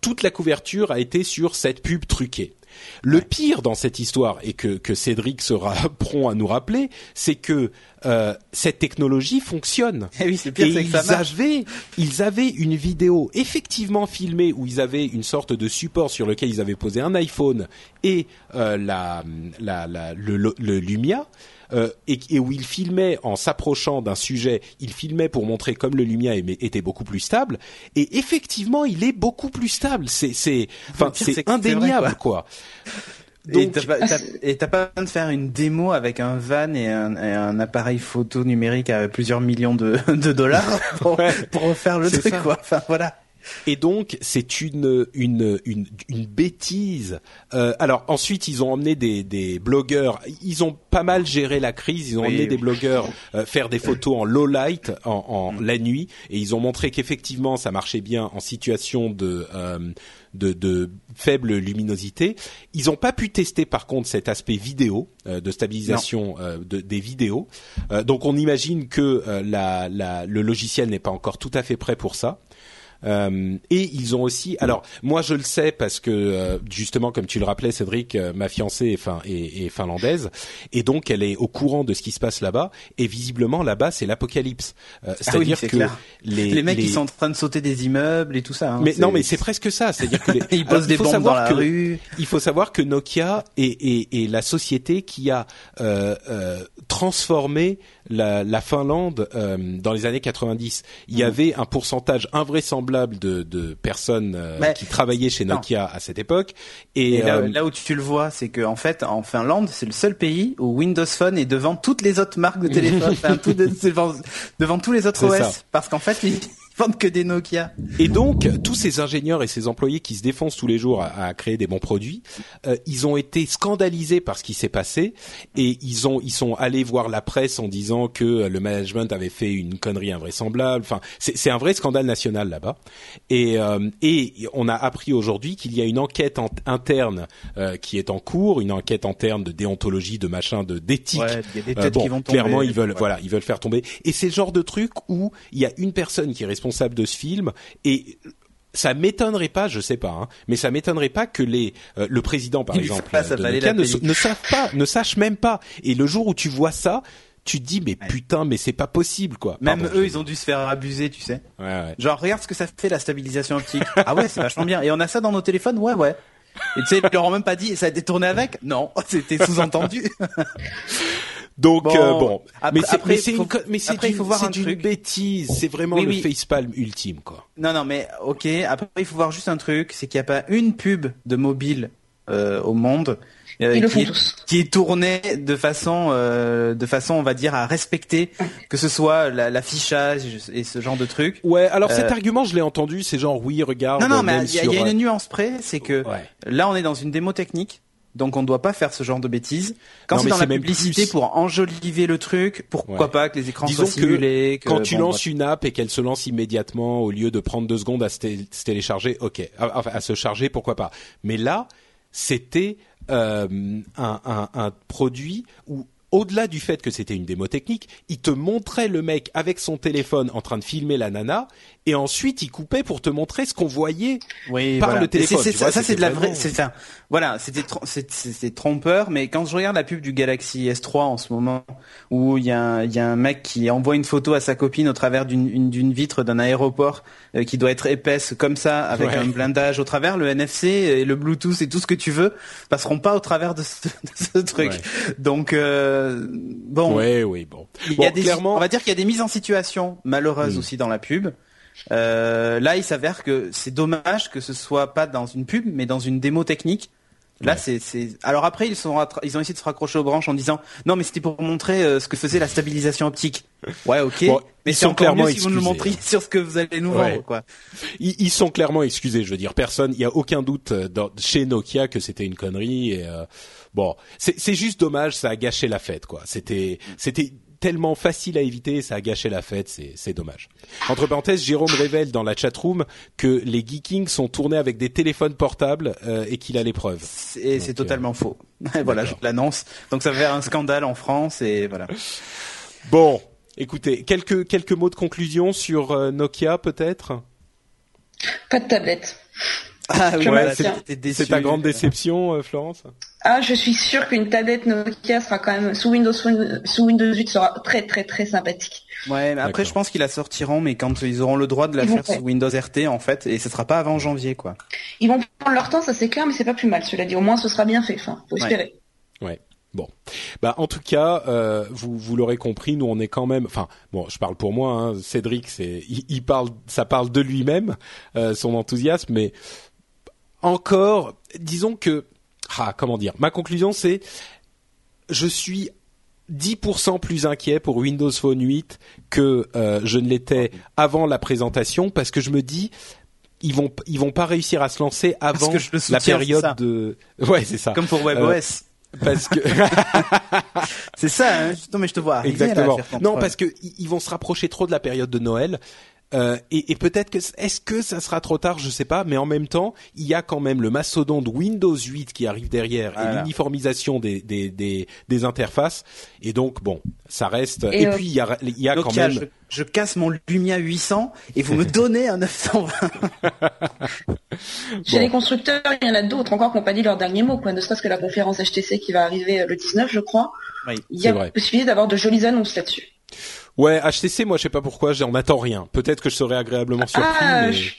toute la couverture a été sur cette pub truquée. Le pire dans cette histoire, et que, que Cédric sera prompt à nous rappeler, c'est que euh, cette technologie fonctionne. Eh oui, pire, Et c'est que ça ils avaient, ils avaient une vidéo effectivement filmée où ils avaient une sorte de support sur lequel ils avaient posé un iPhone et euh, la, la, la- le, le- le Lumia. euh, et, et où ils filmaient en s'approchant d'un sujet, ils filmaient pour montrer comme le Lumia était beaucoup plus stable. Et effectivement, il est beaucoup plus stable. C'est, c'est, enfin, c'est indéniable, quoi. Et Donc, et t'as pas besoin de faire une démo avec un van et un, et un appareil photo numérique à plusieurs millions de, de dollars pour, Ouais. pour refaire le truc, ça. quoi. Enfin, voilà. Et donc c'est une une une une bêtise. Euh, alors ensuite ils ont emmené des des blogueurs. Ils ont pas mal géré la crise. Ils ont Oui, emmené oui. des blogueurs euh, faire des photos en low light en, en la nuit et ils ont montré qu'effectivement ça marchait bien en situation de euh, de, de faible luminosité. Ils n'ont pas pu tester par contre cet aspect vidéo euh, de stabilisation euh, de, des vidéos. Euh, donc on imagine que euh, la, la, le logiciel n'est pas encore tout à fait prêt pour ça. Euh, et ils ont aussi, alors moi je le sais parce que euh, justement comme tu le rappelais Cédric, euh, ma fiancée est, fin, est, est, finlandaise et donc elle est au courant de ce qui se passe là-bas et visiblement là-bas c'est l'apocalypse. Euh, C'est-à-dire ah oui, que les, les mecs les... ils sont en train de sauter des immeubles et tout ça. Hein, mais non mais c'est presque ça, c'est-à-dire que les... ils posent des bombes dans la que, rue. Il faut savoir que Nokia est, est, est la société qui a transformé la, la Finlande dans les années 90. Il y mmh. avait un pourcentage invraisemblable de, de personnes euh, qui travaillaient chez Nokia non. à cette époque. Et, et là, euh, là, où tu le vois, c'est que en fait, en Finlande, c'est le seul pays où Windows Phone est devant toutes les autres marques de téléphone, enfin, tout de, devant, devant, tous les autres OS, ça. parce qu'en fait, ils, vendent que des Nokia. Et donc, tous ces ingénieurs et ces employés qui se défoncent tous les jours à, à créer des bons produits, euh, ils ont été scandalisés par ce qui s'est passé et ils ont ils sont allés voir la presse en disant que le management avait fait une connerie invraisemblable. Enfin, c'est un vrai scandale national là-bas. Et euh, et on a appris aujourd'hui qu'il y a une enquête en, interne euh, qui est en cours, une enquête interne de déontologie, de machin, de d'éthique. Ouais, il y a des têtes bon, qui vont tomber. Clairement, ils veulent ouais. voilà, ils veulent faire tomber. Et c'est le genre de truc où il y a une personne qui est responsable responsable de ce film et ça m'étonnerait pas, je sais pas, hein, mais ça m'étonnerait pas que les euh, le président par Il exemple pas, de Nokia ne, ne savent pas, ne sache même pas. Et le jour où tu vois ça, tu te dis mais ouais. putain mais c'est pas possible quoi. Même Pardon, eux je... ils ont dû se faire abuser tu sais. Ouais, ouais. Genre regarde ce que ça fait la stabilisation optique. ah ouais c'est vachement bien. Et on a ça dans nos téléphones? Ouais ouais. Et tu sais ils leur ont même pas dit ça a été tourné avec? Non c'était sous-entendu. Donc bon, euh, bon. Après, mais c'est après, mais faut, mais c'est après, il faut voir un une truc. bêtise, c'est vraiment Oui, le oui. facepalm ultime quoi. Non non mais ok après il faut voir juste un truc c'est qu'il n'y a pas une pub de mobile euh, au monde euh, qui, est tournée de façon euh, de façon on va dire à respecter que ce soit la- l'affichage et ce genre de trucs. Ouais, alors cet Euh, argument je l'ai entendu, c'est genre oui, regarde. Non non mais il y, a- y a euh, une nuance près c'est que Ouais. là on est dans une démo technique. Donc on ne doit pas faire ce genre de bêtises. Quand c'est dans la publicité plus. pour enjoliver le truc, pourquoi Ouais. pas que les écrans Disons soient simulés que- quand tu bon, lances une app et qu'elle se lance immédiatement au lieu de prendre deux secondes à se, té- se télécharger, ok, à, enfin, à se charger, pourquoi pas. Mais là, c'était euh, un, un, un produit où au-delà du fait que c'était une démo technique, il te montrait le mec avec son téléphone en train de filmer la nana, et ensuite il coupait pour te montrer ce qu'on voyait oui, par voilà. le téléphone. C'est- ça, c'est de la vraie. C'est enfin, voilà, c'était trompeur. Mais quand je regarde la pub du Galaxy S3 en ce moment, où il y a un, il y a un mec qui envoie une photo à sa copine au travers d'une une- d'une vitre d'un aéroport euh, qui doit être épaisse comme ça, avec Ouais. un blindage au travers, le NFC et le Bluetooth et tout ce que tu veux passeront pas au travers de ce, de ce truc. Ouais. Donc euh, bon, Ouais, oui, bon. il y Bon, a des, clairement, on va dire qu'il y a des mises en situation malheureuses Mm. aussi dans la pub. Euh, là, il s'avère que c'est dommage que ce soit pas dans une pub, mais dans une démo technique. Là, Ouais. c'est. Alors après, ils sont, ils ont essayé de se raccrocher aux branches en disant non, mais c'était pour montrer euh, ce que faisait la stabilisation optique. Ouais, ok. Bon, mais ils c'est sont encore clairement mieux si vous nous excusés, montriez sur ce que vous allez nous Ouais. vendre, quoi. ils, ils sont clairement excusés. Je veux dire, personne, il y a aucun doute euh, dans, chez Nokia que c'était une connerie. Et euh, bon, c'est c'est juste dommage, ça a gâché la fête, quoi. C'était c'était tellement facile à éviter, ça a gâché la fête, c'est dommage. Entre parenthèses, Jérôme révèle dans la chatroom que les Geekings sont tournés avec des téléphones portables euh, et qu'il a les preuves. Et c'est totalement faux. voilà, je l'annonce. Donc ça va faire un scandale en France et voilà. Bon, écoutez, quelques quelques mots de conclusion sur euh, Nokia peut-être? Pas de tablette. Ah oui, voilà, déçu. C'est ta grande déception, euh, Florence? Ah, je suis sûre qu'une tablette Nokia sera quand même sous Windows sous Windows 8 sera très très très sympathique. Ouais, mais après je pense qu'ils la sortiront, mais quand ils auront le droit de la Ils faire faire. sous Windows RT en fait, et ce sera pas avant janvier quoi. Ils vont prendre leur temps, ça c'est clair, mais c'est pas plus mal. Cela dit, au moins ce sera bien fait. Enfin, faut Ouais. espérer. Ouais. Bon, bah en tout cas, euh, vous vous l'aurez compris, nous on est quand même. Enfin, bon, je parle pour moi. Hein, Cédric, c'est il, il parle, ça parle de lui-même, euh, son enthousiasme, mais encore, disons que, ah, comment dire, ma conclusion c'est, je suis 10% plus inquiet pour Windows Phone 8 que euh, je ne l'étais avant la présentation parce que je me dis ils vont ils vont pas réussir à se lancer avant la période de ouais c'est ça Comme pour Euh, WebOS. parce que C'est ça, hein. non mais je te vois là, Exactement. Non, parce que ils vont se rapprocher trop de la période de Noël. Euh, et, et peut-être que est-ce que ça sera trop tard, je sais pas, mais en même temps, il y a quand même le mastodonte Windows 8 qui arrive derrière et l'uniformisation des, des, des, des interfaces. Et donc bon, ça reste. Et, Et, euh, puis il y a, il y a quand même. je, je casse mon Lumia 800 et vous me donnez un 920. Chez Bon. les constructeurs, il y en a d'autres encore qui n'ont pas dit leur dernier mot, quoi. Ne serait-ce que la conférence HTC qui va arriver euh, le 19, je crois. Oui, Il y a possibilité d'avoir de jolies annonces là-dessus. Ouais, HTC, moi je sais pas pourquoi, j'en attends rien. Peut-être que je serai agréablement surpris. Ah, mais... je-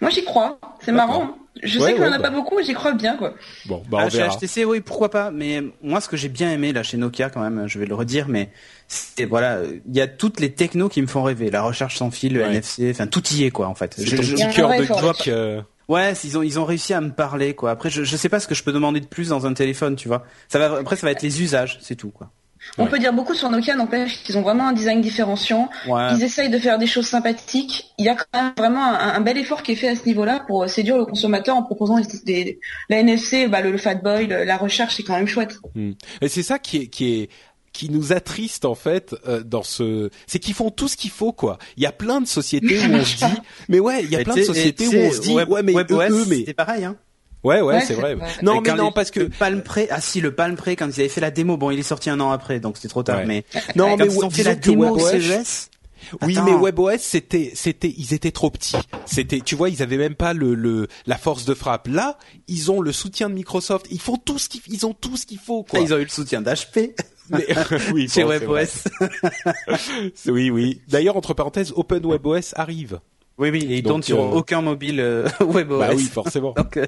Moi, j'y crois. C'est marrant. hein. Je Ouais, sais qu'il n'y en ouais, a bah. pas beaucoup, mais j'y crois bien, quoi. Bon, bah on Ah, chez verra. HTC, oui, pourquoi pas. Mais moi, ce que j'ai bien aimé là chez Nokia, quand même, je vais le redire, mais c'est voilà, il y a toutes les technos qui me font rêver. La recherche sans fil, le Ouais. NFC, enfin tout y est quoi, en fait. C'est Je- ton petit cœur de geek. euh, Ouais, ils ont ils ont réussi à me parler quoi. Après, je je sais pas ce que je peux demander de plus dans un téléphone, tu vois. Ça va après, ça va être les usages, c'est tout quoi. On Ouais. peut dire beaucoup sur Nokia, n'empêche qu'ils ont vraiment un design différenciant. Ouais. Ils essayent de faire des choses sympathiques. Il y a quand même vraiment un, un bel effort qui est fait à ce niveau-là pour séduire le consommateur en proposant des, des- la NFC, bah, le, le Fatboy, le- la recherche, c'est quand même chouette. hmm. Et c'est ça qui est qui est qui nous attriste en fait euh, dans ce c'est qu'ils font tout ce qu'il faut quoi. Il y a plein de sociétés où on se dit mais ouais, il y a Mais plein de sociétés où on se dit ouais mais WebOS, eux, mais c'était pareil hein. Ouais ouais, Ouais, c'est vrai. Non mais non parce que le Palm Pre, ah si le Palm Pre quand ils avaient fait la démo, bon il est sorti un an après donc c'était trop tard Ouais. mais non quand mais ils ont fait la démo au WebOS CES, Oui, Attends. mais WebOS c'était c'était ils étaient trop petits. C'était tu vois, ils avaient même pas le, le la force de frappe. Là, ils ont le soutien de Microsoft. Ils font tout ce qu'ils ils ont tout ce qu'il faut quoi. Ah, ils ont eu le soutien d'HP Mais- oui, chez bon, c'est vrai. WebOS. Oui, oui. D'ailleurs, entre parenthèses, OpenWebOS arrive. Oui oui, et ils tournent sur euh, aucun mobile euh, WebOS. Bah oui, forcément. Donc euh,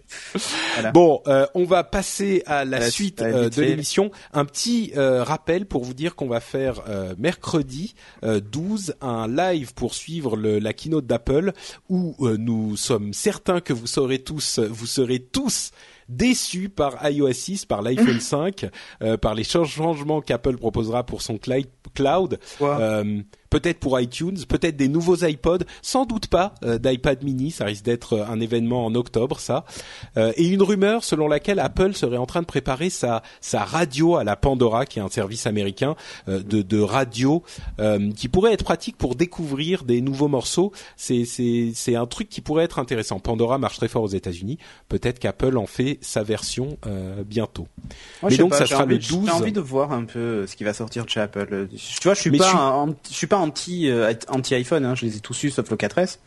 voilà. Bon, euh, on va passer à la suite de l'émission. Un petit euh, rappel pour vous dire qu'on va faire euh, mercredi euh, 12 un live pour suivre le, la keynote d'Apple où euh, nous sommes certains que vous saurez tous, vous serez tous déçus par iOS 6, par l'iPhone 5, euh, par les changements qu'Apple proposera pour son cloud. Euh, peut-être pour iTunes, peut-être des nouveaux iPods, sans doute pas euh, d'iPad mini, ça risque d'être euh, un événement en octobre ça. Euh, et une rumeur selon laquelle Apple serait en train de préparer sa sa radio à la Pandora, qui est un service américain euh, de de radio euh, qui pourrait être pratique pour découvrir des nouveaux morceaux. C'est c'est c'est un truc qui pourrait être intéressant. Pandora marche très fort aux États-Unis. Peut-être qu'Apple en fait sa version euh, bientôt. Moi, Mais donc, pas, ça sera envie- le 12. J'ai envie de voir un peu ce qui va sortir de chez Apple. Tu vois, je suis Mais pas, je suis- un- je suis pas anti euh, anti iPhone. Hein, je les ai tous eus sauf le 4S.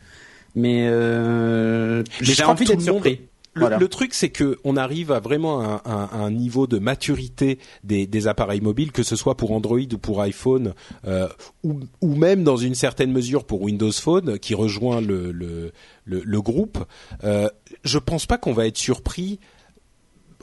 Mais, euh, Mais j'ai envie d'être monde- surpris. Le, Voilà. le truc, c'est que on arrive à vraiment un, un- un niveau de maturité des, des appareils mobiles, que ce soit pour Android ou pour iPhone, euh, ou, ou même dans une certaine mesure pour Windows Phone, qui rejoint le, le, le, le groupe. Euh, je pense pas qu'on va être surpris.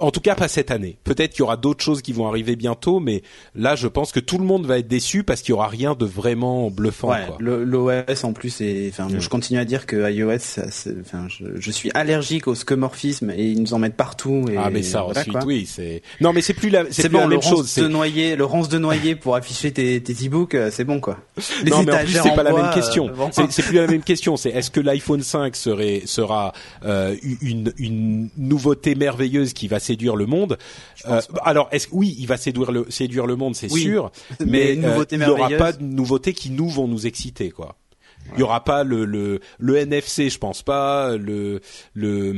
En tout cas, pas cette année. Peut-être qu'il y aura d'autres choses qui vont arriver bientôt, mais là, je pense que tout le monde va être déçu parce qu'il y aura rien de vraiment bluffant. Ouais, l'OS en plus, enfin, Mm. je continue à dire que iOS, enfin, je, je suis allergique au scomorphisme et ils nous en mettent partout. Et Ah, mais ça voilà, ensuite, quoi. oui, c'est. Non, mais c'est plus la, c'est la même chose. c'est- de noyer, le ronce de noyer pour afficher tes, tes e-books, euh, c'est bon quoi. Les non, mais en plus c'est pas la même question. euh, bon. C'est plus la même question. C'est est-ce que l'iPhone 5 serait sera euh, une une nouveauté merveilleuse qui va séduire le monde Euh, Alors est-ce oui, il va séduire le séduire le monde, c'est Oui. sûr, Mais euh, il n'y aura pas de nouveautés qui nous vont nous exciter quoi. Il y aura pas le le le NFC, je pense pas, le le,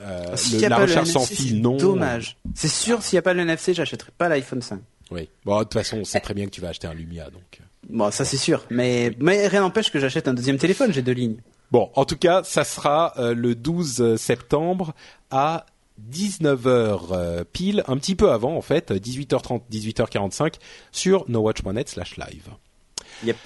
euh, S'il le- y a la pas le recherche sans NFC, fil, c'est non. Dommage. C'est sûr, s'il n'y a pas le NFC, j'achèterai pas l'iPhone 5. Oui. Bon, de toute façon, on sait très bien que tu vas acheter un Lumia, donc. Bon, ça c'est sûr. Mais, mais rien n'empêche que j'achète un deuxième téléphone, j'ai deux lignes. Bon, en tout cas, ça sera euh, le 12 septembre à 19h euh, pile, un petit peu avant en fait, 18h30, 18h45 sur nowatch.net slash live. Yep.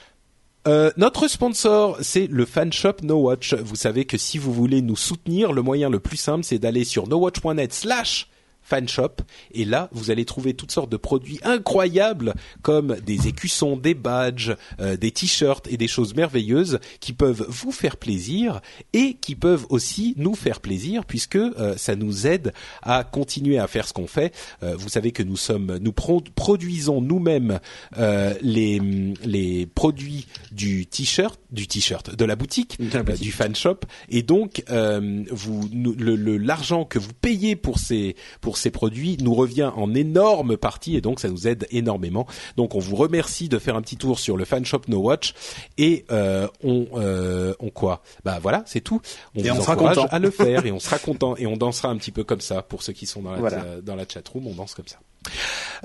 Euh, notre sponsor, c'est le fan shop No Watch. Vous savez que si vous voulez nous soutenir, le moyen le plus simple, c'est d'aller sur nowatch.net slash fanshop et là vous allez trouver toutes sortes de produits incroyables comme des écussons, des badges, euh, des t-shirts et des choses merveilleuses qui peuvent vous faire plaisir et qui peuvent aussi nous faire plaisir puisque euh, ça nous aide à continuer à faire ce qu'on fait. Euh, vous savez que nous sommes nous pro- produisons nous-mêmes euh, les les produits du t-shirt, du t-shirt de la boutique, la euh, boutique. du fan shop et donc euh, vous nous- le le- l'argent que vous payez pour ces pour ces produits nous revient en énorme partie et donc ça nous aide énormément. Donc on vous remercie de faire un petit tour sur le fan shop No Watch et euh, on euh, on quoi? Bah voilà, c'est tout. On Et vous on sera encourage content. à le faire et on sera content et on dansera un petit peu comme ça pour ceux qui sont dans la Voilà. dans la chat room, on danse comme ça.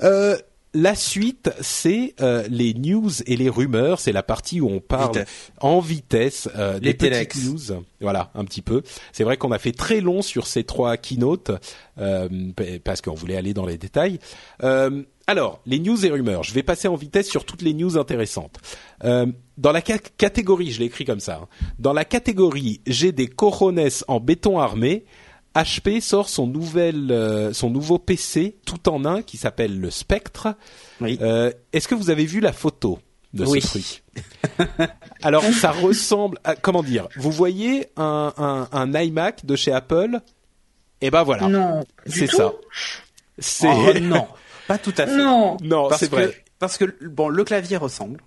Euh, la suite, c'est euh, les news et les rumeurs. C'est la partie où on parle Vitesse. en vitesse euh, des petites telex. news. Voilà, un petit peu. C'est vrai qu'on a fait très long sur ces trois keynotes euh, parce qu'on voulait aller dans les détails. Euh, alors, les news et rumeurs. Je vais passer en vitesse sur toutes les news intéressantes. Euh, dans la ca- catégorie, je l'ai écrit comme ça. hein. dans la catégorie, j'ai des cojones en béton armé. HP sort son nouvel, euh, son nouveau PC tout en un qui s'appelle le Spectre. Oui. Euh, Est-ce que vous avez vu la photo de Oui. ce truc? Alors, ça ressemble. À, comment dire? Vous voyez un, un, un iMac de chez Apple? Eh ben voilà, Non. du c'est tout. ça. C'est Oh, non, pas tout à fait. Non. non, parce c'est vrai. que parce que bon, le clavier ressemble,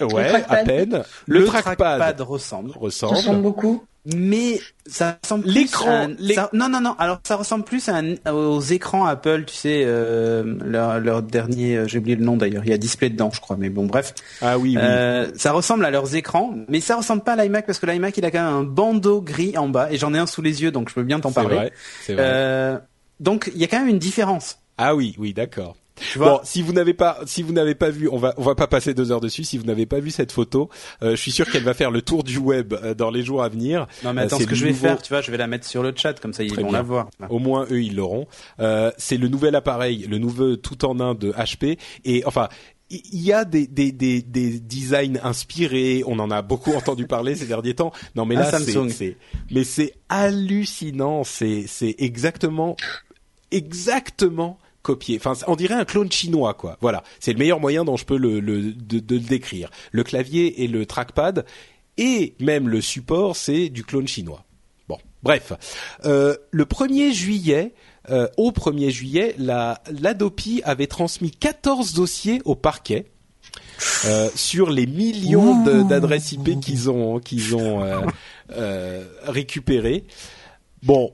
Ouais, à peine. le, Le, trackpad, trackpad, ressemble. ressemble beaucoup. Mais ça ressemble plus L'écran, à un- l'é- ça- non non non, alors ça ressemble plus à un- aux écrans Apple, tu sais, euh, leur, leur dernier, euh, j'ai oublié le nom d'ailleurs, il y a display dedans, je crois, mais bon bref, Ah oui, oui. Euh, ça ressemble à leurs écrans, mais ça ressemble pas à l'iMac parce que l'iMac il a quand même un bandeau gris en bas et j'en ai un sous les yeux donc je peux bien t'en c'est parler. vrai. C'est vrai. Euh, donc il y a quand même une différence. Ah oui, oui, d'accord. Tu vois Bon, si vous n'avez pas, si vous n'avez pas vu, on va, on va pas passer deux heures dessus. Si vous n'avez pas vu cette photo, euh, je suis sûr qu'elle va faire le tour du web euh, dans les jours à venir. Non mais Euh, attends, ce que je vais nouveau- faire, tu vois, je vais la mettre sur le chat comme ça ils Très vont bien. la voir. Au moins eux ils l'auront. Euh, c'est le nouvel appareil, le nouveau tout en un de HP. Et enfin, il y a des, des, des, des designs inspirés. On en a beaucoup entendu parler ces derniers temps. Non mais là c'est, mais c'est hallucinant. C'est, c'est exactement, exactement copié. Enfin, on dirait un clone chinois, quoi. Voilà, c'est le meilleur moyen dont je peux le, le de, de le décrire. Le clavier et le trackpad et même le support, c'est du clone chinois. Bon, bref, Euh, le 1er juillet, euh, au 1er juillet, la l'Adopi avait transmis 14 dossiers au parquet. euh, sur les millions de- d'adresses IP qu'ils ont qu'ils ont euh, euh, récupérées. Bon,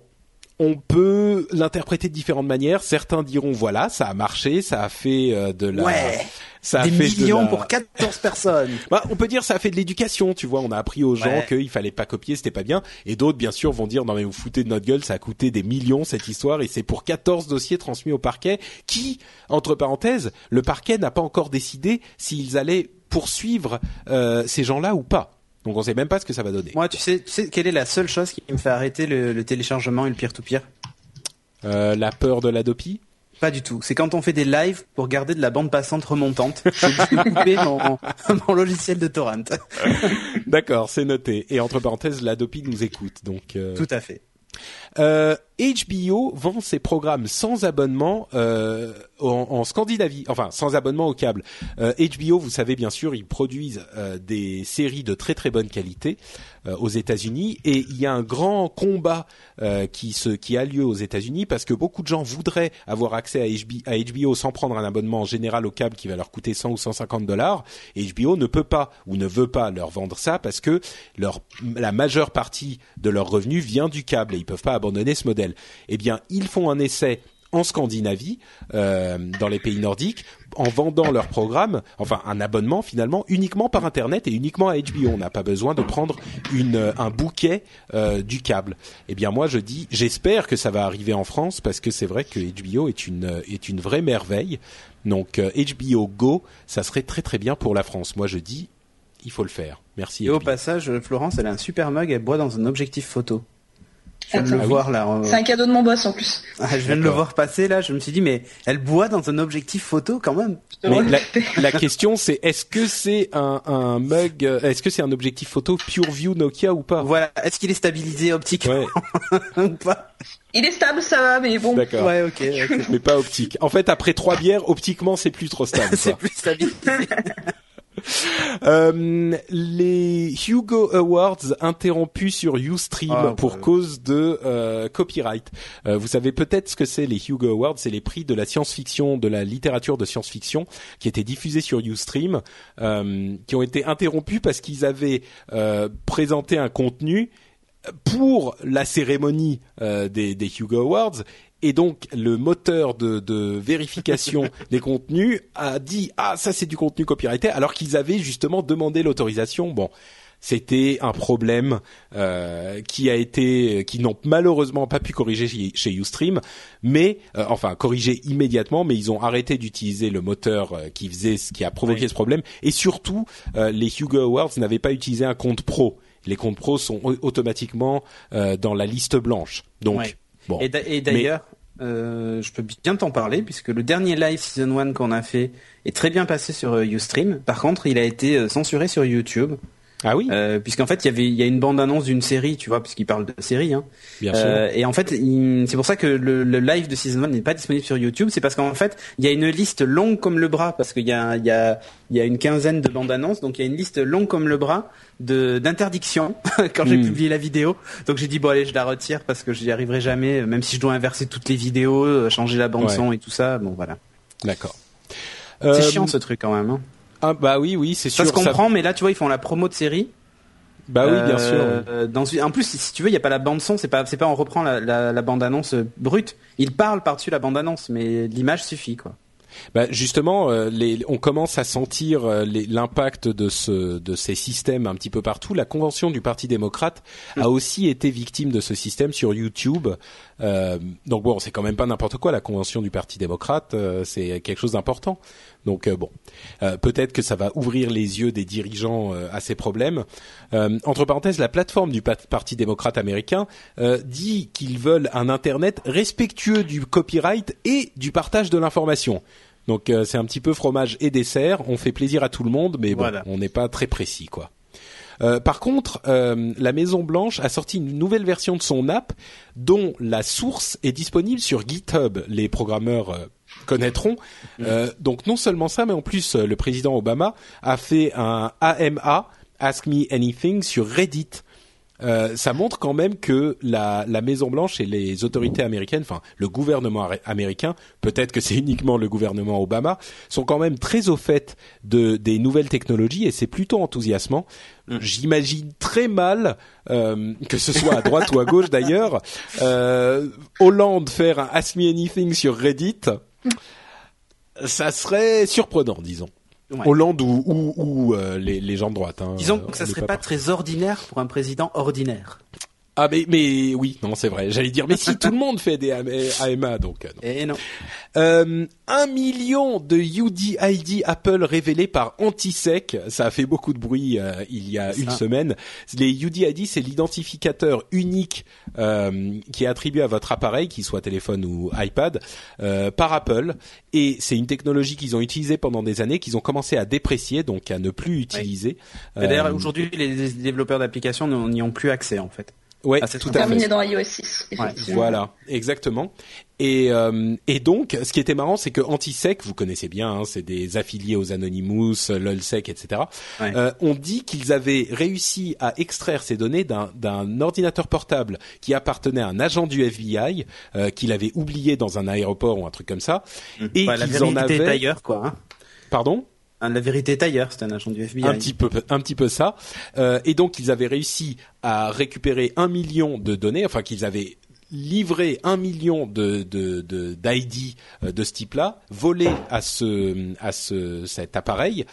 on peut l'interpréter de différentes manières. Certains diront voilà, ça a marché, ça a fait euh, de la, Ouais. ça a Des fait de millions la- pour 14 personnes. bah, on peut dire ça a fait de l'éducation, tu vois. On a appris aux gens Ouais. qu'il fallait pas copier, c'était pas bien. Et d'autres, bien sûr, vont dire non mais vous foutez de notre gueule, ça a coûté des millions cette histoire et c'est pour 14 dossiers transmis au parquet. Qui, entre parenthèses, le parquet n'a pas encore décidé s'ils allaient poursuivre euh, ces gens-là ou pas. Donc on sait même pas ce que ça va donner. Moi, tu sais, tu sais quelle est la seule chose qui me fait arrêter le, le téléchargement et le peer-to-peer? Euh, la peur de l'Adopi? Pas du tout. C'est quand on fait des lives pour garder de la bande passante remontante. Je couper mon, mon logiciel de torrent. D'accord, c'est noté. Et entre parenthèses, l'Adopi nous écoute. Donc euh, Tout à fait. Euh, HBO vend ses programmes sans abonnement euh, en, en Scandinavie, enfin sans abonnement au câble. Euh, HBO, vous savez bien sûr, ils produisent euh, des séries de très très bonne qualité euh, aux États-Unis et il y a un grand combat euh, qui se qui a lieu aux États-Unis parce que beaucoup de gens voudraient avoir accès à HBO, à HBO sans prendre un abonnement général au câble qui va leur coûter 100 ou 150 dollars HBO ne peut pas ou ne veut pas leur vendre ça parce que leur la majeure partie de leurs revenus vient du câble et ils peuvent pas abandonner ce modèle. Eh bien, ils font un essai en Scandinavie, euh, dans les pays nordiques, en vendant leur programme, enfin un abonnement finalement uniquement par internet et uniquement à HBO. On n'a pas besoin de prendre une, euh, un bouquet euh, du câble. Eh bien moi je dis, j'espère que ça va arriver en France parce que c'est vrai que HBO est une est une vraie merveille. Donc euh, HBO Go, ça serait très très bien pour la France. Moi je dis, il faut le faire. Merci. Et au passage, Florence, elle a un super mug, elle boit dans un objectif photo. Je viens de Attends. le voir là. euh, C'est un cadeau de mon boss en plus. ah, je viens de le voir passer là. Je me suis dit, mais elle boit dans un objectif photo quand même. Mais la, la question c'est est-ce que c'est un, un mug, euh, est-ce que c'est un objectif photo PureView Nokia ou pas? Voilà. Est-ce qu'il est stabilisé optiquement Ouais, ou pas? Il est stable, ça va, mais bon. d'accord. Ouais, ok. ok. Mais pas optique. En fait, après trois bières, optiquement, c'est plus trop stable. C'est plus stabilisé. Euh, les Hugo Awards interrompus sur Ustream Ah, pour ouais. cause de euh, copyright. Euh, vous savez peut-être ce que c'est les Hugo Awards, c'est les prix de la science-fiction, de la littérature de science-fiction qui étaient diffusés sur Ustream, qui ont été interrompus parce qu'ils avaient présenté un contenu pour la cérémonie des, des Hugo Awards et donc le moteur de, de vérification des contenus a dit ah ça c'est du contenu copyrighté alors qu'ils avaient justement demandé l'autorisation. Bon, c'était un problème euh, qui a été, qui n'ont malheureusement pas pu corriger chez, chez Ustream, mais euh, enfin corriger immédiatement, mais ils ont arrêté d'utiliser le moteur euh, qui faisait, ce qui a provoqué Oui. ce problème, et surtout euh, les Hugo Awards n'avaient pas utilisé un compte pro. Les comptes pro sont au- automatiquement euh, dans la liste blanche. Donc. Bon, Et d'a- et d'ailleurs, euh, je peux bien t'en parler puisque le dernier live season 1 qu'on a fait est très bien passé sur euh, Ustream. Par contre, il a été euh, censuré sur YouTube ah oui, euh, puisqu'en fait, il y avait il y a une bande annonce d'une série, tu vois, puisqu'il parle de série. Hein. bien sûr. Euh, et en fait, il- c'est pour ça que le, le live de season 1 n'est pas disponible sur YouTube. C'est parce qu'en fait, il y a une liste longue comme le bras, parce qu'il y a, il y, a, il y a une quinzaine de bandes annonces, donc il y a une liste longue comme le bras de d'interdictions quand j'ai Hmm. publié la vidéo. Donc j'ai dit bon allez, je la retire parce que j'y arriverai jamais, même si je dois inverser toutes les vidéos, changer la bande Ouais. son et tout ça. Bon voilà, D'accord. c'est Euh, chiant ce truc quand même. Hein. Ah bah oui, oui, c'est Ça sûr. se comprend, mais là tu vois, ils font la promo de série. Bah oui, bien sûr. Euh, dans en plus, si tu veux, il y a pas la bande son, c'est pas, c'est pas on reprend la, la, la bande annonce euh, brute. Il parle par-dessus la bande annonce, mais l'image suffit quoi. Bah justement, euh, les, on commence à sentir euh, l'impact de, ce, de ces systèmes un petit peu partout. La convention du Parti démocrate a aussi été victime de ce système sur YouTube. Euh, donc bon, c'est quand même pas n'importe quoi. La convention du Parti démocrate, c'est quelque chose d'important. Donc euh, bon, euh, peut-être que ça va ouvrir les yeux des dirigeants euh, à ces problèmes. Entre parenthèses, la plateforme du pa- Parti démocrate américain dit qu'ils veulent un Internet respectueux du copyright et du partage de l'information. Donc euh, c'est un petit peu fromage et dessert. On fait plaisir à tout le monde, mais bon, Voilà. on n'est pas très précis, quoi. Euh, par contre, euh, la Maison Blanche a sorti une nouvelle version de son app dont la source est disponible sur GitHub. Les programmeurs connaîtront. Euh, donc non seulement ça, mais en plus euh, le président Obama a fait un AMA, Ask Me Anything, sur Reddit. Euh, ça montre quand même que la, la Maison Blanche et les autorités américaines, enfin le gouvernement américain, peut-être que c'est uniquement le gouvernement Obama, sont quand même très au fait de des nouvelles technologies et c'est plutôt enthousiasmant. J'imagine très mal euh, que ce soit à droite ou à gauche d'ailleurs, euh, Hollande faire un Ask Me Anything sur Reddit. Ça serait surprenant, disons. Ouais. Hollande ou, ou, ou, euh, les, les gens de droite. Hein, Disons que ça serait pas très ordinaire pour un président ordinaire. Ah mais mais oui non c'est vrai. J'allais dire mais si tout le monde fait des AMA donc euh, non. Et non. Euh, un million de UDID Apple révélés par Antisec. Ça a fait beaucoup de bruit euh, il y a une semaine. Les UDID c'est l'identificateur unique euh, qui est attribué à votre appareil qu'il soit téléphone ou iPad euh, par Apple. Et c'est une technologie qu'ils ont utilisée pendant des années qu'ils ont commencé à déprécier donc à ne plus utiliser. D'ailleurs, Euh, aujourd'hui, les développeurs d'applications n'y ont plus accès en fait. Ouais Ah, c'est tout à fait Terminé dans iOS 6, effectivement. Voilà, exactement. Et, euh, et donc, ce qui était marrant, c'est que Antisec, vous connaissez bien, hein, c'est des affiliés aux Anonymous, LOLSEC, etc. Ouais. Euh, on dit qu'ils avaient réussi à extraire ces données d'un d'un ordinateur portable qui appartenait à un agent du FBI, euh, qu'il avait oublié dans un aéroport ou un truc comme ça, et Bah, qu'ils en avaient. ailleurs, quoi. hein. Pardon? La vérité est ailleurs. C'est un agent du FBI. un petit peu un petit peu ça Euh, et donc ils avaient réussi à récupérer un million de données enfin qu'ils avaient livré un million de d'ID euh, de ce type-là volé à ce à ce cet appareil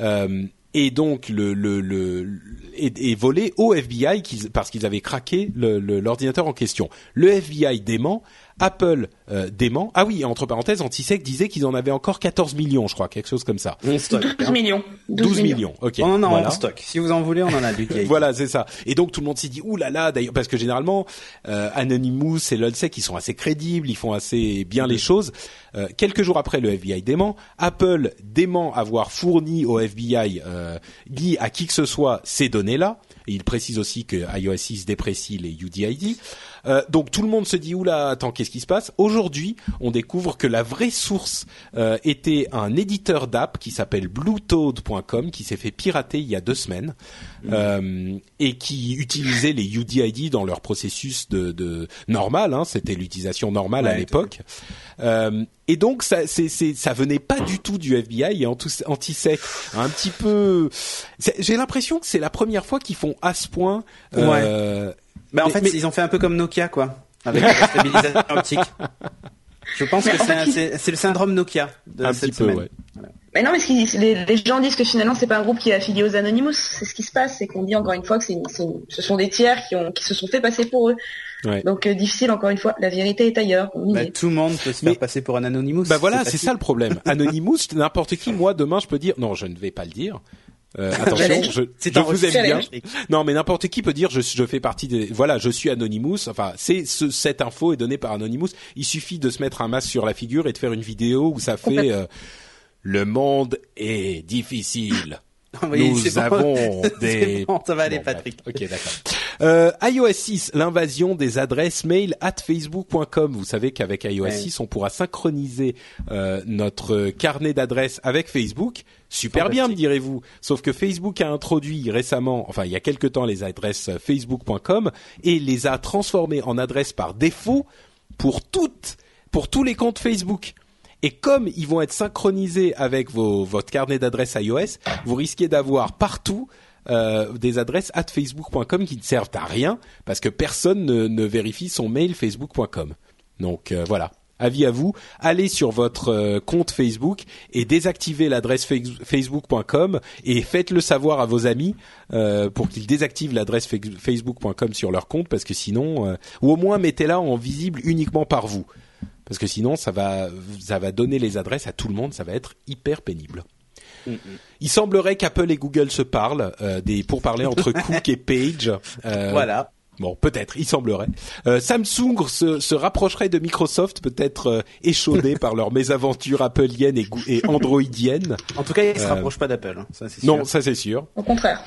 euh, et donc le le et, volé au FBI parce qu'ils avaient craqué l'ordinateur en question. Le FBI dément, Apple euh, dément. Ah oui, entre parenthèses, Antisec disait qu'ils en avaient encore 14 millions, je crois, quelque chose comme ça. On stocke. 12 hein. millions. 12 millions. OK. On en a voilà. en stock. Si vous en voulez, on en a du vieil. Voilà, c'est ça. Et donc tout le monde s'est dit ouh là là d'ailleurs parce que généralement euh, Anonymous et LOLSEC ils sont assez crédibles, ils font assez bien les choses. Euh, quelques jours après le FBI dément, Apple dément avoir fourni au FBI euh, ni à qui que ce soit ces données-là. Et il précise aussi que iOS 6 déprécie les UDID. Euh, donc tout le monde se dit oula attends qu'est-ce qui se passe? Aujourd'hui on découvre que la vraie source euh, était un éditeur d'app qui s'appelle bluetoad.com qui s'est fait pirater il y a deux semaines euh, et qui utilisait les UDID dans leur processus de, de normal hein, c'était l'utilisation normale à Ouais, l'époque. Euh, et donc ça c'est ça venait pas du tout du FBI et Antisec un petit peu j'ai l'impression que c'est la première fois qu'ils font à ce point euh, Bah, en Mais- fait, mais- ils ont fait un peu comme Nokia, quoi. avec la stabilisation optique. Je pense que c'est le syndrome Nokia de Un cette petit peu, semaine. ouais. Mais non, mais ce qui- les, les gens disent que finalement c'est pas un groupe qui est affilié aux Anonymous. C'est ce qui se passe, c'est qu'on dit encore une fois que une- une- ce sont des tiers qui, ont, qui se sont fait passer pour eux. Ouais. Donc euh, difficile encore une fois. La vérité est ailleurs. Bah, est. tout le monde peut se Mais- faire passer pour un Anonymous. Bah voilà, c'est ça le problème. Anonymous, n'importe qui, moi demain je peux dire non, je ne vais pas le dire. Euh, attention, je, je vous aime bien. Non, mais n'importe qui peut dire je, je fais partie des voilà, je suis Anonymous. Enfin, c'est ce, cette info est donnée par Anonymous. Il suffit de se mettre un masque sur la figure et de faire une vidéo où ça fait euh, le monde est difficile. Oui, Nous bon. des bon, ça va aller, Bon, bref. Patrick. Ok, d'accord. Euh, iOS 6, l'invasion des adresses mail at facebook.com. Vous savez qu'avec iOS Ouais. 6, on pourra synchroniser euh, notre carnet d'adresses avec Facebook. Super bien, me direz-vous. Sauf que Facebook a introduit récemment, enfin il y a quelque temps, les adresses facebook.com et les a transformées en adresses par défaut pour toutes, pour tous les comptes Facebook. Et comme ils vont être synchronisés avec vos, votre carnet d'adresses iOS, vous risquez d'avoir partout euh, des adresses at facebook.com qui ne servent à rien parce que personne ne, vérifie son mail facebook.com. Donc euh, voilà. Avis à vous, allez sur votre euh, compte Facebook et désactivez l'adresse face- facebook.com et faites-le savoir à vos amis pour qu'ils désactivent l'adresse fa- facebook.com sur leur compte parce que sinon, ou au moins mettez-la en visible uniquement par vous parce que sinon ça va ça va donner les adresses à tout le monde, ça va être hyper pénible. Il semblerait qu'Apple et Google se parlent euh, des pour parler entre Cook et Page. Euh, Voilà. Bon, peut-être, il semblerait. Euh, Samsung se, se rapprocherait de Microsoft, peut-être euh, échaudé par leurs mésaventures appleiennes et, et androidiennes. En tout cas, il se Euh, rapproche pas d'Apple. hein, Ça, c'est sûr. Non, ça c'est sûr. Au contraire.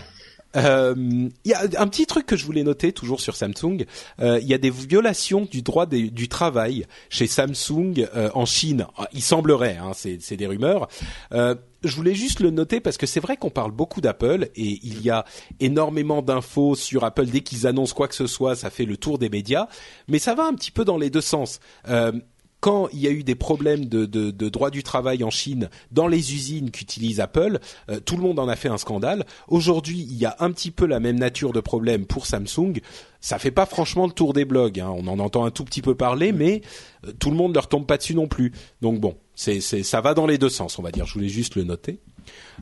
Euh, Il y a un petit truc que je voulais noter toujours sur Samsung. Euh, Il y a des violations du droit du travail chez Samsung euh, en Chine. Ah, Il semblerait, hein, c'est des rumeurs. Euh, je voulais juste le noter parce que c'est vrai qu'on parle beaucoup d'Apple et il y a énormément d'infos sur Apple dès qu'ils annoncent quoi que ce soit, ça fait le tour des médias. Mais ça va un petit peu dans les deux sens. Euh, quand il y a eu des problèmes de, de, de droit du travail en Chine dans les usines qu'utilise Apple, euh, tout le monde en a fait un scandale. Aujourd'hui, il y a un petit peu la même nature de problème pour Samsung. Ça fait pas franchement le tour des blogs. hein. On en entend un tout petit peu parler, mais euh, tout le monde ne leur tombe pas dessus non plus. Donc bon, c'est, c'est, ça va dans les deux sens, on va dire. Je voulais juste le noter.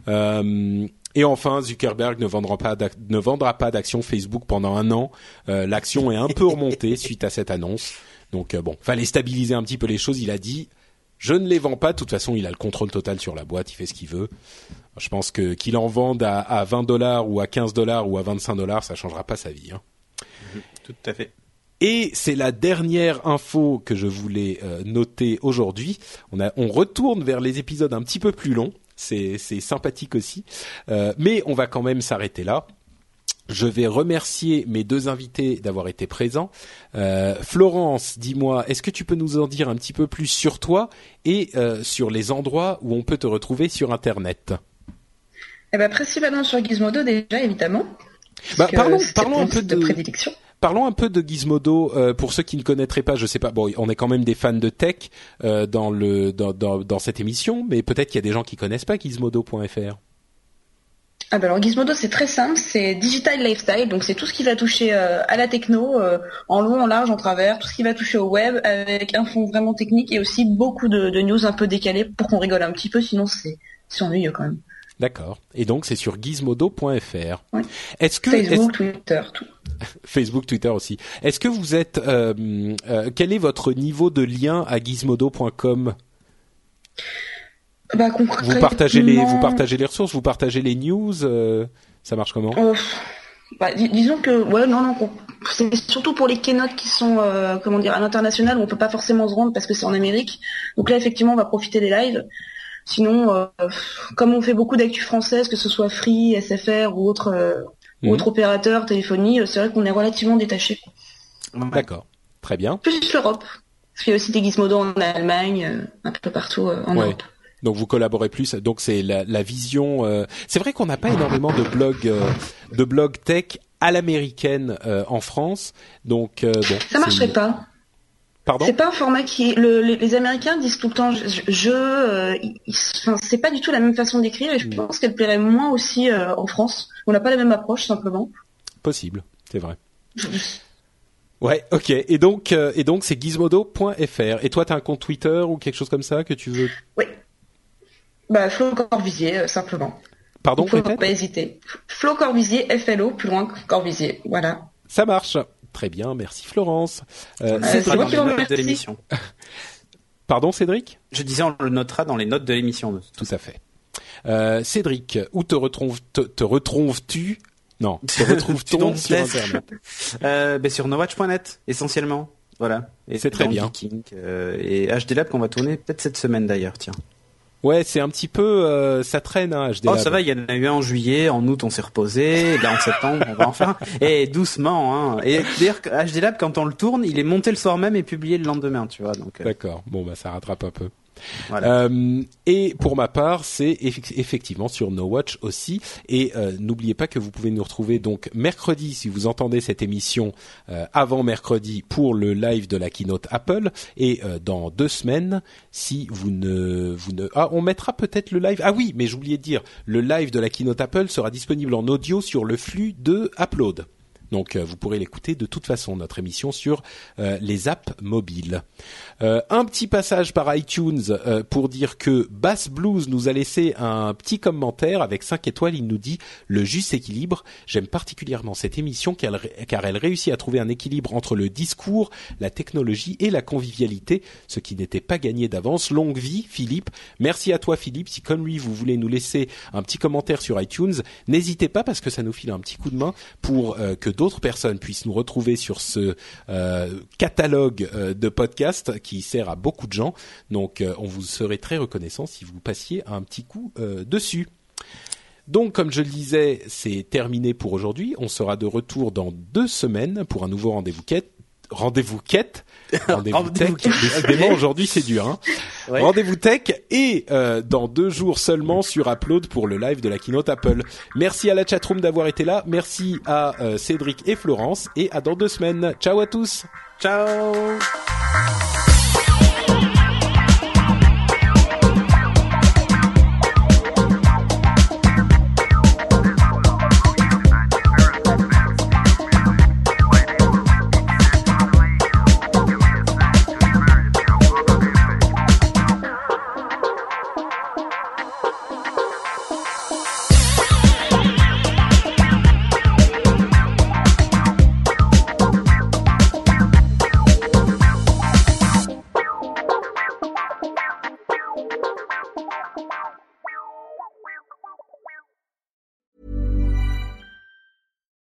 Euh, et enfin, Zuckerberg ne vendra pas, ne vendra pas d'action Facebook pendant un an. Euh, l'action est un peu remontée suite à cette annonce. Donc euh, bon, fallait stabiliser un petit peu les choses. Il a dit, je ne les vends pas. De toute façon, il a le contrôle total sur la boîte. Il fait ce qu'il veut. Je pense que qu'il en vende à, à 20 dollars ou à 15 dollars ou à 25 dollars, ça changera pas sa vie. Hein. Tout à fait. Et c'est la dernière info que je voulais euh, noter aujourd'hui. On, a, on retourne vers les épisodes un petit peu plus longs. C'est, c'est sympathique aussi. Euh, mais on va quand même s'arrêter là. Je vais remercier mes deux invités d'avoir été présents. Euh, Florence, dis-moi, est-ce que tu peux nous en dire un petit peu plus sur toi et euh, sur les endroits où on peut te retrouver sur Internet? Eh ben, principalement sur Gizmodo déjà, évidemment. bah, Parlons, un peu de, prédilection. Parlons un peu de Gizmodo euh, pour ceux qui ne connaîtraient pas. Je sais pas. Bon, on est quand même des fans de tech dans le dans, dans, dans cette émission, mais peut-être qu'il y a des gens qui connaissent pas Gizmodo.fr. Ah ben alors Gizmodo c'est très simple, c'est digital lifestyle, donc c'est tout ce qui va toucher euh, à la techno, euh, en long, en large, en travers, tout ce qui va toucher au web avec un fond vraiment technique et aussi beaucoup de, de news un peu décalées pour qu'on rigole un petit peu, sinon c'est ennuyeux quand même. D'accord. Et donc c'est sur Gizmodo.fr. Ouais. Est-ce que Facebook, Twitter, tout. Facebook, Twitter aussi. Est-ce que vous êtes euh, quel est votre niveau de lien à Gizmodo.com Bah, Vous concrètement, partagez les vous partagez les ressources, vous partagez les news. euh, ça marche comment? Euh, bah, dis- disons que ouais non non qu'on- c'est surtout pour les keynotes qui sont euh, comment dire à l'international où on peut pas forcément se rendre parce que c'est en Amérique. Donc là effectivement on va profiter des lives. Sinon euh, comme on fait beaucoup d'actu françaises que ce soit Free, SFR ou autre euh, ou autre opérateur téléphonie, euh, c'est vrai qu'on est relativement détaché. D'accord. Très bien. Plus l'Europe. Parce qu'il y a aussi des Gizmodo en Allemagne, euh, un peu partout euh, en Ouais. Europe. Donc vous collaborez plus. Donc c'est la, la vision. euh, C'est vrai qu'on n'a pas énormément de blogs, euh, de blogs tech à l'américaine euh, en France. Donc bon. Ça marcherait pas. Pardon. C'est pas un format qui le- les, les Américains disent tout le temps je, je- euh, c'est pas du tout la même façon d'écrire et je Mm. pense qu'elle plairait moins aussi euh, en France. On n'a pas la même approche simplement. Possible. C'est vrai. Ouais, ok. Et donc, euh, et donc c'est gizmodo.fr. Et toi, t'as un compte Twitter ou quelque chose comme ça que tu veux Oui. Bah, Flo Corvisier, euh, simplement. Pardon, Faut peut-être pas hésiter. Flo Corvisier, FLO, plus loin que Corvisier. Voilà. Ça marche. Très bien, merci Florence. Euh, c'est moi qui vous les notes de remercie. l'émission. Pardon, Cédric Je disais, on le notera dans les notes de l'émission. Tout à fait. Euh, Cédric, où te retrouves te, te retrouves-tu? Non, te retrouves-t-on sur. Internet? Euh, ben, sur nowatch.net, essentiellement. Voilà. Et C'est très bien. Geeking, euh, et HD Lab qu'on va tourner peut-être cette semaine d'ailleurs, tiens. Ouais, c'est un petit peu, euh, ça traîne, hein, HD Oh, ça va, il y en a eu un en juillet, en août on s'est reposé, et là en septembre on va en faire un. Et doucement, hein. Et d'ailleurs, HD Lab, quand on le tourne, il est monté le soir même et publié le lendemain, tu vois. Donc, euh, D'accord. Bon, bah ça rattrape un peu. Euh, et pour ma part, c'est effe- effectivement sur No Watch aussi. Et euh, n'oubliez pas que vous pouvez nous retrouver donc mercredi, si vous entendez cette émission euh, avant mercredi, pour le live de la keynote Apple. Et dans deux semaines, si vous ne, vous ne, ah, on mettra peut-être le live. Ah oui, mais j'oubliais de dire, le live de la keynote Apple sera disponible en audio sur le flux de Upload. Donc euh, vous pourrez l'écouter de toute façon notre émission sur euh, les apps mobiles. Euh, un petit passage par iTunes pour dire que Bass Blues nous a laissé un petit commentaire avec 5 étoiles. Il nous dit le juste équilibre. J'aime particulièrement cette émission car elle, réussit à trouver un équilibre entre le discours, la technologie et la convivialité, ce qui n'était pas gagné d'avance. Longue vie, Philippe. Merci à toi, Philippe. Si comme lui vous voulez nous laisser un petit commentaire sur iTunes, n'hésitez pas parce que ça nous file un petit coup de main pour que d'autres personnes puissent nous retrouver sur ce euh, catalogue euh, de podcasts qui sert à beaucoup de gens. Donc, euh, on vous serait très reconnaissant si vous passiez un petit coup dessus. Donc, comme je le disais, c'est terminé pour aujourd'hui. On sera de retour dans deux semaines pour un nouveau rendez-vous. Rendez-vous quête. Rendez-vous tech. Décidément, aujourd'hui, c'est dur. Hein. Ouais. Rendez-vous tech et euh, dans deux jours seulement sur Upload pour le live de la keynote Apple. Merci à la chatroom d'avoir été là. Merci à euh, Cédric et Florence et à dans deux semaines. Ciao à tous. Ciao